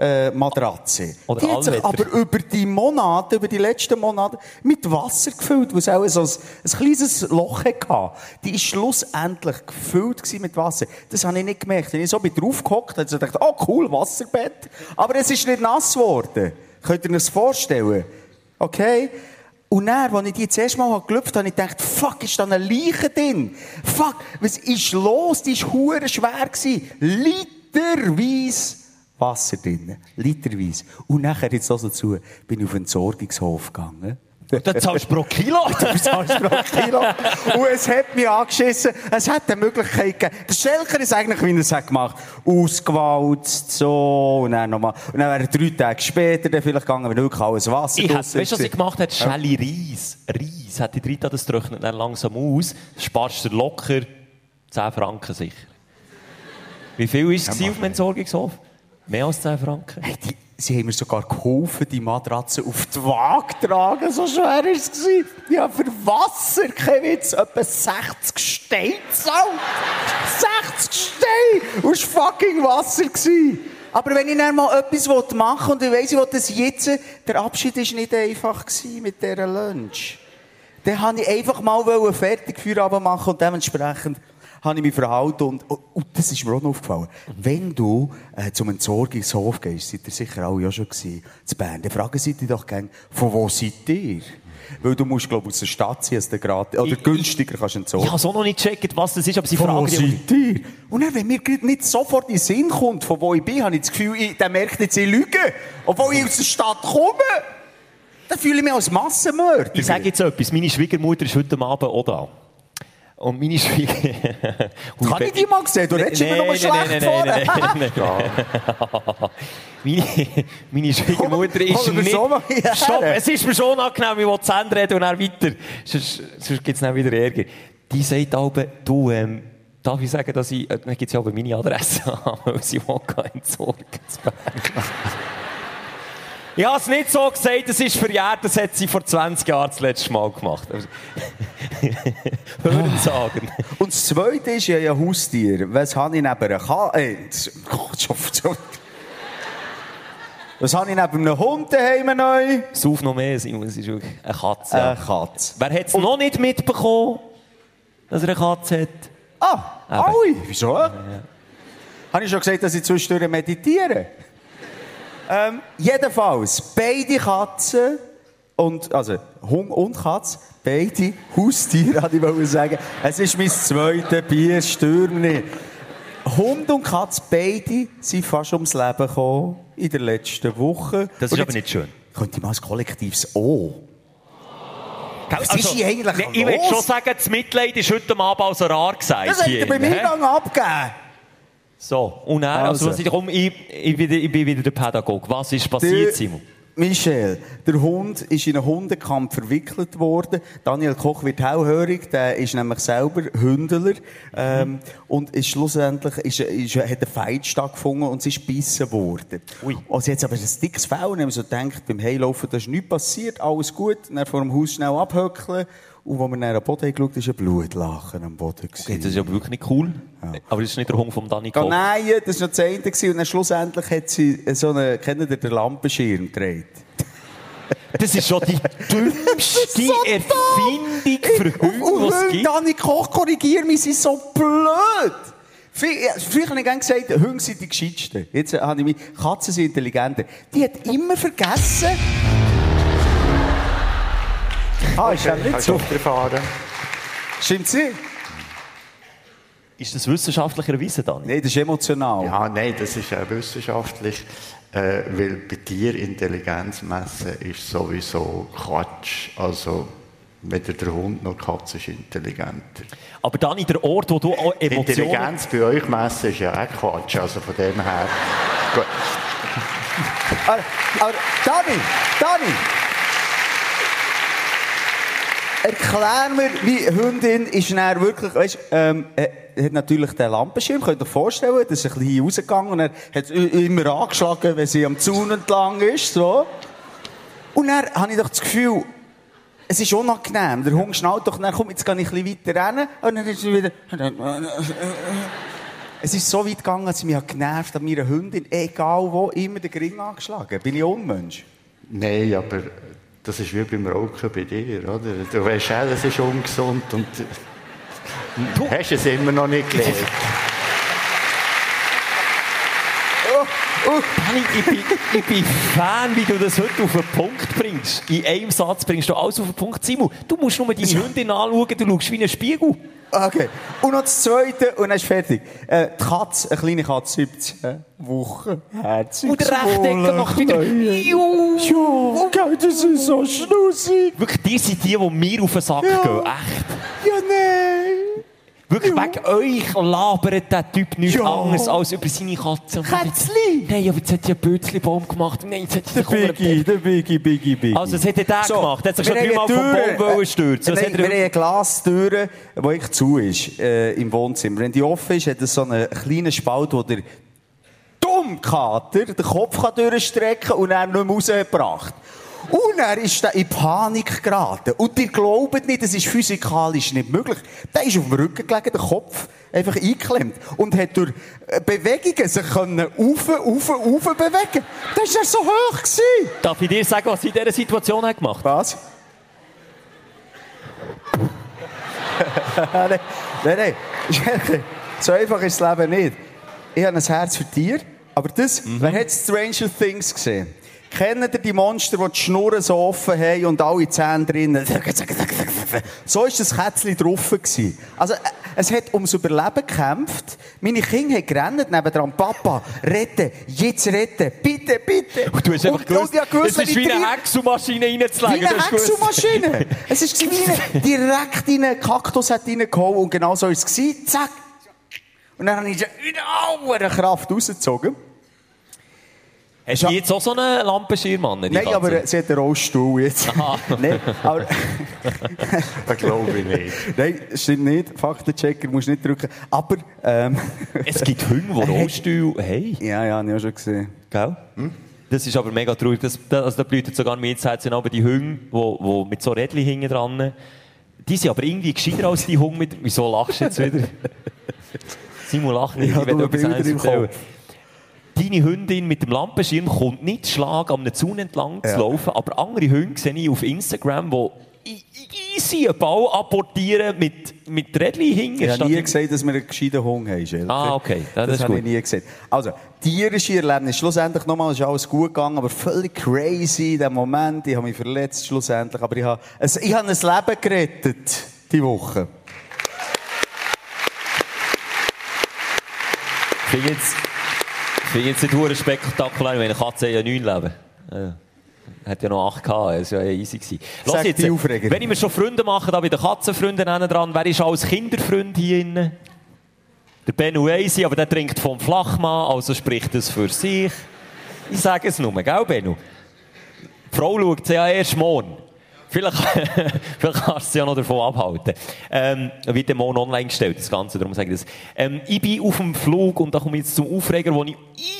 Äh, Matratze. Oder die hat sich aber über die Monate, über die letzten Monate mit Wasser gefüllt, wo es auch so ein, ein kleines Loch hatte. Die ist schlussendlich gefüllt mit Wasser. Das habe ich nicht gemerkt. Wenn ich so bin draufgehockt habe, ich gedacht, oh cool, Wasserbett. Aber es ist nicht nass geworden. Könnt ihr euch das vorstellen? Okay? Und dann, als ich die zuerst mal gelüpft habe, habe ich gedacht, fuck, ist da eine Leiche drin? Fuck, was ist los? Die war schwer. gewesen. Literweise Wasser drin. Literweise. Und nachher, jetzt also dazu, bin ich auf den Entsorgungshof gegangen. Da zahlst du pro Kilo. Du zahlst pro Kilo. Und es hat mich angeschissen. Es hat eine Möglichkeit gegeben. Der Schelker ist eigentlich, wie er es hat gemacht ausgewalzt, so, und dann nochmal. Und dann wäre er drei Tage später dann vielleicht gegangen, wenn wirklich alles Wasser Ich hätte, weißt du, was ich gemacht habe? Schelle Reis. Reis. Hat die Drita das trocknet dann langsam aus. Sparst du locker 10 Franken sicher. Wie viel war es Ja, auf dem Entsorgungshof? Mehr als 10 Franken? Hey, die, sie haben mir sogar geholfen, die Matratze auf die Waage zu tragen. So schwer war es. Ja, für Wasser, kein etwa 60 Steine gezahlt. 60 Steine! Und es war fucking Wasser. Aber wenn ich dann mal etwas machen will und ich weiss, ich will das jetzt, der Abschied war nicht einfach mit dieser Lunch. Dann wollte ich einfach mal fertig Feierabend machen und dementsprechend habe ich mich verhalten und, und, und das ist mir auch noch aufgefallen. Wenn du äh, zum Entsorgungshof gehst, seid ihr sicher alle ja schon gewesen, zu Bern, dann fragen sie dich doch gerne, von wo seid ihr? Weil du musst, glaube ich, aus der Stadt sein, dass du gerade, oder günstiger kannst entsorgen. Ich habe so noch nicht gecheckt, was das ist, aber sie Von wo fragen dich- seid ihr? Und dann, wenn mir nicht sofort in den Sinn kommt, von wo ich bin, habe ich das Gefühl, ich, der merkt jetzt, ich lüge. Obwohl ich aus der Stadt komme. Dann fühle ich mich als Massenmörder. Ich sage jetzt etwas. Meine Schwiegermutter ist heute Abend auch da. Und meine Schwiegermutter... Kann ich die mal sehen? Du redest immer nur schlecht nein, nein, nein, nein. meine, meine Schwiegermutter ist wir nicht... so. Stopp, es ist mir schon angenehm, ich will zu Ende reden und dann weiter. Sonst, sonst gibt es dann wieder Ärger. Die sagt aber, du, ähm, darf ich sagen, dass ich... Äh, dann gibt sie aber meine Adresse an, weil sie Wodka entsorgen zu Bern. Ich habe es nicht so gesagt, es ist verjährt, das hat sie vor 20 Jahren das letzte Mal gemacht. Hören sagen. Und das Zweite ist ja ein Haustier. Was habe ich neben einer Katze... Äh, Was habe ich neben einem Hund daheim neu? Sauf noch mehr, Simon, es ist wirklich eine Katze. Eine Katze. Wer hat es noch nicht mitbekommen, dass er eine Katze hat? Ah, Eben. alle. Wieso? Habe ich schon gesagt, dass ich zwischendurch meditiere? Ähm, jedenfalls, beide Katzen und, also Hund und Katze, beide Haustiere, hatte ich sagen. Es ist mein zweites Bier, stürm nicht. Hund und Katze, beide sind fast ums Leben gekommen in der letzten Woche. Das ist aber jetzt nicht schön. Könnte ich mal ein kollektives O. Was Also, ist hier eigentlich nee, Ich will los? schon sagen, das Mitleid ist heute Abend so rar gesagt. Das er bei mir gegangen abgegeben. So, und dann, also, Also. was ich, ich, ich, bin, ich bin wieder der Pädagoge. Was ist passiert, Simon? Michel, der Hund ist in einen Hundekampf verwickelt worden. Daniel Koch wird hellhörig, der ist nämlich selber Hündler. Ähm, und ist schlussendlich ist, ist, hat ein Fight stattgefunden und sie ist gebissen worden. Ui. Und sie hat aber ein dickes Fell und haben so gedacht, beim Heilaufen, da ist nichts passiert, alles gut. Dann vor dem Haus schnell abhöckeln. Und als wir dann am Boden haben geschaut haben, war ein Blutlachen am Boden. Okay, das ist aber wirklich nicht cool. Aber das ist nicht der Hund vom Danny Geh Koch. Nein, das war noch das gewesen. Und dann schlussendlich hat sie so einen, kennt ihr den Lampenschirm gedreht? Das ist schon die dümmste Erfindung für Hunde, die es gibt. Dani Koch, korrigier mich, sie sind so blöd. Frü- ja, Früher habe ich gerne gesagt, Hunde sind die gescheitsten. Jetzt habe ich mich, Katzen sind intelligenter. Die hat immer vergessen. Ah, ist ja nicht so. fahren? Stimmt's nicht? Ist das wissenschaftlich erwiesen, Dani? Nein, das ist emotional. Ja, nein, das ist auch wissenschaftlich, äh, weil bei dir Intelligenz messen ist sowieso Quatsch. Also weder der Hund noch die Katze ist intelligenter. Aber Dani, der Ort, wo du auch Emotionen... Intelligenz bei euch messen ist ja auch Quatsch. Also von dem her. Gut. Aber, aber Dani, Dani! Erklär mir, wie Hündin ist dann wirklich, weißt, ähm, äh, hat natürlich den Lampenschirm, könnt ihr euch vorstellen, das ist ein bisschen rausgegangen und er hat immer angeschlagen, wenn sie am Zaun entlang ist, so. Und dann habe ich doch das Gefühl, es ist unangenehm. Der Hund schnallt doch, dann komm, jetzt gehe ich ein bisschen weiter rennen und dann ist er wieder... Es ist so weit gegangen, dass sie mich genervt an meiner Hündin, egal wo, immer den Gring angeschlagen. Bin ich Unmensch? Nein, aber das ist wie beim Rauchen bei dir, oder? Du weißt auch, das ist ungesund und du hast es immer noch nicht gelernt. Dani, ich bin, ich bin Fan, wie du das heute auf den Punkt bringst. In einem Satz bringst du alles auf den Punkt. Simon, du musst nur deine Hündin anschauen, du schaust wie ein Spiegel. Okay. Und noch das Zweite, und dann ist fertig. Äh, die Katze, eine kleine Katze, 17 Wochen. Herzig. Und der Rechtecker macht wieder... Juhu. Okay, das ist so schnussig. Wirklich, die sind die, die mir auf den Sack Ja. gehen. Echt. Ja, nein. Wirklich, wegen euch labert der Typ nichts Ja. anderes als über seine Katze. Kätzli. Nein, aber jetzt hat einen Bötzli-Baum gemacht. Nein, jetzt hat Der Biggie, der Biggie, Biggie, Biggie. Also, das hat er der gemacht. Er hat sich schon dreimal vom Baum wollen äh, stürzen. Das Wir, hat haben- er- eine Glastür, die eigentlich zu ist, äh, im Wohnzimmer. Wenn die offen ist, hat es so einen kleinen Spalt, wo der Dummkater den Kopf kann durchstrecken und er nicht mehr rausgebracht. Und er ist in Panik geraten. Und ihr glaubt nicht, das ist physikalisch nicht möglich. Der ist auf dem Rücken gelegen, der Kopf einfach eingeklemmt. Und hat durch äh, Bewegungen sich können rauf, rauf, rauf bewegen. Das war so hoch. Gewesen. Darf ich dir sagen, was sie in dieser Situation hat gemacht Was? nein, nein, nein. So einfach ist das Leben nicht. Ich habe ein Herz für Tiere, aber das, wer hat Stranger Things gesehen? Kennt ihr die Monster, die die Schnurren so offen haben und alle Zähne drinnen? So war das Kätzchen drauf. gewesen. Also, äh, es hat ums Überleben gekämpft. Meine Kinder haben gerannt nebendran. Papa, retten, jetzt retten, bitte, bitte. Und du hast einfach gewusst, ich hab gewusst, es ist wie eine Hexumaschine reinzulegen. wie eine. Hexumaschine. es ist wie eine, direkt in einen Kaktus hat reingehauen und genau so war es. Zack. Und dann habe ich in aller Kraft rausgezogen. Hast du jetzt auch so einen Lampenschirm an? die Nein, Katze? aber sie hat einen Rollstuhl jetzt. Nein, aber... Das glaube ich nicht. Nein, stimmt nicht. Faktenchecker musst du nicht drücken. Aber, ähm... Es gibt Hunde, die Rollstuhl haben. Ja, ja, habe ich auch schon gesehen. Gell? Das ist aber mega traurig. Das, das, also da blüht sogar mir jetzt sind aber die Hunde, wo, wo mit so Rädchen hinten dran. Die sind aber irgendwie gescheiter als die Hunde mit. Wieso lachst du jetzt wieder? Simon lacht nicht. Ja, ich will du etwas im erzählen. Kopf. Deine Hündin mit dem Lampenschirm kommt nicht zu Schlag, am Zaun entlang zu Ja. laufen, aber andere Hunde sehe ich auf Instagram, die easy einen Ball apportieren mit, mit Rädchen hinten. Ich habe nie gesagt, dass wir einen gescheiten Hunger haben. Ah, okay. Das das habe ich nie gesagt. Also, tierische Erlebnis. Schlussendlich nochmal ist alles gut gegangen, aber völlig crazy in dem Moment. Ich habe mich verletzt schlussendlich, aber ich habe, ich habe ein Leben gerettet, die Woche. Ich finde jetzt, ich finde jetzt nicht spektakulär, wenn eine Katze ja neun leben. Ja. Hat ja noch acht gehabt, das war ja easy gewesen. Lass jetzt, wenn ich mir schon Freunde mache, da bei den Katzenfreunden dran, wer ist als Kinderfreund hier innen? Der Benu Eisi, aber der trinkt vom Flachmann, also spricht das für sich. Ich sage es nur, gell, Benu? Die Frau schaut sie ja erst morgen. Vielleicht, vielleicht kannst du ja noch davon abhalten. Ähm, wird der morgen online gestellt, das Ganze, darum sage ich das. Ähm, ich bin auf dem Flug und da komme ich jetzt zum Aufreger, den ich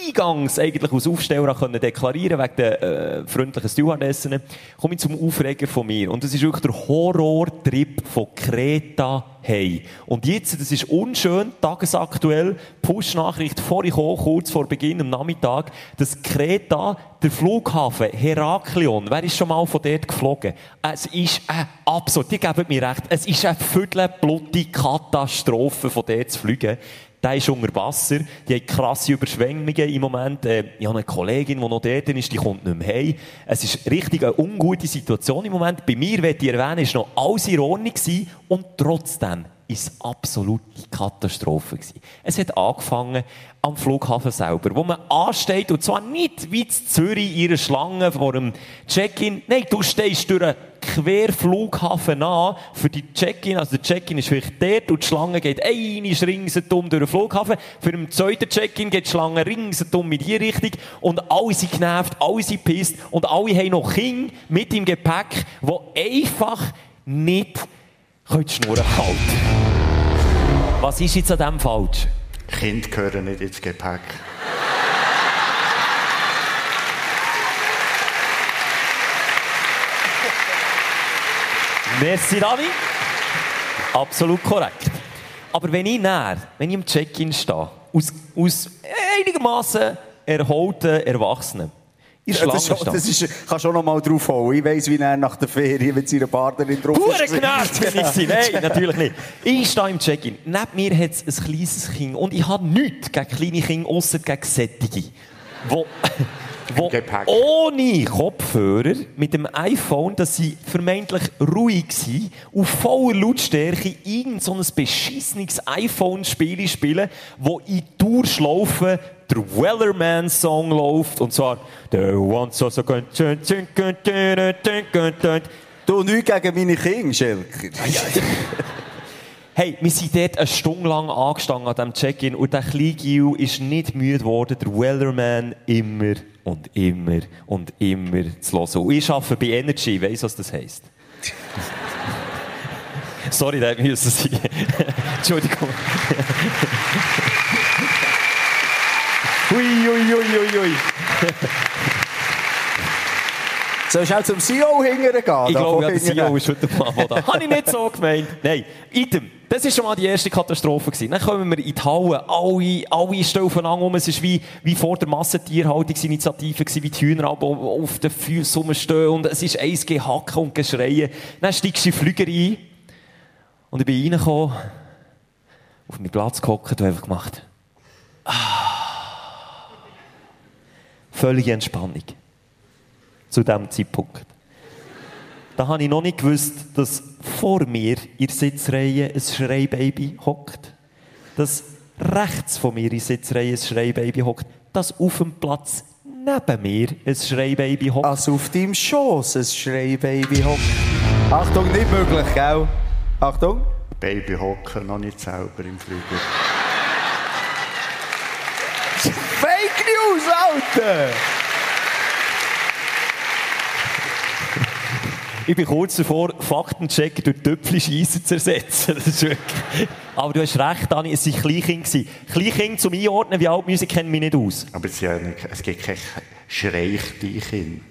eingangs eigentlich als Aufsteller können deklarieren wegen der äh, freundlichen Stewardessen. Komme ich zum Aufreger von mir. Und das ist wirklich der Horrortrip von Kreta Hey. Und jetzt, das ist unschön, tagesaktuell, Push-Nachricht vorhin gekommen, kurz vor Beginn am Nachmittag, dass Kreta, der Flughafen Heraklion, wer ist schon mal von dort geflogen? Es ist eine absolut, die geben mir recht, es ist eine viertelblutige Katastrophe, von dort zu fliegen. Der ist unter Wasser, die haben krasse Überschwemmungen im Moment. Äh, Ich habe eine Kollegin, die noch dort ist, die kommt nicht mehr heim. Es ist richtig eine ungute Situation im Moment. Bei mir, möchte ich erwähnen, ist noch alles in Ordnung gewesen und trotzdem ist absolute Katastrophe gewesen. Es hat angefangen am Flughafen selber, wo man ansteht, und zwar nicht wie in Zürich ihre Schlange vor dem Check-in. Nein, du stehst durch einen Querflughafen an für die Check-in. Also der Check-in ist vielleicht dort und die Schlange geht eine ringsherum durch den Flughafen. Für den zweiten Check-in geht die Schlange ringsherum in die Richtung und alle sind genervt, alle sind pisst und alle haben noch Kinder mit im Gepäck, die einfach nicht können die Schnur halten Was ist jetzt an dem falsch? Kinder gehören nicht ins Gepäck. Merci, Dani. Absolut korrekt. Aber wenn ich näher, wenn ich im Check-in stehe, aus, aus einigermaßen erholten Erwachsenen, in Ja, das, Schlange ist, das ist, kann schon noch mal drauf holen. Ich weiss, wie er nach der Ferien mit seiner Partnerin drauf Hure ist. genervt bin ich gewesen. Nein, natürlich nicht. Ich stehe im Check-in. Neben mir hat es ein kleines Kind. Und ich habe nichts gegen kleine Kinder, ausser gegen Sättige. Wo, wo ohne Kopfhörer mit dem iPhone, dass sie vermeintlich ruhig waren, auf voller Lautstärke irgend so ein beschissenes iPhone-Spiel spielen, wo in Durchschlaufen der Wellerman-Song läuft. Und zwar The one so so. Du, nichts gegen meine Kinder, Schelker. Hey, wir sind dort eine Stunde lang angestanden an diesem Check-in und der kleine Gil ist nicht müde geworden, der Wellerman immer und immer und immer zu hören. Und ich arbeite bei Energy, ich weiss, was das heisst. Sorry, der müssen sein. Entschuldigung. ui, ui, ui, ui, ui. Sollst du auch zum CEO hingern gehen? Ich glaube, ja, der? CEO ist heute mal da. Habe ich nicht so gemeint. Nein, item. Das war schon mal die erste Katastrophe. Gewesen. Dann kommen wir in die Halle. Alle, alle stehen aufeinander um. Es war wie, wie vor der Massentierhaltungsinitiative, gewesen, wie die Hühner auf den Füßen rumstehen. Und es ist eins Gehacken und Geschreien. Dann steigst du in Flüger ein. Und ich bin reingekommen, auf meinen Platz gehockt und einfach gemacht. Ah. Völlige Entspannung. Zu diesem Zeitpunkt. Da habe ich noch nicht gewusst, dass vor mir in der Sitzreihe ein Schreibaby hockt. Dass rechts von mir in der Sitzreihe ein Schreibaby hockt. Dass auf dem Platz neben mir ein Schreibaby hockt. Also auf deinem Schoß ein Schreibaby hockt. Achtung, nicht möglich, gell? Achtung. Baby hocken noch nicht selber im Flügel. Fake News, Alter! Ich bin kurz davor, Faktencheck durch Töpfchen-Scheissen zu ersetzen. Das ist wirklich... Aber du hast recht, Dani, es waren Kleinkinder. Kleinkinder zum Einordnen, wie alt Musik kennen mich nicht aus. Aber es, gibt kein Schreichkleinkind.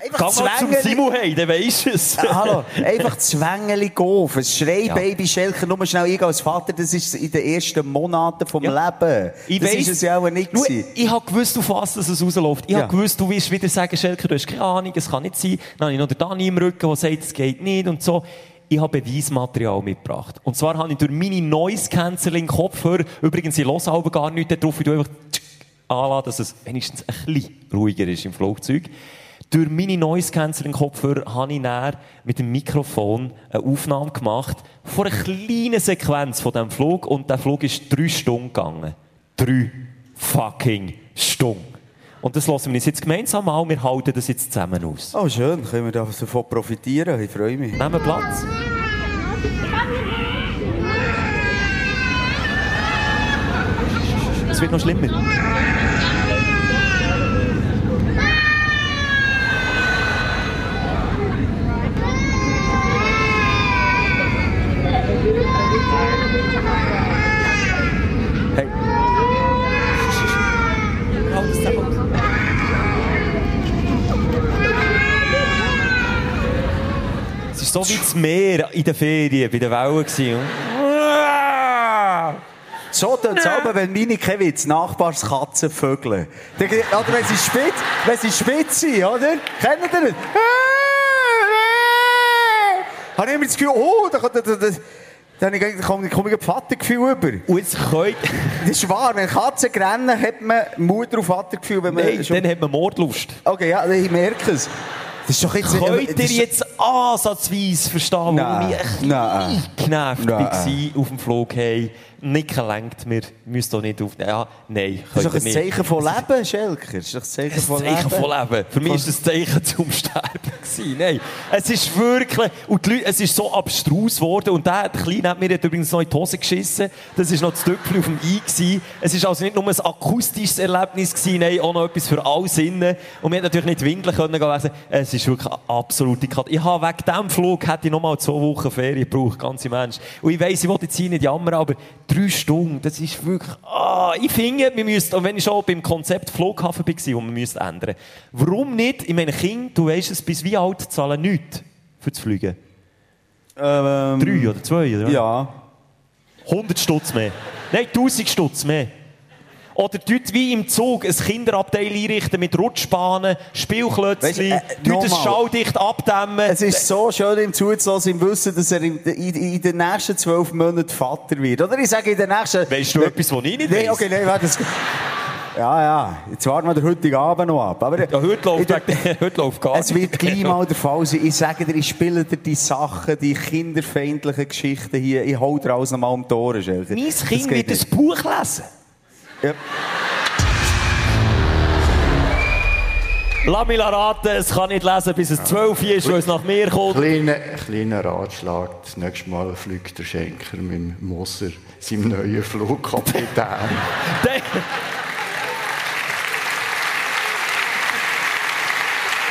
Geh mal zum Zwängeli- Simon hey, dann weisst du es. Ja, hallo, einfach Zwängeli gehen. Ein Schrei, Ja. Baby Schelker, nur schnell ich als Vater, das ist in den ersten Monaten vom Leben. Ich das weiss, ist es ja auch nicht gewesen. ich habe gewusst, auf was das es rausläuft. Ich Ja. habe gewusst, du wirst wieder sagen, Schelker, du hast keine Ahnung, es kann nicht sein. Dann habe ich noch den Dani im Rücken, der sagt, es geht nicht und so. Ich habe Beweismaterial mitgebracht. Und zwar habe ich durch meine Noise-Canceling-Kopfhörer, übrigens, ich höre aber gar nichts drauf, ich tue einfach anlassen, dass es wenigstens ein bisschen ruhiger ist im Flugzeug. Durch meine Noise-Canceling-Kopfhörer habe ich dann mit dem Mikrofon eine Aufnahme gemacht von einer kleinen Sequenz von diesem Flug und der Flug ist drei Stunden gegangen. Drei fucking Stunden. Und das lassen wir uns jetzt gemeinsam an, wir halten das jetzt zusammen aus. Oh, schön, können wir davon profitieren? Ich freue mich. Nehmen Platz. Es wird noch schlimmer. Hey. Es war so wie das Meer in den Ferien, bei den Wellen. gewesen. So tut es aber, wenn meine Kevin die Nachbarskatzen vögeln. Oder wenn sie spitz, wenn sie spitz sind, oder? Kennt ihr das? Habe ich immer das Gefühl, oh, da, da, da, da, dann habe ich- komme ich, ein Vatergefühl über. Und jetzt könnt... Das ist wahr, wenn Katzen rennen, hat man Mutter- und Vatergefühl. Wenn man Nein, schon- dann hat man Mordlust. Okay, ja, ich merke es. Das ist doch jetzt... Könnt das ihr ist- jetzt ansatzweise verstehen, warum ich ein bisschen genervt war auf dem Flug? Hey, nicht gelenkt mir, müsst doch nicht auf... Ja, nein. Das ist doch ein nicht. Zeichen von Leben, Schelker. Das ist doch ein Zeichen Ein von Zeichen Leben. von Leben. Für mich war ein Zeichen zum Sterben. Gewesen. Nein, es ist wirklich... Und die Leute, es ist so abstrus geworden. Und der, der Kleine hat mir hat übrigens noch in die Hose geschissen. Das war noch das Töpfchen auf dem I. Gewesen. Es war also nicht nur ein akustisches Erlebnis, gewesen, nein, auch noch etwas für alle Sinne. Und wir haben natürlich nicht windeln können gehen lesen. Es ist wirklich eine absolute Katastrophe. Ich habe wegen diesem Flug hätte ich noch mal zwei Wochen Ferien gebraucht, ganz im Ernst. Und ich weiss, ich wollte jetzt hier nicht jammern, aber drei Stunden, das ist wirklich... Ah, ich finde, wir müssten, und wenn ich schon beim Konzept Flughafen war, wo wir müssten ändern, warum nicht, ich meine, Kinder, du weisst es, bis wie alt zahlen nichts für das Fliegen? Ähm, Drei oder zwei, oder? Ja. 100 Stutz mehr. Nein, 1000 Stutz mehr. Oder dort wie im Zug ein Kinderabteil einrichten mit Rutschbahnen, Spielklötzchen, Weisst, äh, dort schalldicht abdämmen. Es ist so schön, ihm zuzulassen, im Wissen, dass er in, in, in den nächsten zwölf Monaten Vater wird. Oder ich sage in den nächsten... Weißt du etwas, was ich nicht Nein, weiss? okay, nein, warte. das- Ja, ja. Jetzt warten wir den heutigen Abend noch ab. Aber Ja, heute läuft, heute läuft gar es wird gleich mal der Fall sein. Ich sage dir, ich spiele dir die Sachen, die kinderfeindlichen Geschichten hier. Ich hole dir alles nochmal um die Ohren, Schelker. Mein Kind wird nicht. ein Buch lesen. Ja. Lass mich raten, es kann nicht lesen, bis es 12 Uhr ist, weil es nach mir kommt. Kleiner, kleiner Ratschlag. Das nächste Mal fliegt der Schenker mit dem Moser, seinem neuen Flugkapitän.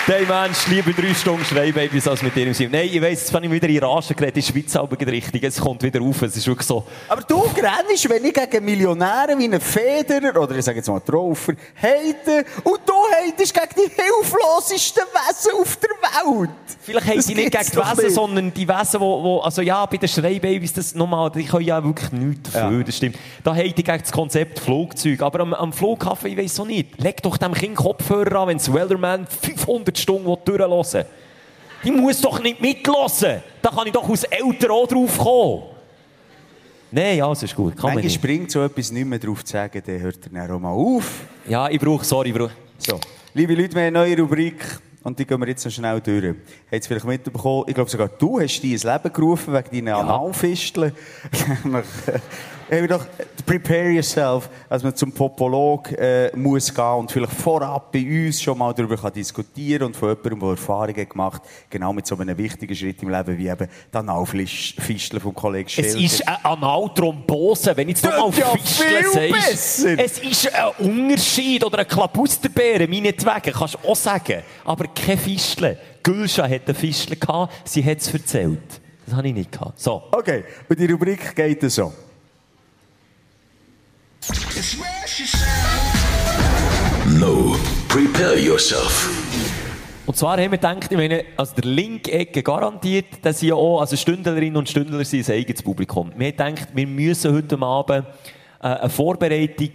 Der Mensch lieber drei Stunden Schreibabys als mit dir im Sim. Nein, ich weiss, jetzt habe ich wieder in Rage geredet, die Schweiz aber richtig, es kommt wieder auf, es ist wirklich so. Aber du grennst, wenn ich gegen Millionäre wie einen Federer oder ich sage jetzt mal Traufer heite und du heitest gegen die hilflosesten Wesen auf der Welt. Vielleicht Das sie nicht gegen die Wesen, sondern die Wesen, wo, wo, also ja, bei den Schreibabys, das nochmal, die können ja wirklich nichts dafür, Ja. das stimmt. Da hätte ich gegen das Konzept Flugzeug, aber am, am Flughafen, ich weiss so nicht, leg doch dem Kind Kopfhörer an, wenn das Weatherman 500 Stunden durchhören will. Ich muss doch nicht mitlassen. Da kann ich doch als Eltern auch drauf kommen. Nein, alles ist gut, kann man Manchmal springt so etwas nicht mehr drauf zu sagen, dann hört er dann auch mal auf. Ja, ich brauche, sorry, ich brauche. So. Liebe Leute, wir haben eine neue Rubrik und die gehen wir jetzt noch schnell durch. Habt ihr vielleicht mitbekommen? Ich glaube sogar du hast die ins Leben gerufen wegen deinen Analfisteln. Wir doch prepare yourself, als man zum Popolog äh, muss gehen und vielleicht vorab bei uns schon mal darüber kann diskutieren und von jemandem, der Erfahrungen gemacht genau mit so einem wichtigen Schritt im Leben wie eben der Analfisteln vom Kollegen Es Schelker. ist eine Analthrombose, wenn ich jetzt nochmal ja Fisteln besser. Es ist ein Unterschied. Oder ein Klabusterbeere, meinetwegen, kannst du auch sagen. Aber kein Fisteln. Gülscha hat eine Fistel gehabt, sie hat es erzählt. Das habe ich nicht gehabt. So. Okay, und die Rubrik geht so. No. Prepare yourself. Und zwar haben wir gedacht, ich meine, also der linke Ecke garantiert, dass sie ja auch, also Stündlerinnen und Stündler sind ein eigenes Publikum. Wir haben gedacht, wir müssen heute Abend äh, eine Vorbereitung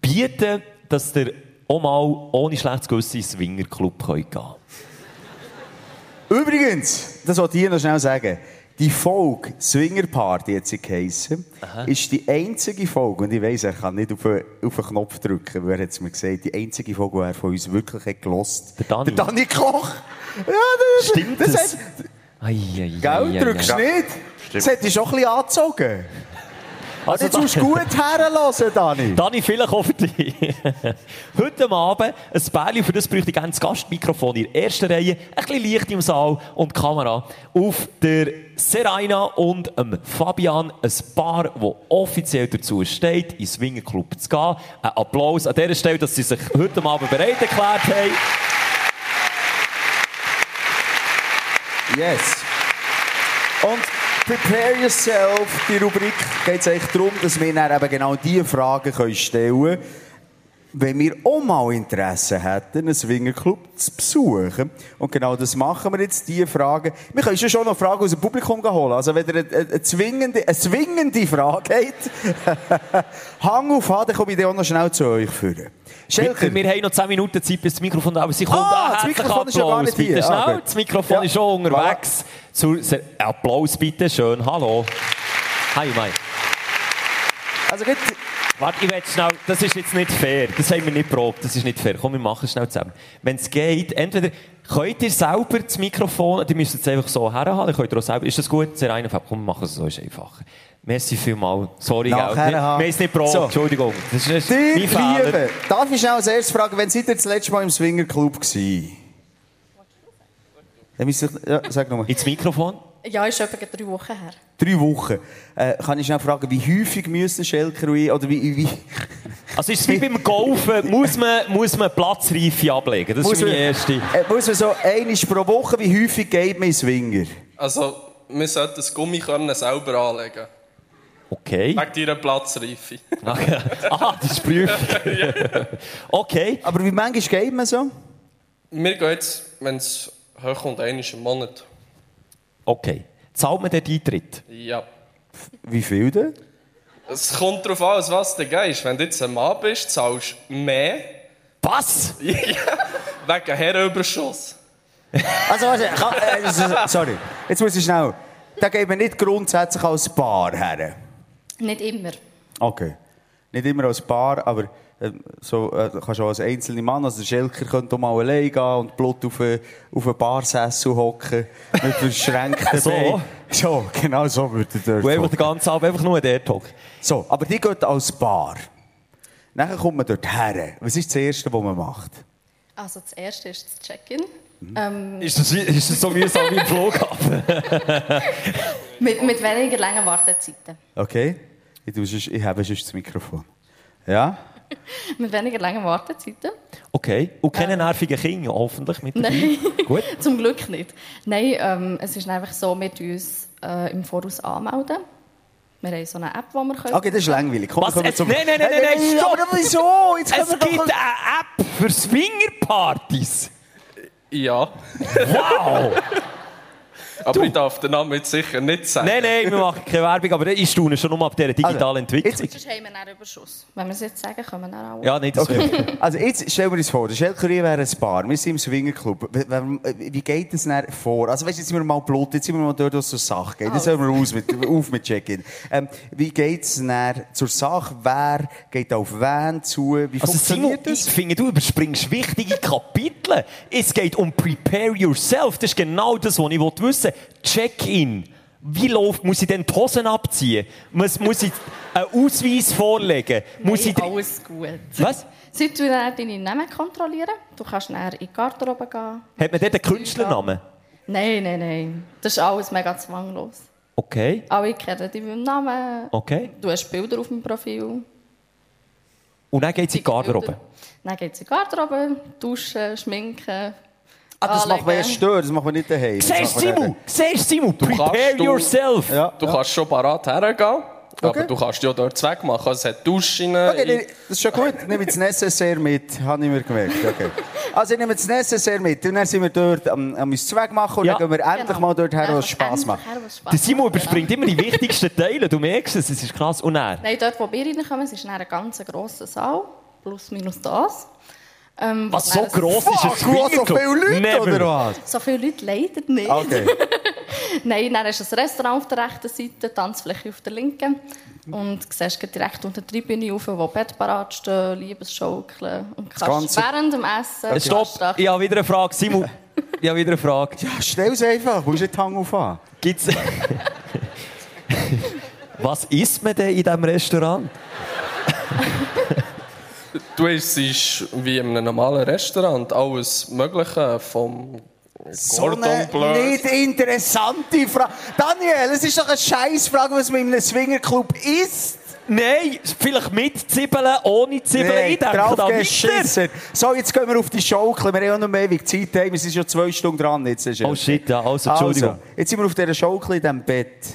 bieten, dass ihr auch mal ohne schlechtes Gewissen ins Swingerclub könnt gehen Übrigens, das wollte ich hier noch schnell sagen. Die Folge Swinger Party, sie geheissen, ist die einzige Folge, und ich weiss, er kann nicht auf den, auf den Knopf drücken, weil er hat es mir gesagt, die einzige Folge, die er von uns wirklich hat gelost. Der Dani. Der Dani Koch. Ja, das, Stimmt das? das? Hat, Ei, ei, gell, ei, ei, drückst du ei. nicht? Das hat dich schon ein bisschen angezogen. Also, jetzt musst du gut herhören, Dani. Dani, vielleicht auch für dich. Heute Abend ein Bärli, für das bräuchte ich gerne das Gastmikrofon in der ersten Reihe, ein bisschen Licht im Saal und die Kamera auf der Seraina und dem Fabian, ein Paar, das offiziell dazu steht, ins Swingerclub zu gehen. Ein Applaus an dieser Stelle, dass sie sich heute Abend bereit erklärt haben. Yes. Und Prepare Yourself, die Rubrik, geht es eigentlich darum, dass wir dann eben genau diese Fragen können stellen können, wenn wir auch mal Interesse hätten, einen Swingerclub zu besuchen. Und genau das machen wir jetzt, diese Fragen. Wir können schon noch Fragen aus dem Publikum holen. Also wenn ihr eine, eine, eine, zwingende, eine zwingende Frage habt, Hang auf an, dann komme ich dann auch noch schnell zu euch führen. Schelker, Wir, wir haben noch 10 Minuten Zeit, bis das Mikrofon da aber sie kommt. Ah, das herzlichen Mikrofon ist ja gar Applaus, nicht bitte hier. schnell. Ah, gut. das Mikrofon Ja. ist schon unterwegs. Zu, Applaus bitte schön. Hallo. Hi, Mai. Also gut. Warte, ich will schnell, das ist jetzt nicht fair. Das haben wir nicht probt. Das ist nicht fair. Komm, wir machen es schnell zusammen. Wenn es geht, entweder könnt ihr selber das Mikrofon, ihr müsst es einfach so herhalten, könnt ihr auch selber, ist das gut? Sehr einfach. Komm, wir machen es so, ist einfacher. Merci vielmals. Sorry, gell. Nachher Wir haben. haben es nicht probt. So. Entschuldigung. Das ist Die mein Fehler. Liebe, darf ich schnell als erstes fragen, wenn seid ihr das letzte Mal im Swingerclub gewesen? Dann müsst ihr, ja, sag nochmal. Ins Mikrofon? Ja, ist etwa drei Wochen her. Drei Wochen. Äh, kann ich schnell fragen, wie häufig müssen Schelker ich, oder wie, wie... Also ist es wie beim Golfen, muss man, muss man Platzreife ablegen? Das Muss ist meine man- erste. Äh, muss man so einmal pro Woche, wie häufig geht man in Swinger? Also, wir sollten das Gummikörner selber anlegen. Okay. Wegen deiner Platzreife. ah, das ist Prüfung. okay. Aber wie manchmal geht man so? Wir gehen jetzt, wenn es hochkommt, einmal im Monat. Okay. Zahlt man den Eintritt? Ja. Wie viel denn? Es kommt darauf an, aus was du gehst. Wenn du jetzt ein Mann bist, zahlst du mehr. Was? ja. Wegen Herrenüberschuss. Also, warte, kann, äh, sorry. Jetzt muss ich schnell. Da geht man nicht grundsätzlich als Paar her. Nicht immer. Okay. Nicht immer als Paar, aber so, äh, du kannst auch als einzelner Mann, also der Schelker könnte auch mal allein gehen und Blut auf einen auf einen Barsessel hocken, mit verschränkten So? Beinen. So, genau so würde er dort Und einfach den ganzen Abend einfach nur dort hocken. So, aber die geht als Paar. Nachher kommt man dort her. Was ist das Erste, was man macht? Also das erste ist das Check-in. Ähm, Ist das, ist das so mühsam wie im Flughafen? mit, mit weniger langen Wartezeiten. Okay? Ich, ich habe sonst das Mikrofon. Ja? Mit weniger langen Wartezeiten. Okay. Und keine nervigen Kinder, hoffentlich mit. Nein, Gut. zum Glück nicht. Nein, ähm, es ist einfach so, wir tun uns äh, im Voraus anmelden. Wir haben so eine App, die wir können. Okay, das ist langweilig. Komm, Was? wir kommen Es, zum- nein, nein, nein, nein, nein, hey, stopp! Aber wieso? Jetzt es gibt eine App für Swingerpartys. Ja. Wow! Aber ich darf den Namen jetzt sicher nicht sagen. Nein, nein, wir machen keine Werbung, aber ich staune schon nur ab dieser digitalen Entwicklung. Sonst haben wir einen Überschuss. Wenn wir es jetzt sagen, können wir dann auch. Ja, nicht das Okay. Also jetzt stellen wir uns vor, der Schelker wäre ein Paar, wir sind im Swingerclub. Wie- geht es dann vor? Also weißt, jetzt sind wir mal blut, jetzt sind wir mal dort, wo es zur Sache geht. Jetzt Also. hören wir aus mit, auf mit Check-in. Ähm, wie geht es zur Sache? Wer geht auf wen zu? Wie Also Simon, funktioniert ich das? finde, du überspringst wichtige Kapitel. Es geht um Prepare Yourself. Das ist genau das, was ich wissen will. Check-in. Wie läuft, muss ich denn die Hosen abziehen? Muss, muss ich einen Ausweis vorlegen? Muss ich Nein, alles gut. Was? Sie tun dann deine Namen kontrollieren. Du kannst dann in die Garderobe gehen. Hat man dort einen Künstlernamen? Nein, nein, nein. Das ist alles mega zwanglos. Okay, Alle kennen dich beim Namen. okay. Du hast Bilder auf dem Profil. Und dann geht es in die Garderobe. Dann geht es in die Garderobe, duschen, schminken. Ah, das macht man anlegen. erst stört, das macht man nicht daheim. Siehst man Simon, siehst Simon, prepare du- yourself. Du kannst schon parat hergehen, Okay. aber du kannst ja dort wegmachen. Also, es hat Duschen. Okay, das ist schon gut. Ich nehme das Necessaire mit, habe ich mir gemerkt. Okay. Also ich nehme das Necessaire mit und dann sind wir dort am, am uns Zweck machen und Ja. dann gehen wir endlich mal dort her, wo es Spass macht. Der Simon überspringt immer die wichtigsten Teile, du merkst es, es ist krass. Und er. Nein, dort, wo wir reinkommen, es ist ein ganz grosser Saal. Plus, minus das. Ähm, Was, so gross ist ein du hast so Swingerclub? viele Leute, Never. oder was? So viele Leute leider nicht. Okay. Nein, dann ist ein Restaurant auf der rechten Seite, Tanzfläche auf der linken. Und du siehst direkt unter der Tribüne rauf, wo Bett parat stehen, Liebesschaukeln. Und kannst Ganze- während dem Essen... Stopp, kannst du ich habe wieder eine Frage. Simon, ich habe wieder eine Frage. Ja, stell es einfach, du musst nicht die Hang aufhaben. Gibt's... Was isst man denn in diesem Restaurant? Du isst wie in einem normalen Restaurant alles Mögliche vom So eine nicht interessante Frage. Daniel, es ist doch eine Scheißfrage, was man in einem Swingerclub isst. Nein, vielleicht mit Zwiebeln, ohne Zwiebeln. Nee, ich denke drauf da geschissen. So, jetzt gehen wir auf die Schaukel. Wir haben ja noch mehr ewig Zeit. Hey, wir sind schon zwei Stunden dran. Jetzt ist Oh shit, ja, also, Entschuldigung. Also, jetzt sind wir auf dieser Schaukel in diesem Bett.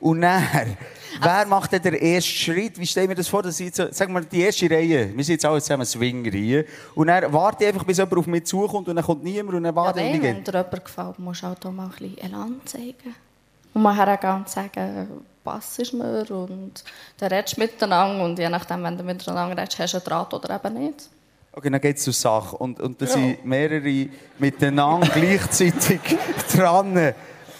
Und dann, wer macht denn den ersten Schritt? Wie stellen wir das vor? Das ist jetzt, so- sagen wir, die erste Reihe. Wir sind jetzt alle zusammen Swinger hier. Und dann warte ich einfach, bis jemand auf mich zukommt und dann kommt niemand und dann Ja, warte ich. nein, wie wenn dir jemand gefällt, musst du auch mal ein bisschen Elan zeigen. Und mal hergehen und sagen, was ist mir? Und dann redest du miteinander und je nachdem, wenn du miteinander redest, hast du einen Draht oder eben nicht. Okay, dann geht es zur Sache. Und, und da Ja. sind mehrere miteinander gleichzeitig dran.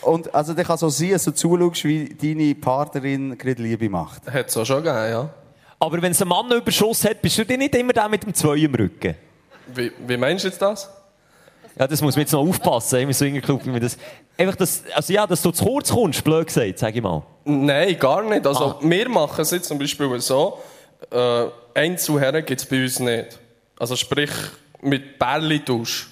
Und also, dann kann so sein, dass du zuschaust, wie deine Partnerin gerade Liebe macht. Hat es auch schon gegeben, ja. Aber wenn es ein Mann einen Überschuss hat, bist du dir nicht immer der mit dem Zwei im Rücken? Wie, wie meinst du jetzt das? Ja, das muss man jetzt noch aufpassen, im Swingerclub, das... Einfach, das, also ja, dass du zu kurz kommst, blöd gesagt, sag ich mal. Nein, gar nicht. Also, Ah. wir machen es jetzt zum Beispiel so, äh, Einzelherren gibt es bei uns nicht. Also sprich, mit Bärli-Tausch.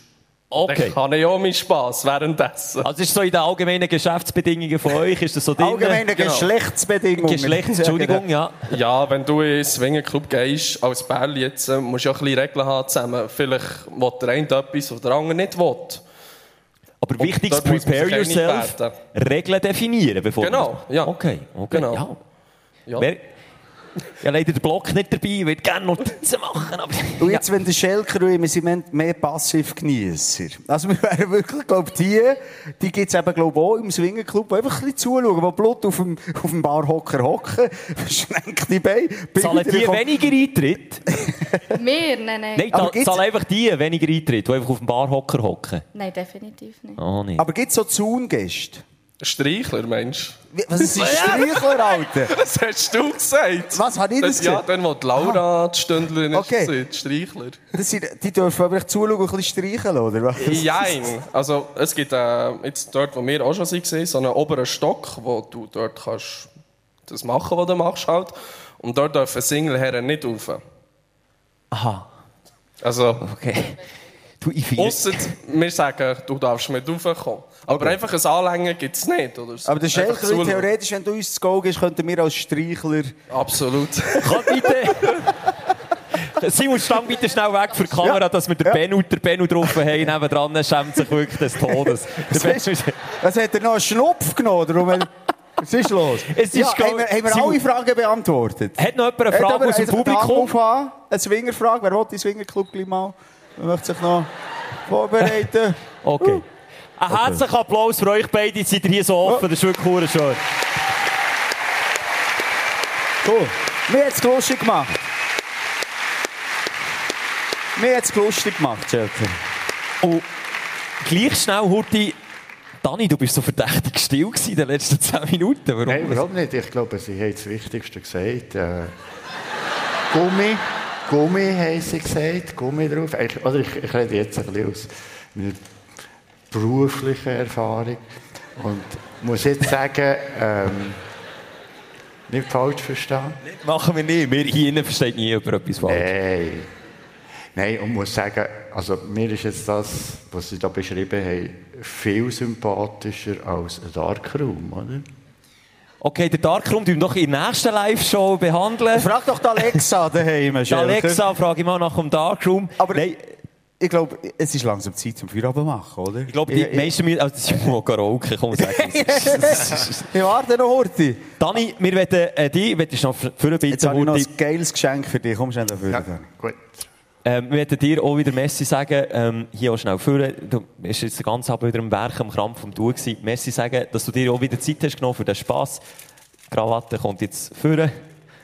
Okay. Dann kann ich auch meinen Spass währenddessen. Also ist so in den allgemeinen Geschäftsbedingungen von euch, ist das so drin? Allgemeine Genau. Geschlechtsbedingungen. Geschlechts, Entschuldigung, ja. Ja, wenn du in einen Swingerclub gehst, als Bärli jetzt, äh, musst du ja ein bisschen Regeln haben zusammen. Vielleicht will der eine etwas, was der andere nicht will. Aber Und wichtig ist, prepare yourself. Regeln definieren, bevor Genau, ja. Okay, okay, Genau. ja. Ja. Ja, leider der Block nicht dabei, ich würde gerne Notizen machen, aber... Und jetzt, wenn der Schelker und ich, wir sind mehr Passivgenießer. Also wir wären wirklich, glaube die, die gibt es eben, glaube auch im Swingerclub, die einfach ein bisschen zuschauen, die Blut auf dem, auf dem Barhocker hocken, verschränkt die Beine. Zahlen die kommt- weniger Eintritt? Wir? Nein, nein. Nein, Aber da, zahlen einfach die weniger Eintritt, die einfach auf dem Barhocker hocken. Nein, definitiv nicht. Oh, nicht. Aber gibt es so Zaungäste? Streichler, Mensch. Was ist ein Streichler, Alter? Was hast du gesagt? Was, habe ich das das Ja, gesagt? dann, wo die Laura die Stündlerin Okay. ist, die Streichler. Das sind, die dürfen aber zuschauen und ein bisschen streicheln, oder was? Jein. Also, es gibt äh, jetzt dort, wo wir auch schon waren, so einen oberen Stock, wo du dort kannst das machen, was du machst halt. Und dort dürfen Singleherren nicht rauf. Aha, Also, okay. Du, ich finde... ausser wir sagen, du darfst mit raufkommen. Aber einfach ein Anlängen gibt es nicht. Oder so. Aber der Einfach Schelker, zuschauen. theoretisch, wenn du uns zu Go gehst, könnten wir als Streichler... Absolut. Kann bitte... Simon, stand bitte schnell weg für die Kamera, dass wir den Ja. Benno, den drauf haben. Nebendran schämt sich wirklich des Todes. Was, hat er noch einen Schnupf genommen? Oder? warum- Was ist los? Es ist, ja, haben wir, haben wir alle Fragen beantwortet? Hat noch jemand eine Hat Frage aber aus dem einfach Hand Publikum? Eine Swingerfrage. Wer will die Swingerclub gleich mal? Wer möchte sich noch vorbereiten? Okay. Ein herzlichen Applaus für euch beide, seid ihr hier so offen, das ist wirklich cool schön. Cool. Mir hat es lustig gemacht. Mir hat es lustig gemacht, Schelker. Und gleich schnell, Hurti, Dani, du bist so verdächtig still in den letzten 10 Minuten. Warum? Nein, überhaupt nicht. Ich glaube, sie haben das Wichtigste gesagt. Äh, Gummi. Gummi haben sie gesagt. Gummi drauf. Ich, oder ich, ich rede jetzt ein bisschen aus meiner beruflichen Erfahrung. Und muss jetzt sagen, ähm, nicht falsch verstehen. Machen wir nicht. Wir hier versteht nie über etwas falsch. Nein. Nein, und muss sagen, also mir ist jetzt das, was Sie da beschrieben haben, viel sympathischer als ein Darkroom, oder? Okay, den Darkroom tun wir noch in der nächsten Live-Show behandeln. Frag doch die Alexa daheim, Die. Alexa frage ich mal nach dem Darkroom. Aber Nein, ich glaube, es ist langsam Zeit zum Feierabend machen, oder? ich glaube, die meisten müssen... Also, das ist nur Karaoke, komm, sag es. Ich warte noch, Horti. Dani, wir wollen äh, dich, willst du noch für ein Jetzt bisschen, habe ich noch ein geiles Geschenk für dich. Komm schnell dafür. Ja, Dani. gut. Ähm, wir möchten dir auch wieder Messi sagen, ähm, hier auch schnell führen. Du bist jetzt den ganzen Abend wieder am Werk, am Krampf am Tun gewesen. Messi sagen, dass du dir auch wieder Zeit hast genommen für den Spass. Die Krawatte kommt jetzt führen.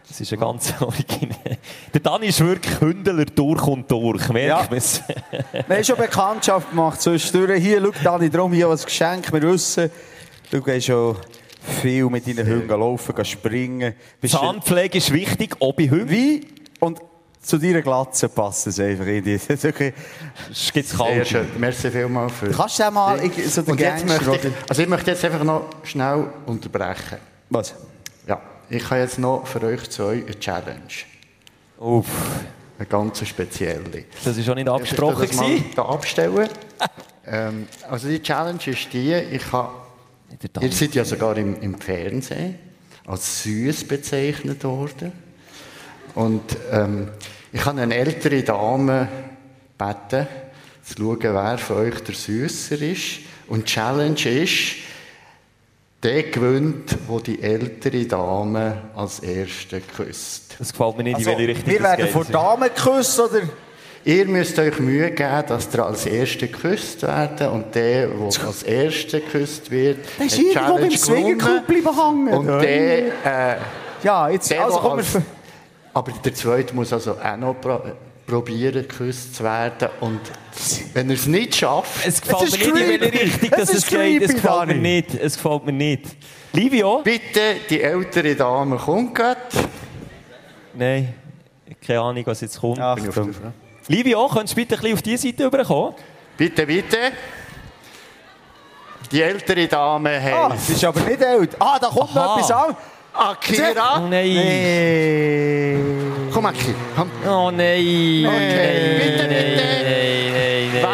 Das ist ein ganz originell. Der Dani ist wirklich Hündler durch und durch. Merkt Ja. man's? Wir haben schon Bekanntschaft gemacht zwischendurch. Hier, schau, Dani, darum hier als Geschenk. Wir wissen, du gehst schon viel mit deinen Hunden laufen, springen. Zahnpflege ist wichtig, auch bei Hunden. Wie? Und zu deiner Glatze passt es einfach in die. Das ist okay. Es gibt Sehr kalt. schön. Merci vielmals für... Kannst du den mal, ich, so den Gangster, möchte ich, also ich möchte jetzt einfach noch schnell unterbrechen. Was? Ja, ich habe jetzt noch für euch zwei eine Challenge. Uff, Eine ganz spezielle. das war schon nicht Ich abgesprochen. das mal gewesen. da abstellen. ähm, also die Challenge ist die, ich habe, ihr seid ja sogar im, im Fernsehen als süß bezeichnet worden. Und ähm, ich habe eine ältere Dame gebeten, zu schauen, wer von euch der Süßer ist. Und die Challenge ist, der gewinnt, wo die ältere Dame als Erste küsst. Das gefällt mir nicht, Also, in welche Richtung wir das werden von Damen geküsst, oder? Ihr müsst euch Mühe geben, dass ihr als Erster geküsst werden und der, der als Erster geküsst wird, Der ist irgendwo beim Swingerclub bleiben hängen. Und der, äh, Ja, jetzt, der, also der komm, als, wir... aber der Zweite muss also auch noch pro probieren, geküsst zu werden. Und wenn er es nicht schafft, Es gefällt Es mir ist nicht, in welche. Richtung Es dass es ist geht. Es gefällt mir nicht. Es gefällt mir nicht. Livio? bitte, die ältere Dame kommt gerade. Nein, keine Ahnung, was jetzt kommt. Achtung. Livio, könntest du bitte ein bisschen auf diese Seite rüberkommen? Bitte, bitte. Die ältere Dame Ah, heißt das ist aber nicht alt. Ah, da kommt noch Aha. etwas an. Akira. Oh nein. Nee. Komm, Aki. Komm. Oh nein. Okay, bitte, bitte. Nein, nein, nein.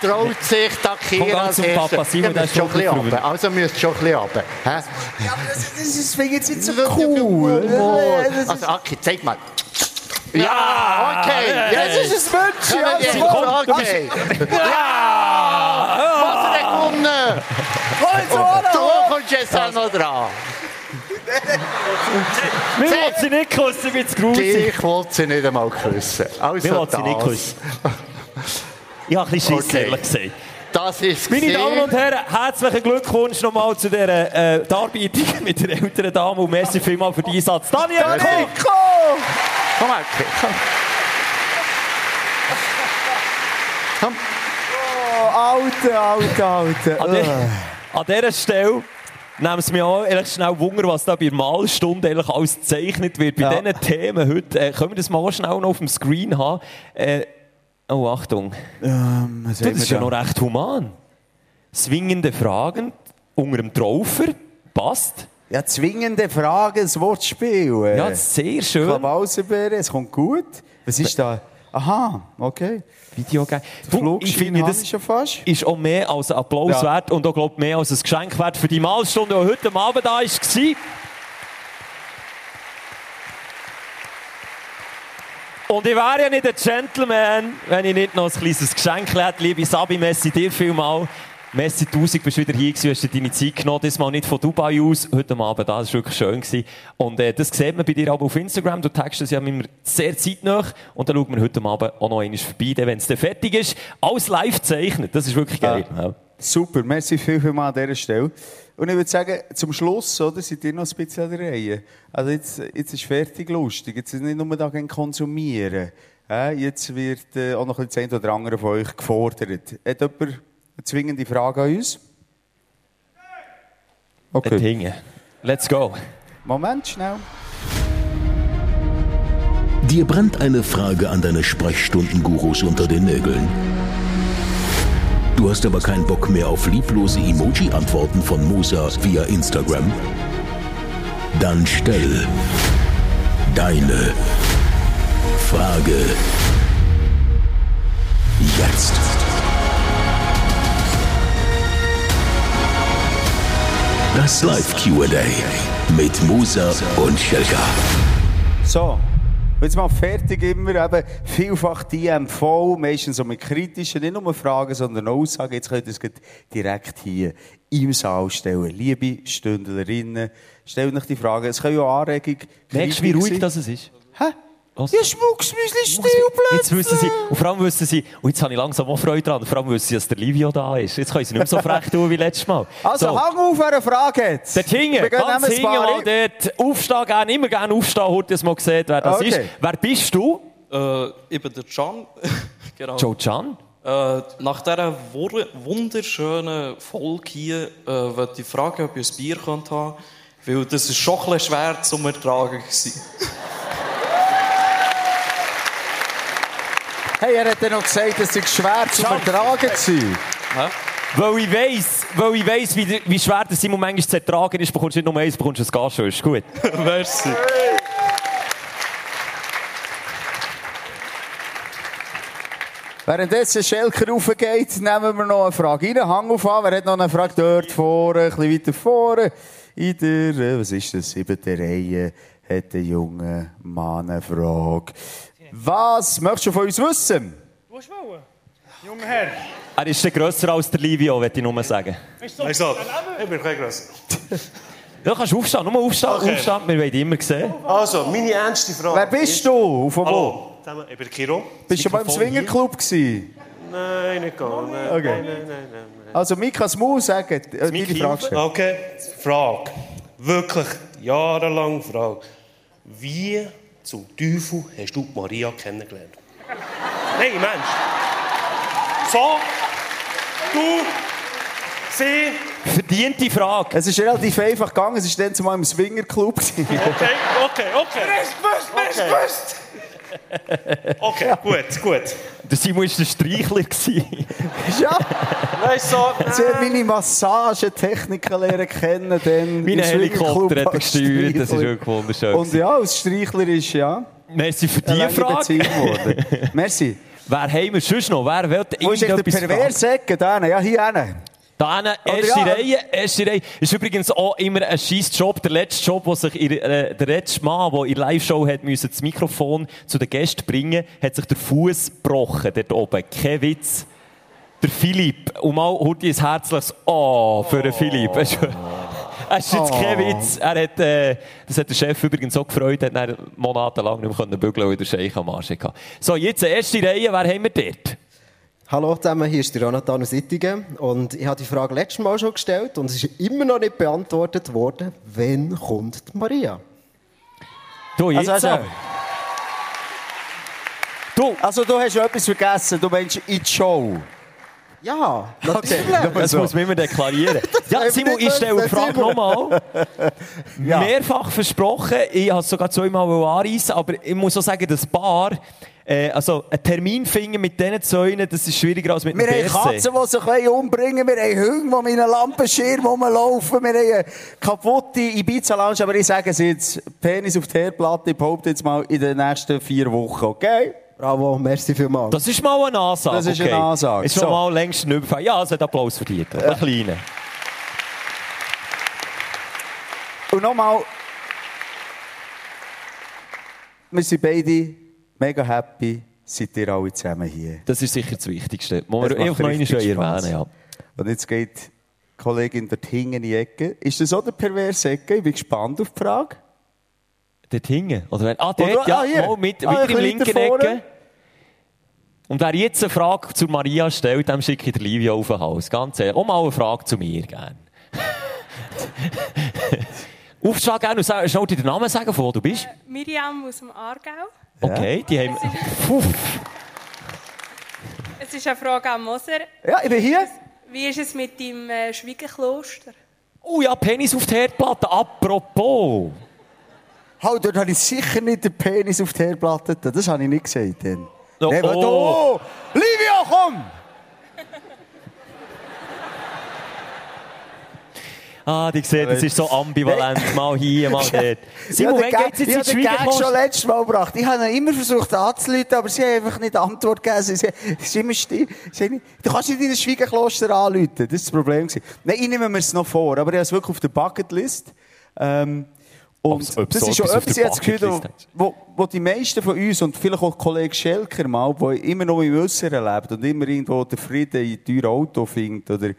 Wer traut sich die Komm Akira ganz zum? Papa, Simon, der ist schon ein runter. Also müsst schon ein bisschen runter. Hä? Ja, aber das, das ist wegen jetzt nicht so cool. Also Aki, zeig mal. Ja, okay. Das ist ein Wünsch, Kommen ja. so. Okay. Ja! Was hat er gewonnen? Und du kommst jetzt auch noch dran. Wir wollen sie nicht küssen, ich bin zu grusig. Ich wollte sie nicht einmal küssen. Also Wir wollen sie nicht das. küssen. Ich habe ein bisschen Schiss, Okay. ehrlich gesagt. Das ist Meine Damen und Herren, herzlichen Glückwunsch nochmal zu dieser äh, Darbietung mit der älteren Dame und merci vielmals für den Einsatz. Daniel. Koch! Komm, Aki. Komm. Komm. Oh, Alter, Alter, Alter. An, der, an dieser Stelle nehmen es mir auch ehrlich schnell Wunder, was da bei der Malstunde eigentlich alles gezeichnet wird. Bei Ja. diesen Themen heute, äh, können wir das mal schnell noch auf dem Screen haben? Äh, oh, Achtung. Ähm, das ist ja da? noch recht human. Zwingende Fragen unter dem Traufer. Passt. Ja, zwingende Fragen, das Wortspiel. Ja, sehr schön. Klausenbeere, es kommt gut. Was ist da? Aha, okay. Video geben. Der Du, ich finde, das fast. ist auch mehr als ein Applaus Ja. wert und auch glaub, mehr als ein Geschenk wert für die Malstunde, die heute Abend da war. Und ich wäre ja nicht ein Gentleman, wenn ich nicht noch ein kleines Geschenk hätte. Liebe Sabi, Messi dir vielmal. Messi 1000, bist wieder hier gewesen, hast dir deine Zeit genommen. Das mal nicht von Dubai aus, heute Abend da, das war wirklich schön. Gewesen. Und äh, das sieht man bei dir auch auf Instagram. Du text das ja immer sehr zeitnah. Und dann schaut man heute Abend auch noch einmal vorbei, wenn es dann fertig ist. Alles live gezeichnet, das ist wirklich geil. Ja. Super, merci viel, viel mal an dieser Stelle. Und ich würde sagen, zum Schluss, oder, seid ihr noch ein bisschen an der Reihe. Also jetzt, jetzt ist fertig lustig. Jetzt ist nicht nur da konsumieren. Äh, jetzt wird äh, auch noch ein bisschen oder andere von euch gefordert. Hat jemand eine zwingende Frage an uns? Okay. Dinge. Let's go. Moment, schnell. Dir brennt eine Frage an deine Sprechstundengurus unter den Nägeln. Du hast aber keinen Bock mehr auf lieblose Emoji-Antworten von Musa via Instagram? Dann stell deine Frage jetzt. Das Live QA mit Musa und Schelka. So, jetzt mal fertig immer eben vielfach DMV, meistens so mit kritischen, nicht nur Fragen, sondern auch Aussagen. Jetzt könnt ihr es direkt hier im Saal stellen. Liebe Stündlerinnen, stellt euch die Frage. Es können ja Anregungen, Merkst du, wie ruhig sein. das es ist? Hä? Was? Ja, Schmucksmüsli still Jetzt wissen sie, und vor allem wissen sie, und jetzt habe ich langsam auch Freude dran, vor allem wissen sie, dass der Livio da ist. Jetzt können sie nicht mehr so frech tun wie letztes Mal. Also, So. hang auf, eine Frage hinten, Wir gehen ganz hinten mal dort. Aufstehen gerne, immer gerne aufstehen, heute das mal gesehen, wer das Okay. ist. Wer bist du? Äh, ich bin der Can. genau. Joe Can? Äh, nach dieser wunderschönen Folge hier äh, wollte ich fragen, ob ich ein Bier könnt haben weil das ist schon ein bisschen schwer zum Ertragen gewesen. Hey, er hat ja noch gesagt, es sei schwer zu ertragen gewesen. Weil ich weiss, weil ich weiss, wie, wie schwer das Simon manchmal zu ertragen ist, bekommst du nicht nur eins, bekommst du ein Gas schon. Ist gut. Merci. Währenddessen Schelker raufgeht, nehmen wir noch eine Frage rein. Hang auf an, wer hat noch eine Frage dort vorne, ein bisschen weiter vorne. In der, äh, was ist das, siebten Reihe, hat der junge Mann eine Frage. Was möchtest du von uns wissen? Du hast wollen. Junger Herr. Er ist der grösser als der Livio, würde ich nur sagen. Weißt du, Ich sag, ich bin kein grösser. Du kannst aufstehen, nur aufstehen, Okay. aufstehen, wir wollen dich immer sehen. Also, meine ernste Frage. Wer bist du? Auf wo? Hallo, ich bin Kiro. Bist du mal im Swingerclub gewesen? Nein, nicht gar nicht. Okay. Nein, nein, nein, nein. nein. Also, Mika Smu, sagen, äh, deine Miki Frage stellen. Okay, Frage. Wirklich jahrelang Frage. Wie zum Teufel hast du Maria kennengelernt? Nein, Mensch. So, du, sie. Verdiente Frage. Es ist relativ einfach gegangen, es war dann zumal im Swingerclub. Okay, okay, okay. Wer gewusst, Okay. Okay, gut, gut. Der Simon war der Streichler. ja. Weißt du, Sie hat meine Massagetechniken lernen kennen. Dann Mein im Swingerclub Helikopter hat er gesteuert, das ist wirklich wunderschön. Und ja, als Streichler ist ja. Merci für die Frage. Merci. Wer haben wir sonst noch? Wer will Wo ist der perverse Ecke? Ja, hier hinten. Da Oder erste. Reihe, erste Reihe. Ist übrigens auch immer ein scheiß Job. Der letzte Job, wo sich ihr, äh, der letzte Mann, der in der Live-Show hat müssen, das Mikrofon zu den Gästen bringen, hat sich der Fuß gebrochen, dort oben. Kein Witz. Der Philipp. Und mal heute ein herzliches Oh für den Philipp. Du? Es ist jetzt kein Oh. Witz. Er hat, äh, das hat der Chef übrigens so gefreut, hat dann monatelang nicht mehr können bügeln, weil der Scheich am Arsch hatte. So, jetzt, erste Reihe, wer haben wir dort? Hallo zusammen, hier ist der Jonathan aus Ittigen und ich habe die Frage letztes Mal schon gestellt und es ist immer noch nicht beantwortet worden, wann kommt die Maria? Du, jetzt Also, also, aber. Du. Also, du hast ja etwas vergessen. Du meinst in die Show. Ja, natürlich. Das muss man immer deklarieren. Ja, Simon, ich stelle die Frage nochmal. Ja. Mehrfach versprochen. Ich habe es sogar zweimal anreissen, aber ich muss auch sagen, das Paar, äh, also einen Termin finden mit diesen Zäunen, das ist schwieriger als mit Wir dem haben Berse. Katzen, die sich umbringen wollen. Wir haben Hunde, die mit einem Lampenschirm rumlaufen. Wir haben eine kaputte Ibiza-Lounge. Aber ich sage es jetzt, Penis auf die Herdplatte, ich behaupte jetzt mal in den nächsten vier Wochen, okay? Bravo, merci vielmals. Das ist mal eine Ansage. Das ist eine okay. Ansage. Ist schon So. mal längst ein Überfall. Ja, es hat Applaus verdient. Ein kleiner. Und nochmal, wir sind beide mega happy, seid ihr alle zusammen hier. Das ist sicher das Wichtigste. Muss man einfach noch einmal erwähnen, ja. Und jetzt geht die Kollegin dort hinten in die Ecke. Ist das auch der perverse Ecke? Ich bin gespannt auf die Frage. Dort hinten? Oder wenn, ah, dort, Oder- ja, ah, hier. mal mit, Ah, im linken. Ecke. Und wer jetzt eine Frage zu Maria stellt, dem schicke ich der Livia auf den Hals. Ganz ehrlich. Auch mal eine Frage zu mir, gerne. Aufstehen gerne und schnell dir den Namen sagen, von wo du bist. Miriam aus dem Aargau. Okay, die haben... Puh. Es ist eine Frage an Moser. Ja, ich bin hier. Wie ist es mit deinem äh, Schwiegerkloster? Oh ja, Penis auf die Herdplatte. Apropos. Halt, dort habe ich sicher nicht den Penis auf die Herdplatte. Das habe ich nicht gesagt. Dann. Oh, Nein, aber oh. du! Livia, komm! Ah, die sehen, das ist so ambivalent. Mal hier, mal dort. Simon, ja, wann geht's jetzt Gag- ins ich habe schon letztes Mal gebracht. Ich habe immer versucht anzuleiten, aber sie haben einfach nicht Antwort gegeben. Sie, sie, immer still. Du kannst nicht in ein Schwiegerkloster anrufen. Das war das Problem. Nein, ich nehme mir es noch vor, aber ich habe es wirklich auf der Bucketlist. Ähm, und Ob's- ob's das so ist schon etwas der das Gefühl, wo, wo die meisten von uns und vielleicht auch Kollege Schelker mal, die immer noch im Äußeren lebt und immer irgendwo den Frieden in teuren Auto findet oder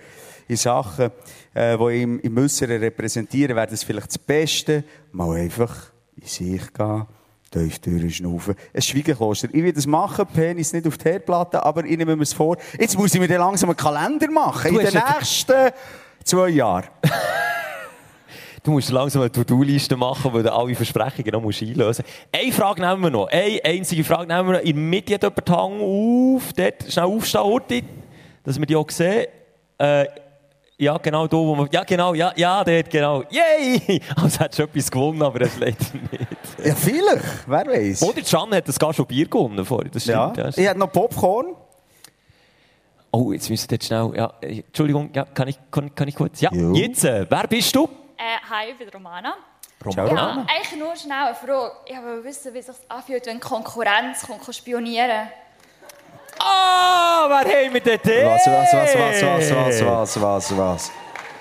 in Sachen, äh, die im, im Äußeren repräsentieren, wäre das vielleicht das Beste, mal einfach in sich gehen, tief durchschnaufen. Ein Schwiegerkloster. Ich will das machen, Penis nicht auf die Herdplatte, aber ich nehme mir es vor. Jetzt muss ich mir dann langsam einen Kalender machen. Du in den nächsten zwei Jahren. Du musst langsam eine To-Do-Liste machen, weil du alle Versprechungen noch musst einlösen musst. Eine Frage nehmen wir noch. Eine einzige Frage nehmen wir noch. In der Mitte hat jemand die auf. Dort, schnell aufstehen, Urti, dass wir die auch sehen. Äh, ja, genau da, wo man... Ja, genau, ja, ja, dort, genau. Yay! Also hättest du etwas gewonnen, aber das leider nicht. Ja, vielleicht. Wer weiß. Oder Can hat das gar schon Bier gewonnen vorher. Das Ja. stimmt. Ich hätte noch Popcorn. Oh, jetzt müssen wir jetzt schnell... Ja, Entschuldigung, ja, kann, ich, kann, kann ich kurz? Ja, jetzt. Äh, wer bist du? Äh, hi, ich bin Romana. Romana. Ja, eigentlich nur schnell eine Frage. Ich will wissen, wie es sich anfühlt, wenn Konkurrenz kommt, kann spionieren Ah, wer haben wir denn Was, was, was, was, was, was, was, was, was?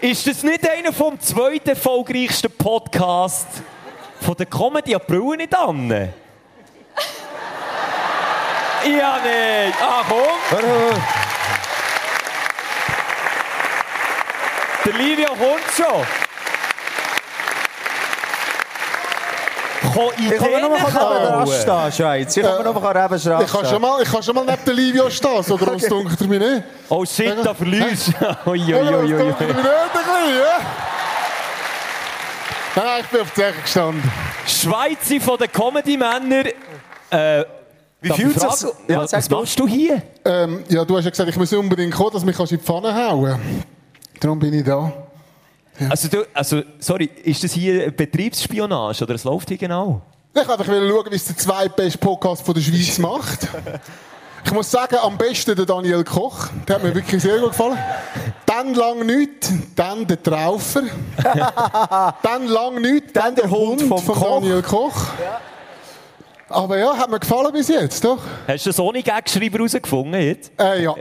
Ist das nicht einer vom zweiten erfolgreichsten Podcast von der Comedy April nicht an? ja, nicht. Ah, komm. Der Livio kommt schon. Ich komme nur noch an stehen, Schweiz. Ich komme nur noch an Ich kann schon mal, ich kann schon mal neben der Livio stehen, so gross dunkelt er mich nicht. Oh shit, da verlierst du. Ui, ui, Ja, dunkelt er mich nicht ein bisschen, ich bin auf die Zeche gestanden. Schweizer von den Comedy-Männern. Äh, Wie fühlt ich sich's- fragen, Ja, was, was du. machst du hier? Ähm, ja, du hast ja gesagt, ich muss unbedingt kommen, dass mich in die Pfanne hauen Darum bin ich da. Also, du, also, sorry, ist das hier Betriebsspionage oder es läuft hier genau? Ich wollte einfach schauen, wie es der zweitbeste Podcast von der Schweiz macht. Ich muss sagen, am besten der Daniel Koch. Der hat mir wirklich sehr gut gefallen. Dann lang nicht, dann der Traufer. dann lang nicht, dann, der Hund, vom von. Daniel Koch. Aber ja, hat mir gefallen bis jetzt, doch? Hast du das ohne Gagschreiber herausgefunden jetzt? Äh, ja.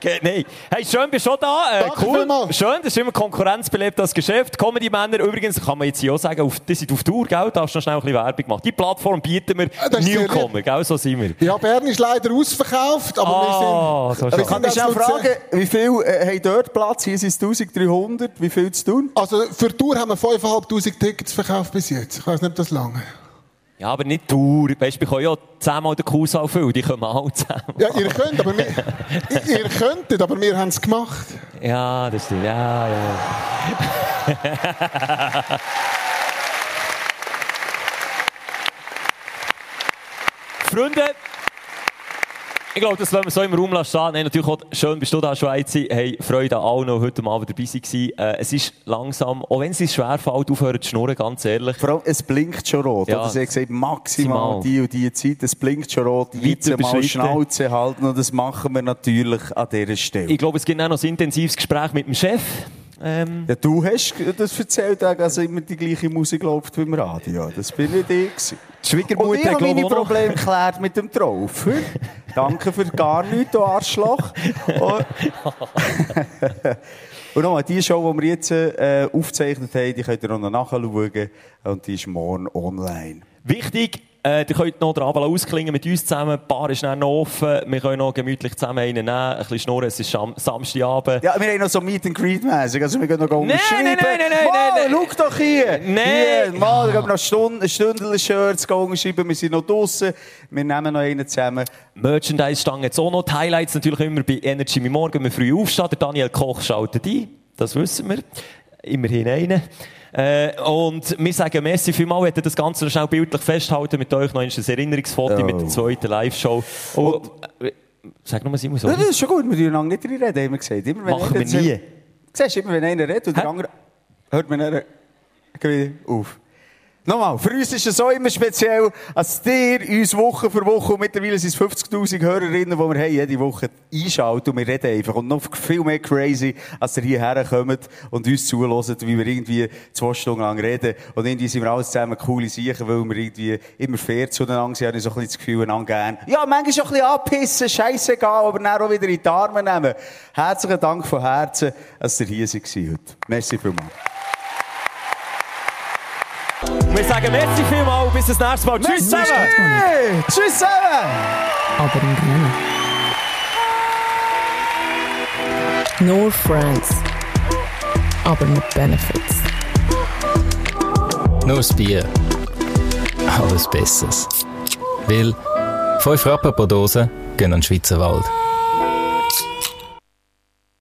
Okay, nein. Hey, schön, bist du schon da. Äh, Danke cool. vielmals. Schön, das ist immer konkurrenzbelebt, das Geschäft. Comedy-Männer, übrigens, kann man jetzt hier auch sagen, auf, die sind auf Tour, gell? Da hast du noch schnell ein bisschen Werbung gemacht. Die Plattform bieten wir sehr Newcomer, gell? So sind wir. Ja, Bern ist leider ausverkauft, aber Ah, wir so sind... wir Kann ich sind schnell jetzt fragen, wie viel äh, haben dort Platz? Hier sind es 1300. Wie viel zu tun? Also für die Tour haben wir 5'500 Tickets verkauft bis jetzt. Ich weiß nicht, ob das lange. Ja, aber nicht Tour. Weißt du, wir können ja zehnmal den Kuhsaal füllen, die kommen alle zehnmal. Ja, ihr könnt, aber wir, ihr könntet, aber wir haben es gemacht. Ja, das stimmt. Ja, ja. Freunde, ich glaube, das lassen wir so im Raum stehen. Nein, natürlich auch schön, bist du da, Schweizer. Hey, Freude an allen, die heute Abend dabei waren. Äh, es ist langsam, auch wenn es uns schwerfällt, aufhören zu schnurren, ganz ehrlich. Vor allem, es blinkt schon rot. Ja. Oder sie hat gesagt, maximal Maximal. die und die Zeit. Es blinkt schon rot. Weit Jetzt mal. Schnauze halten. Und das machen wir natürlich an dieser Stelle. Ich glaube, es gibt auch noch ein intensives Gespräch mit dem Chef. Ähm, ja, du hast das erzählt, dass immer die gleiche Musik läuft wie im Radio. Das bin nicht ich. Schwiegermutter Und ich habe meine Probleme geklärt mit dem Traufer. Danke für gar nichts, du Arschloch. Und, und nochmal, die Show, die wir jetzt äh, aufgezeichnet haben, die könnt ihr noch nachschauen. Und die ist morgen online. Wichtig, äh, ihr könnt noch den Abend ausklingen mit uns zusammen. Die Bar ist dann noch offen. Wir können noch gemütlich zusammen einen nehmen, ein bisschen schnurren. Es ist Sam Samstagabend. Ja, wir haben noch so Meet and Greet mäßig. Also wir gehen noch Nein, unterschreiben. nein, nein, nein, nein, nein, nein. schau doch hier. Nein. Hier, mal, wir noch Stunden, Stündchen-Shirts unterschreiben. Wir sind noch draussen. Wir nehmen noch einen zusammen. Merchandise-Stange jetzt auch noch. Die Highlights natürlich immer bei Energy mit Morgen, wir früh aufstehen. Der Daniel Koch schaltet ein. Das wissen wir. Immerhin einen. Äh, und wir sagen merci vielmals, wir das Ganze noch schnell bildlich festhalten mit euch noch ein Erinnerungsfoto Oh. mit der zweiten Live-Show. Und, äh, sag nochmal, Simon, so. Das ist schon gut, wir dürfen lange nicht reden, haben wir gesagt. Immer, wenn Machen wir nie. Siehst du, immer wenn einer redet und der andere hört man dann auf. Nochmal, für uns ist es so immer speziell, als ihr uns Woche für Woche, und mittlerweile sind es 50'000 Hörerinnen, die wir haben, jede Woche einschalten und wir reden einfach. Und noch viel mehr crazy, als ihr hierher kommt und uns zuhört, wie wir irgendwie zwei Stunden lang reden. Und irgendwie sind wir alles zusammen coole Sachen, weil wir irgendwie immer fair zueinander sind. Ich habe so ein bisschen das Gefühl, einander gern. Ja, manchmal auch ein bisschen anpissen, scheissegal, aber dann auch wieder in die Arme nehmen. Herzlichen Dank von Herzen, dass ihr hier seid heute. Merci vielmals. Und wir sagen merci vielmals, bis das nächste Mal. Tschüss zusammen! Hey, tschüss zusammen! Aber im Grünen. No friends. Aber mit Benefits. Nur das Bier. Alles Besseres. Weil 5 Rappen pro Dose gehen an den Schweizer Wald.